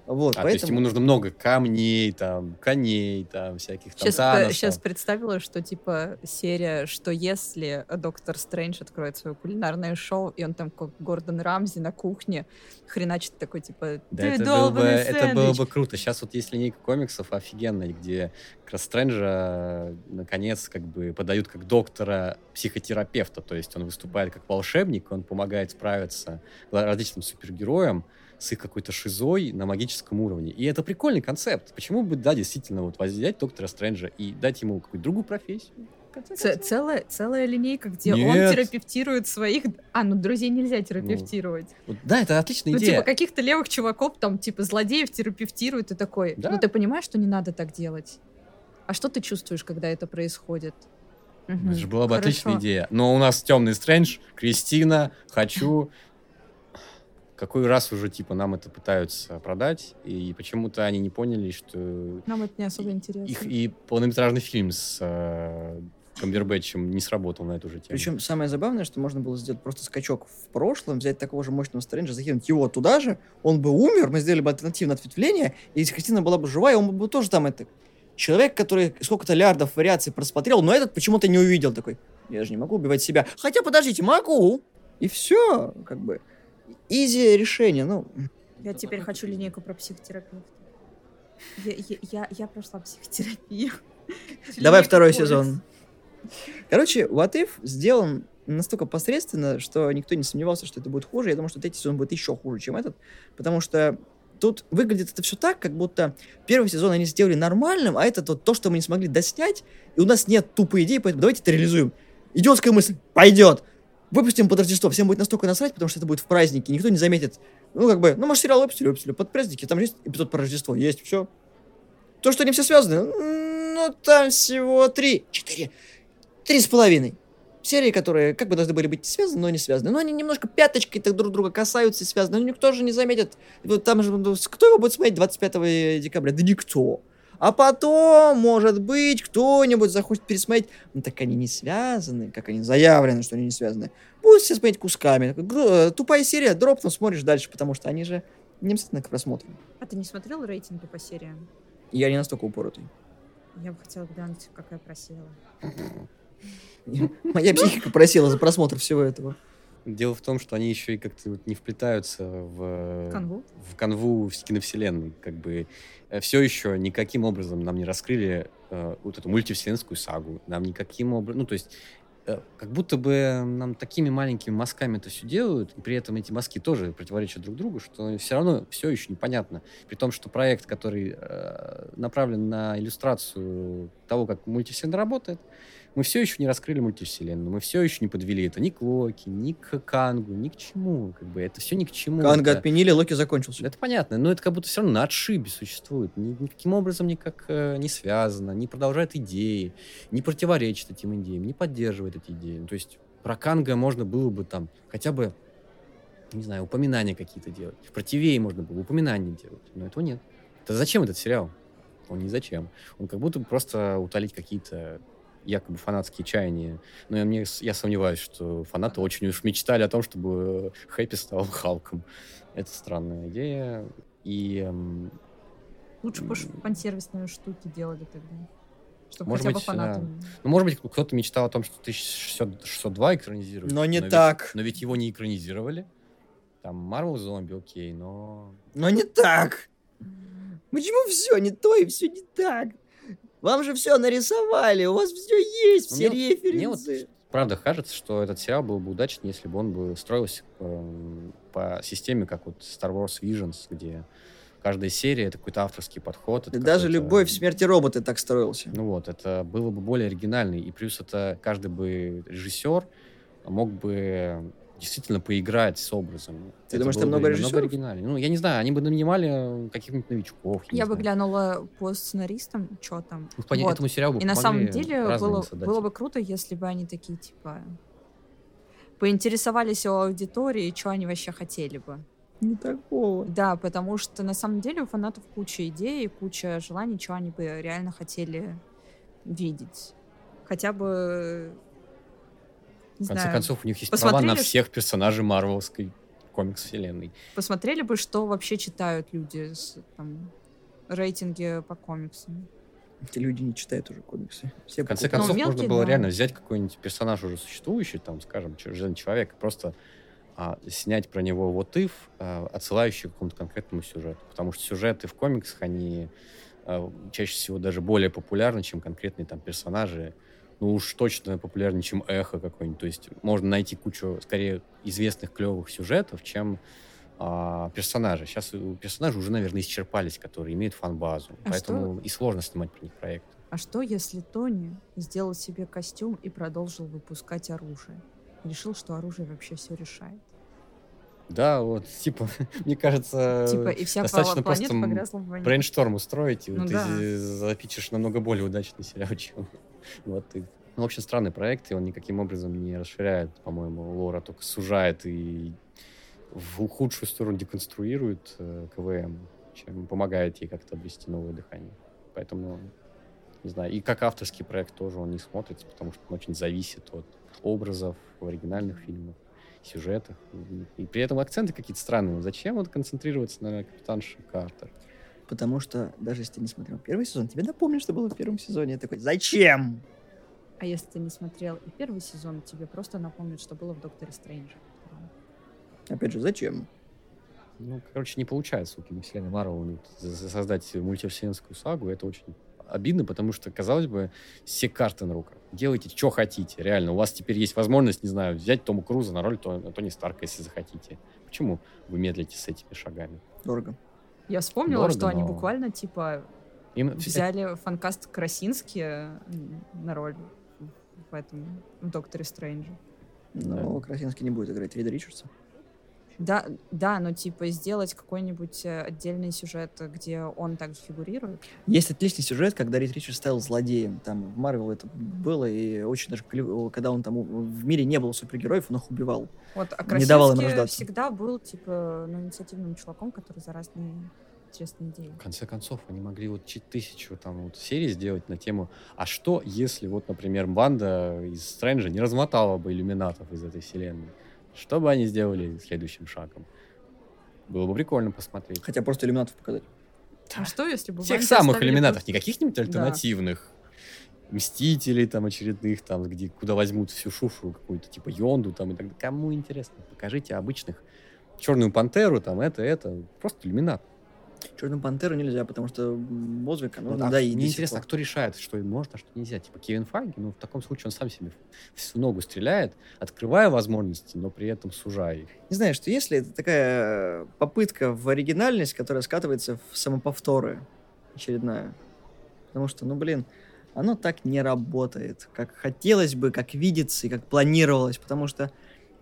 вот, А, то есть поэтому... ему нужно много камней, там, коней, там, всяких там Сейчас, Таносов. сейчас представила, что типа серия, что если доктор Стрэндж откроет свое кулинарное шоу, и он там как Гордон Рамзи на кухне хреначит такой типа Да, «Ты это было, бы, это было сэндвич». бы круто. Сейчас вот есть линейка комиксов офигенная, где как раз Стрэнджа, наконец, как бы подают как доктора психотерапевта. То есть он выступает как волшебник, он помогает справиться различным супергероям с их какой-то шизой на магическом уровне. И это прикольный концепт. Почему бы, да, действительно, вот взять доктора Стрэнджа и дать ему какую-то другую профессию? Ц- целая, целая линейка, где он Нет. терапевтирует своих... А, ну друзей нельзя терапевтировать. Вот, да, это отличная Ну, идея. типа, каких-то левых чуваков, там, типа, злодеев терапевтирует, и такой, Да. ну, ты понимаешь, что не надо так делать? А что ты чувствуешь, когда это происходит? Мгм, Это же была бы хорошо. отличная идея. Но у нас темный Стрэндж, Кристина, хочу. Какой раз уже, типа, нам это пытаются продать, и почему-то они не поняли, что Нам это не особо интересно. их и полнометражный фильм с э, Камбербэтчем не сработал на эту же тему. Причем самое забавное, что можно было сделать просто скачок в прошлом, взять такого же мощного Стрэнджа, закинуть его туда же, он бы умер, мы сделали бы альтернативное ответвление, и если Кристина была бы жива, и он бы тоже там это... Человек, который сколько-то лярдов вариаций просмотрел, но этот почему-то не увидел такой. Я же не могу убивать себя. Хотя, подождите, могу. И все, как бы. Изи решение, ну... Я теперь хочу линейку про психотерапевта. Я, я, я, я прошла психотерапию. Давай второй сезон. Короче, What If сделан настолько посредственно, что никто не сомневался, что это будет хуже. Я думаю, что третий сезон будет еще хуже, чем этот, потому что тут выглядит это все так, как будто первый сезон они сделали нормальным, а это вот то, что мы не смогли доснять, и у нас нет тупой идеи, поэтому давайте это реализуем. Идиотская мысль, пойдет. Выпустим под Рождество, всем будет настолько насрать, потому что это будет в празднике, никто не заметит. Ну, как бы, ну, может, сериал выпустили, выпустили, под праздники, там есть эпизод про Рождество, есть, все. То, что они все связаны, ну, там всего три, четыре, три с половиной серии, которые как бы должны были быть связаны, но не связаны. Но они немножко пяточкой так друг друга касаются и связаны. Но никто же не заметит. Вот там же, кто его будет смотреть 25 декабря? Да никто. А потом, может быть, кто-нибудь захочет пересмотреть. Ну так они не связаны, как они заявлены, что они не связаны. Будут все смотреть кусками. Гру- Тупая серия, дропнул, смотришь дальше, потому что они же не обязательно к просмотру. А ты не смотрел рейтинги по сериям? Я не настолько упоротый. Я бы хотела глянуть, как я просила. Моя психика просила за просмотр всего этого. Дело в том, что они еще и как-то вот не вплетаются в, Канву? в канву в киновселенной. Как бы все еще никаким образом нам не раскрыли э, вот эту мультивселенскую сагу. Нам никаким образом... Ну, то есть э, как будто бы нам такими маленькими мазками это все делают, и при этом эти мазки тоже противоречат друг другу, что все равно все еще непонятно. При том, что проект, который э, направлен на иллюстрацию того, как мультивселенная работает, мы все еще не раскрыли мультивселенную, мы все еще не подвели это ни к Локи, ни к Кангу, ни к чему. Как бы это все ни к чему. Канга это... отменили, Локи закончился. Это понятно, но это как будто все равно на отшибе существует. Ни, никаким образом никак э, не связано, не продолжает идеи, не противоречит этим идеям, не поддерживает эти идеи. Ну, то есть про Канга можно было бы там хотя бы, не знаю, упоминания какие-то делать. Про Тивей можно было упоминания делать, но этого нет. Это зачем этот сериал? Он не зачем. Он как будто просто утолить какие-то якобы фанатские чаяния. Но я, мне, я сомневаюсь, что фанаты очень уж мечтали о том, чтобы Хэппи стал Халком. Это странная идея. И... эм, Лучше бы фан-сервисные штуки делали тогда. Чтобы Может хотя бы быть, фанаты... да. Ну, может быть, кто-то мечтал о том, что 1602 экранизируют. Но не ведь- так. но ведь его не экранизировали. Там Marvel зомби, окей, но... Но не так. Почему все не то и все не так? Вам же все нарисовали, у вас все есть, все мне вот- мне вот референсы. Правда, кажется, что этот сериал был бы удачнее, если бы он бы строился эм, по системе, как вот Star Wars Visions, где каждая серия — это какой-то авторский подход. это Да Даже любовь в смерти роботы так строился. Ну вот, это было бы более оригинально. И плюс это каждый бы режиссер мог бы действительно поиграть с образом. Ты Это думаешь, там много режиссеров? оригинальнее. Ну, я не знаю, они бы нанимали каких-нибудь новичков. не Я бы глянула по сценаристам, что там. Ну, по Вот. этому сериалу бы И на самом деле было, создатели. было бы круто, если бы они такие, типа, поинтересовались у аудитории, что они вообще хотели бы. Не такого. Да, потому что на самом деле у фанатов куча идей, куча желаний, что они бы реально хотели видеть. Хотя бы... Не В конце знаю, концов, у них есть права на посмотрели, всех персонажей Марвелской комикс-вселенной. посмотрели бы, что вообще читают люди с там, рейтинги по комиксам. Эти люди не читают уже комиксы. Все В конце покупают. концов, мелкие, можно было да. реально взять какой-нибудь персонаж уже существующий, там, скажем, Железный человек, и просто а, снять про него вот if, а, отсылающий к какому-то конкретному сюжету. Потому что сюжеты в комиксах, они а, чаще всего даже более популярны, чем конкретные там персонажи. Ну уж точно популярнее, чем эхо какой-нибудь. То есть можно найти кучу, скорее, известных клевых сюжетов, чем а, персонажи. Сейчас у персонажей уже, наверное, исчерпались, которые имеют фан-базу. А Поэтому и сложно снимать про них проект. А что, если Тони сделал себе костюм и продолжил выпускать оружие? Решил, что оружие вообще все решает. Да, вот, типа, мне кажется, типа, и вся достаточно просто брейншторм устроить, и Ну вот да. ты запитчишь намного более удачный сериал, чем вот ты. Ну, в общем, странный проект, и он никаким образом не расширяет, по-моему, лора, только сужает и в худшую сторону деконструирует э, КВМ, чем помогает ей как-то обрести новое дыхание. Поэтому, не знаю, и как авторский проект тоже он не смотрится, потому что он очень зависит от образов в оригинальных фильмах, сюжетах. И, при этом акценты какие-то странные. Зачем вот концентрироваться на капитанше Картер? Потому что даже если ты не смотрел первый сезон, тебе напомню, что было в первом сезоне. Я такой, зачем? А если ты не смотрел и первый сезон, тебе просто напомнят, что было в Докторе Стрэнджа. Опять же, зачем? Ну, короче, не получается у киновселенной Марвел создать мультивселенскую сагу. Это очень обидно, потому что, казалось бы, все карты на руках. Делайте, что хотите. Реально, у вас теперь есть возможность, не знаю, взять Тома Круза на роль Тони, Тони Старка, если захотите. Почему вы медлите с этими шагами? Дорого. Я вспомнила, Дорого, что они но- буквально, типа, Им взяли фанкаст Красински на роль в этом, в Докторе Стрэнджа. Но Красинский не будет играть Рида Ричардса. Да, да, но типа сделать какой-нибудь э, отдельный сюжет, где он также фигурирует. Есть отличный сюжет, когда Рид Ричардс стал злодеем. Там в Марвел это было, и очень даже, когда он там в мире не было супергероев, он их убивал. Вот, а Не давал им рождаться. всегда был, типа, ну, инициативным чуваком, который за разные интересные идеи. В конце концов, они могли вот тысячу там вот серий сделать на тему, а что, если вот, например, банда из Стрэнджа не размотала бы иллюминатов из этой вселенной? Что бы они сделали следующим шагом? Было бы прикольно посмотреть. Хотя просто иллюминатов показать. А что, если бы Тех Ваньке самых иллюминатов, просто- не каких-нибудь альтернативных. Мстителей там очередных, там, где, куда возьмут всю шушу какую-то, типа Йонду там и так далее. Кому интересно? Покажите обычных. Черную пантеру, там, это, это. Просто иллюминат. Черную пантеру нельзя, потому что мозг, ну, Вот, да, и мне интересно, а кто решает, что можно, а что нельзя? Типа Кевин Файги, ну, в таком случае он сам себе в ногу стреляет, открывая возможности, но при этом сужая их. Не знаю, что если это такая попытка в оригинальность, которая скатывается в самоповторы очередная. Потому что, ну, блин, оно так не работает, как хотелось бы, как видится и как планировалось, потому что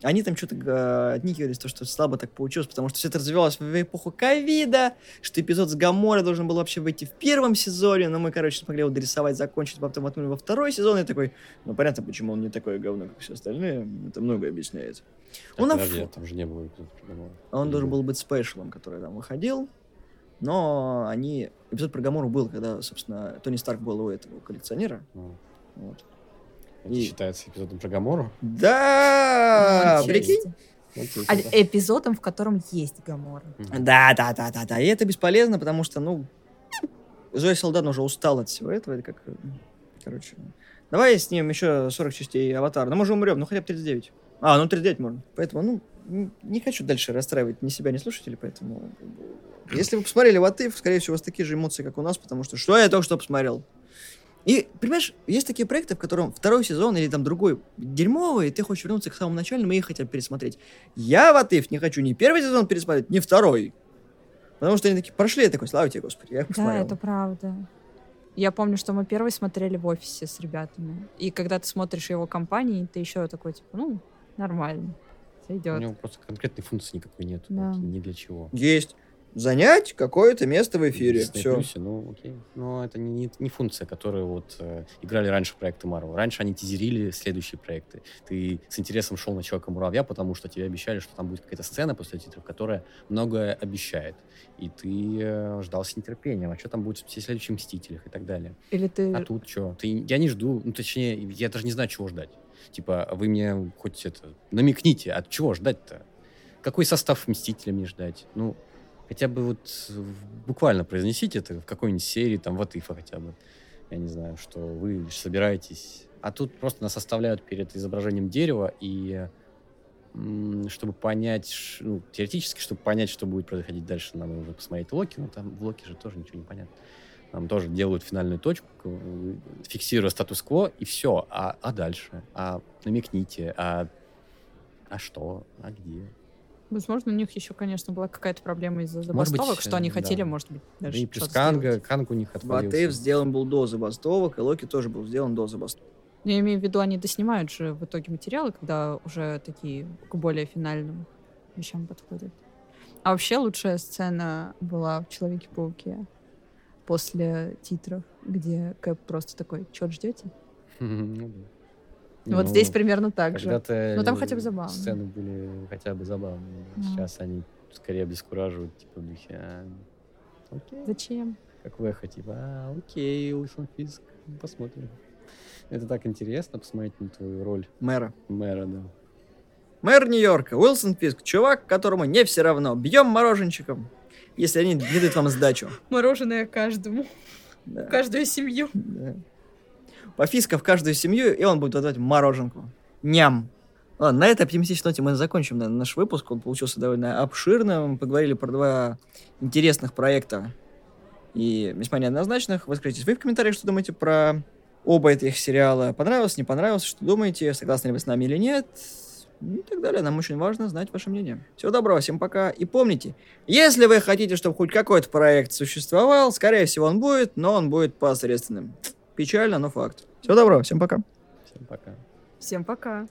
они там что-то отникивались, то, что слабо так получилось, потому что все это развивалось в эпоху ковида, что эпизод с Гаморой должен был вообще выйти в первом сезоне, но мы, короче, смогли его дорисовать, закончить, потом отмыли во второй сезон, и такой, ну, понятно, почему он не такое говно, как все остальные, это многое объясняет. Так, Он подожди, а там же не было эпизода про Гамору. он Или должен был? быть спешлом, который там выходил. Но они... Эпизод про Гамору был, когда, собственно, Тони Старк был у этого коллекционера. Ну, Вот. Это И- считается эпизодом про Гамору? Да! Ну, Прикинь? А, эпизодом, в котором есть Гамора. Да, да, да, да, да. И это бесполезно, потому что, ну, Зоя Солдан уже устал от всего этого. Это как... э, Короче. Давай снимем еще 40 частей Аватара. Ну, мы же умрем, ну, хотя бы 39. А, ну, 39 можно. Поэтому, ну, не хочу дальше расстраивать ни себя, ни слушателей, поэтому... бы, Если вы посмотрели What If, скорее всего, у вас такие же эмоции, как у нас, потому что что я только что посмотрел? И, понимаешь, есть такие проекты, в котором второй сезон или там другой дерьмовый, и ты хочешь вернуться к самому началу, и их хотят пересмотреть. Я в If не хочу ни первый сезон пересмотреть, ни второй. Потому что они такие прошли, я такой, слава тебе, Господи, я их Да, посмотрел. это правда. Я помню, что мы первый смотрели в офисе с ребятами. И когда ты смотришь его компании, ты еще такой, типа, ну, нормально. У Сойдет. него просто конкретной функции никакой нет. Да. вот, ни для чего. Есть. Занять какое-то место в эфире. Disney Все. Plus, ну, окей. Но это не, не, не функция, которую вот э, играли раньше проекты Marvel. Раньше они тизерили следующие проекты. Ты с интересом шел на Человека-муравья, потому что тебе обещали, что там будет какая-то сцена после титров, которая многое обещает. И ты э, ждал с нетерпением, а что там будет в следующих Мстителях и так далее. Или ты... А тут что? Ты, я не жду, ну, точнее, я даже не знаю, чего ждать. Типа, вы мне хоть это, намекните, от чего ждать-то? Какой состав Мстителя мне ждать? Ну, хотя бы вот буквально произнесите это в какой-нибудь серии, там, в Ифа хотя бы. Я не знаю, что вы собираетесь. А тут просто нас оставляют перед изображением дерева, и чтобы понять, ну, теоретически, чтобы понять, что будет происходить дальше, нам нужно посмотреть Локи, но там в Локи же тоже ничего не понятно. Нам тоже делают финальную точку, э, фиксируя статус-кво, и все. А, а дальше? А намекните, а, а что? А где? Возможно, у них еще, конечно, была какая-то проблема из-за Может быть, забастовок, что они э, хотели, да. может быть, Да даже и плюс что-то Канга. Канг у них отвалился. If сделан был до забастовок, и Локи тоже был сделан до забастовок. Но я имею в виду, они доснимают же в итоге материалы, когда уже такие к более финальным вещам подходят. А вообще лучшая сцена была в Человеке-пауке после титров, где Кэп просто такой, что ждете? Вот ну, здесь примерно так же. Когда-то Ну, там хотя бы забавно. Сцены были хотя бы забавные. Ну. Сейчас они скорее обескураживают, типа, в духе, а, окей. Зачем? Как в эхо, типа, а, окей, Уилсон Фиск, посмотрим. Это так интересно посмотреть на твою роль Мэра. мэра, да. Мэр Нью-Йорка, Уилсон Фиск, чувак, которому не все равно. Бьем мороженщиком, если они не дают вам сдачу. Мороженое каждому, Да, каждую семью. да по фиска в каждую семью, и он будет отдавать мороженку. Ням. Ладно, на этой оптимистичной ноте мы закончим наверное, наш выпуск. Он получился довольно обширным. Мы поговорили про два интересных проекта и весьма неоднозначных. Выскажитесь вы в комментариях, что думаете про оба этих сериала. Понравилось, не понравилось, что думаете, согласны ли вы с нами или нет и так далее. Нам очень важно знать ваше мнение. Всего доброго, всем пока. И помните, если вы хотите, чтобы хоть какой-то проект существовал, скорее всего он будет, но он будет посредственным. Печально, но факт. Всего доброго, всем пока. Всем пока. Всем пока.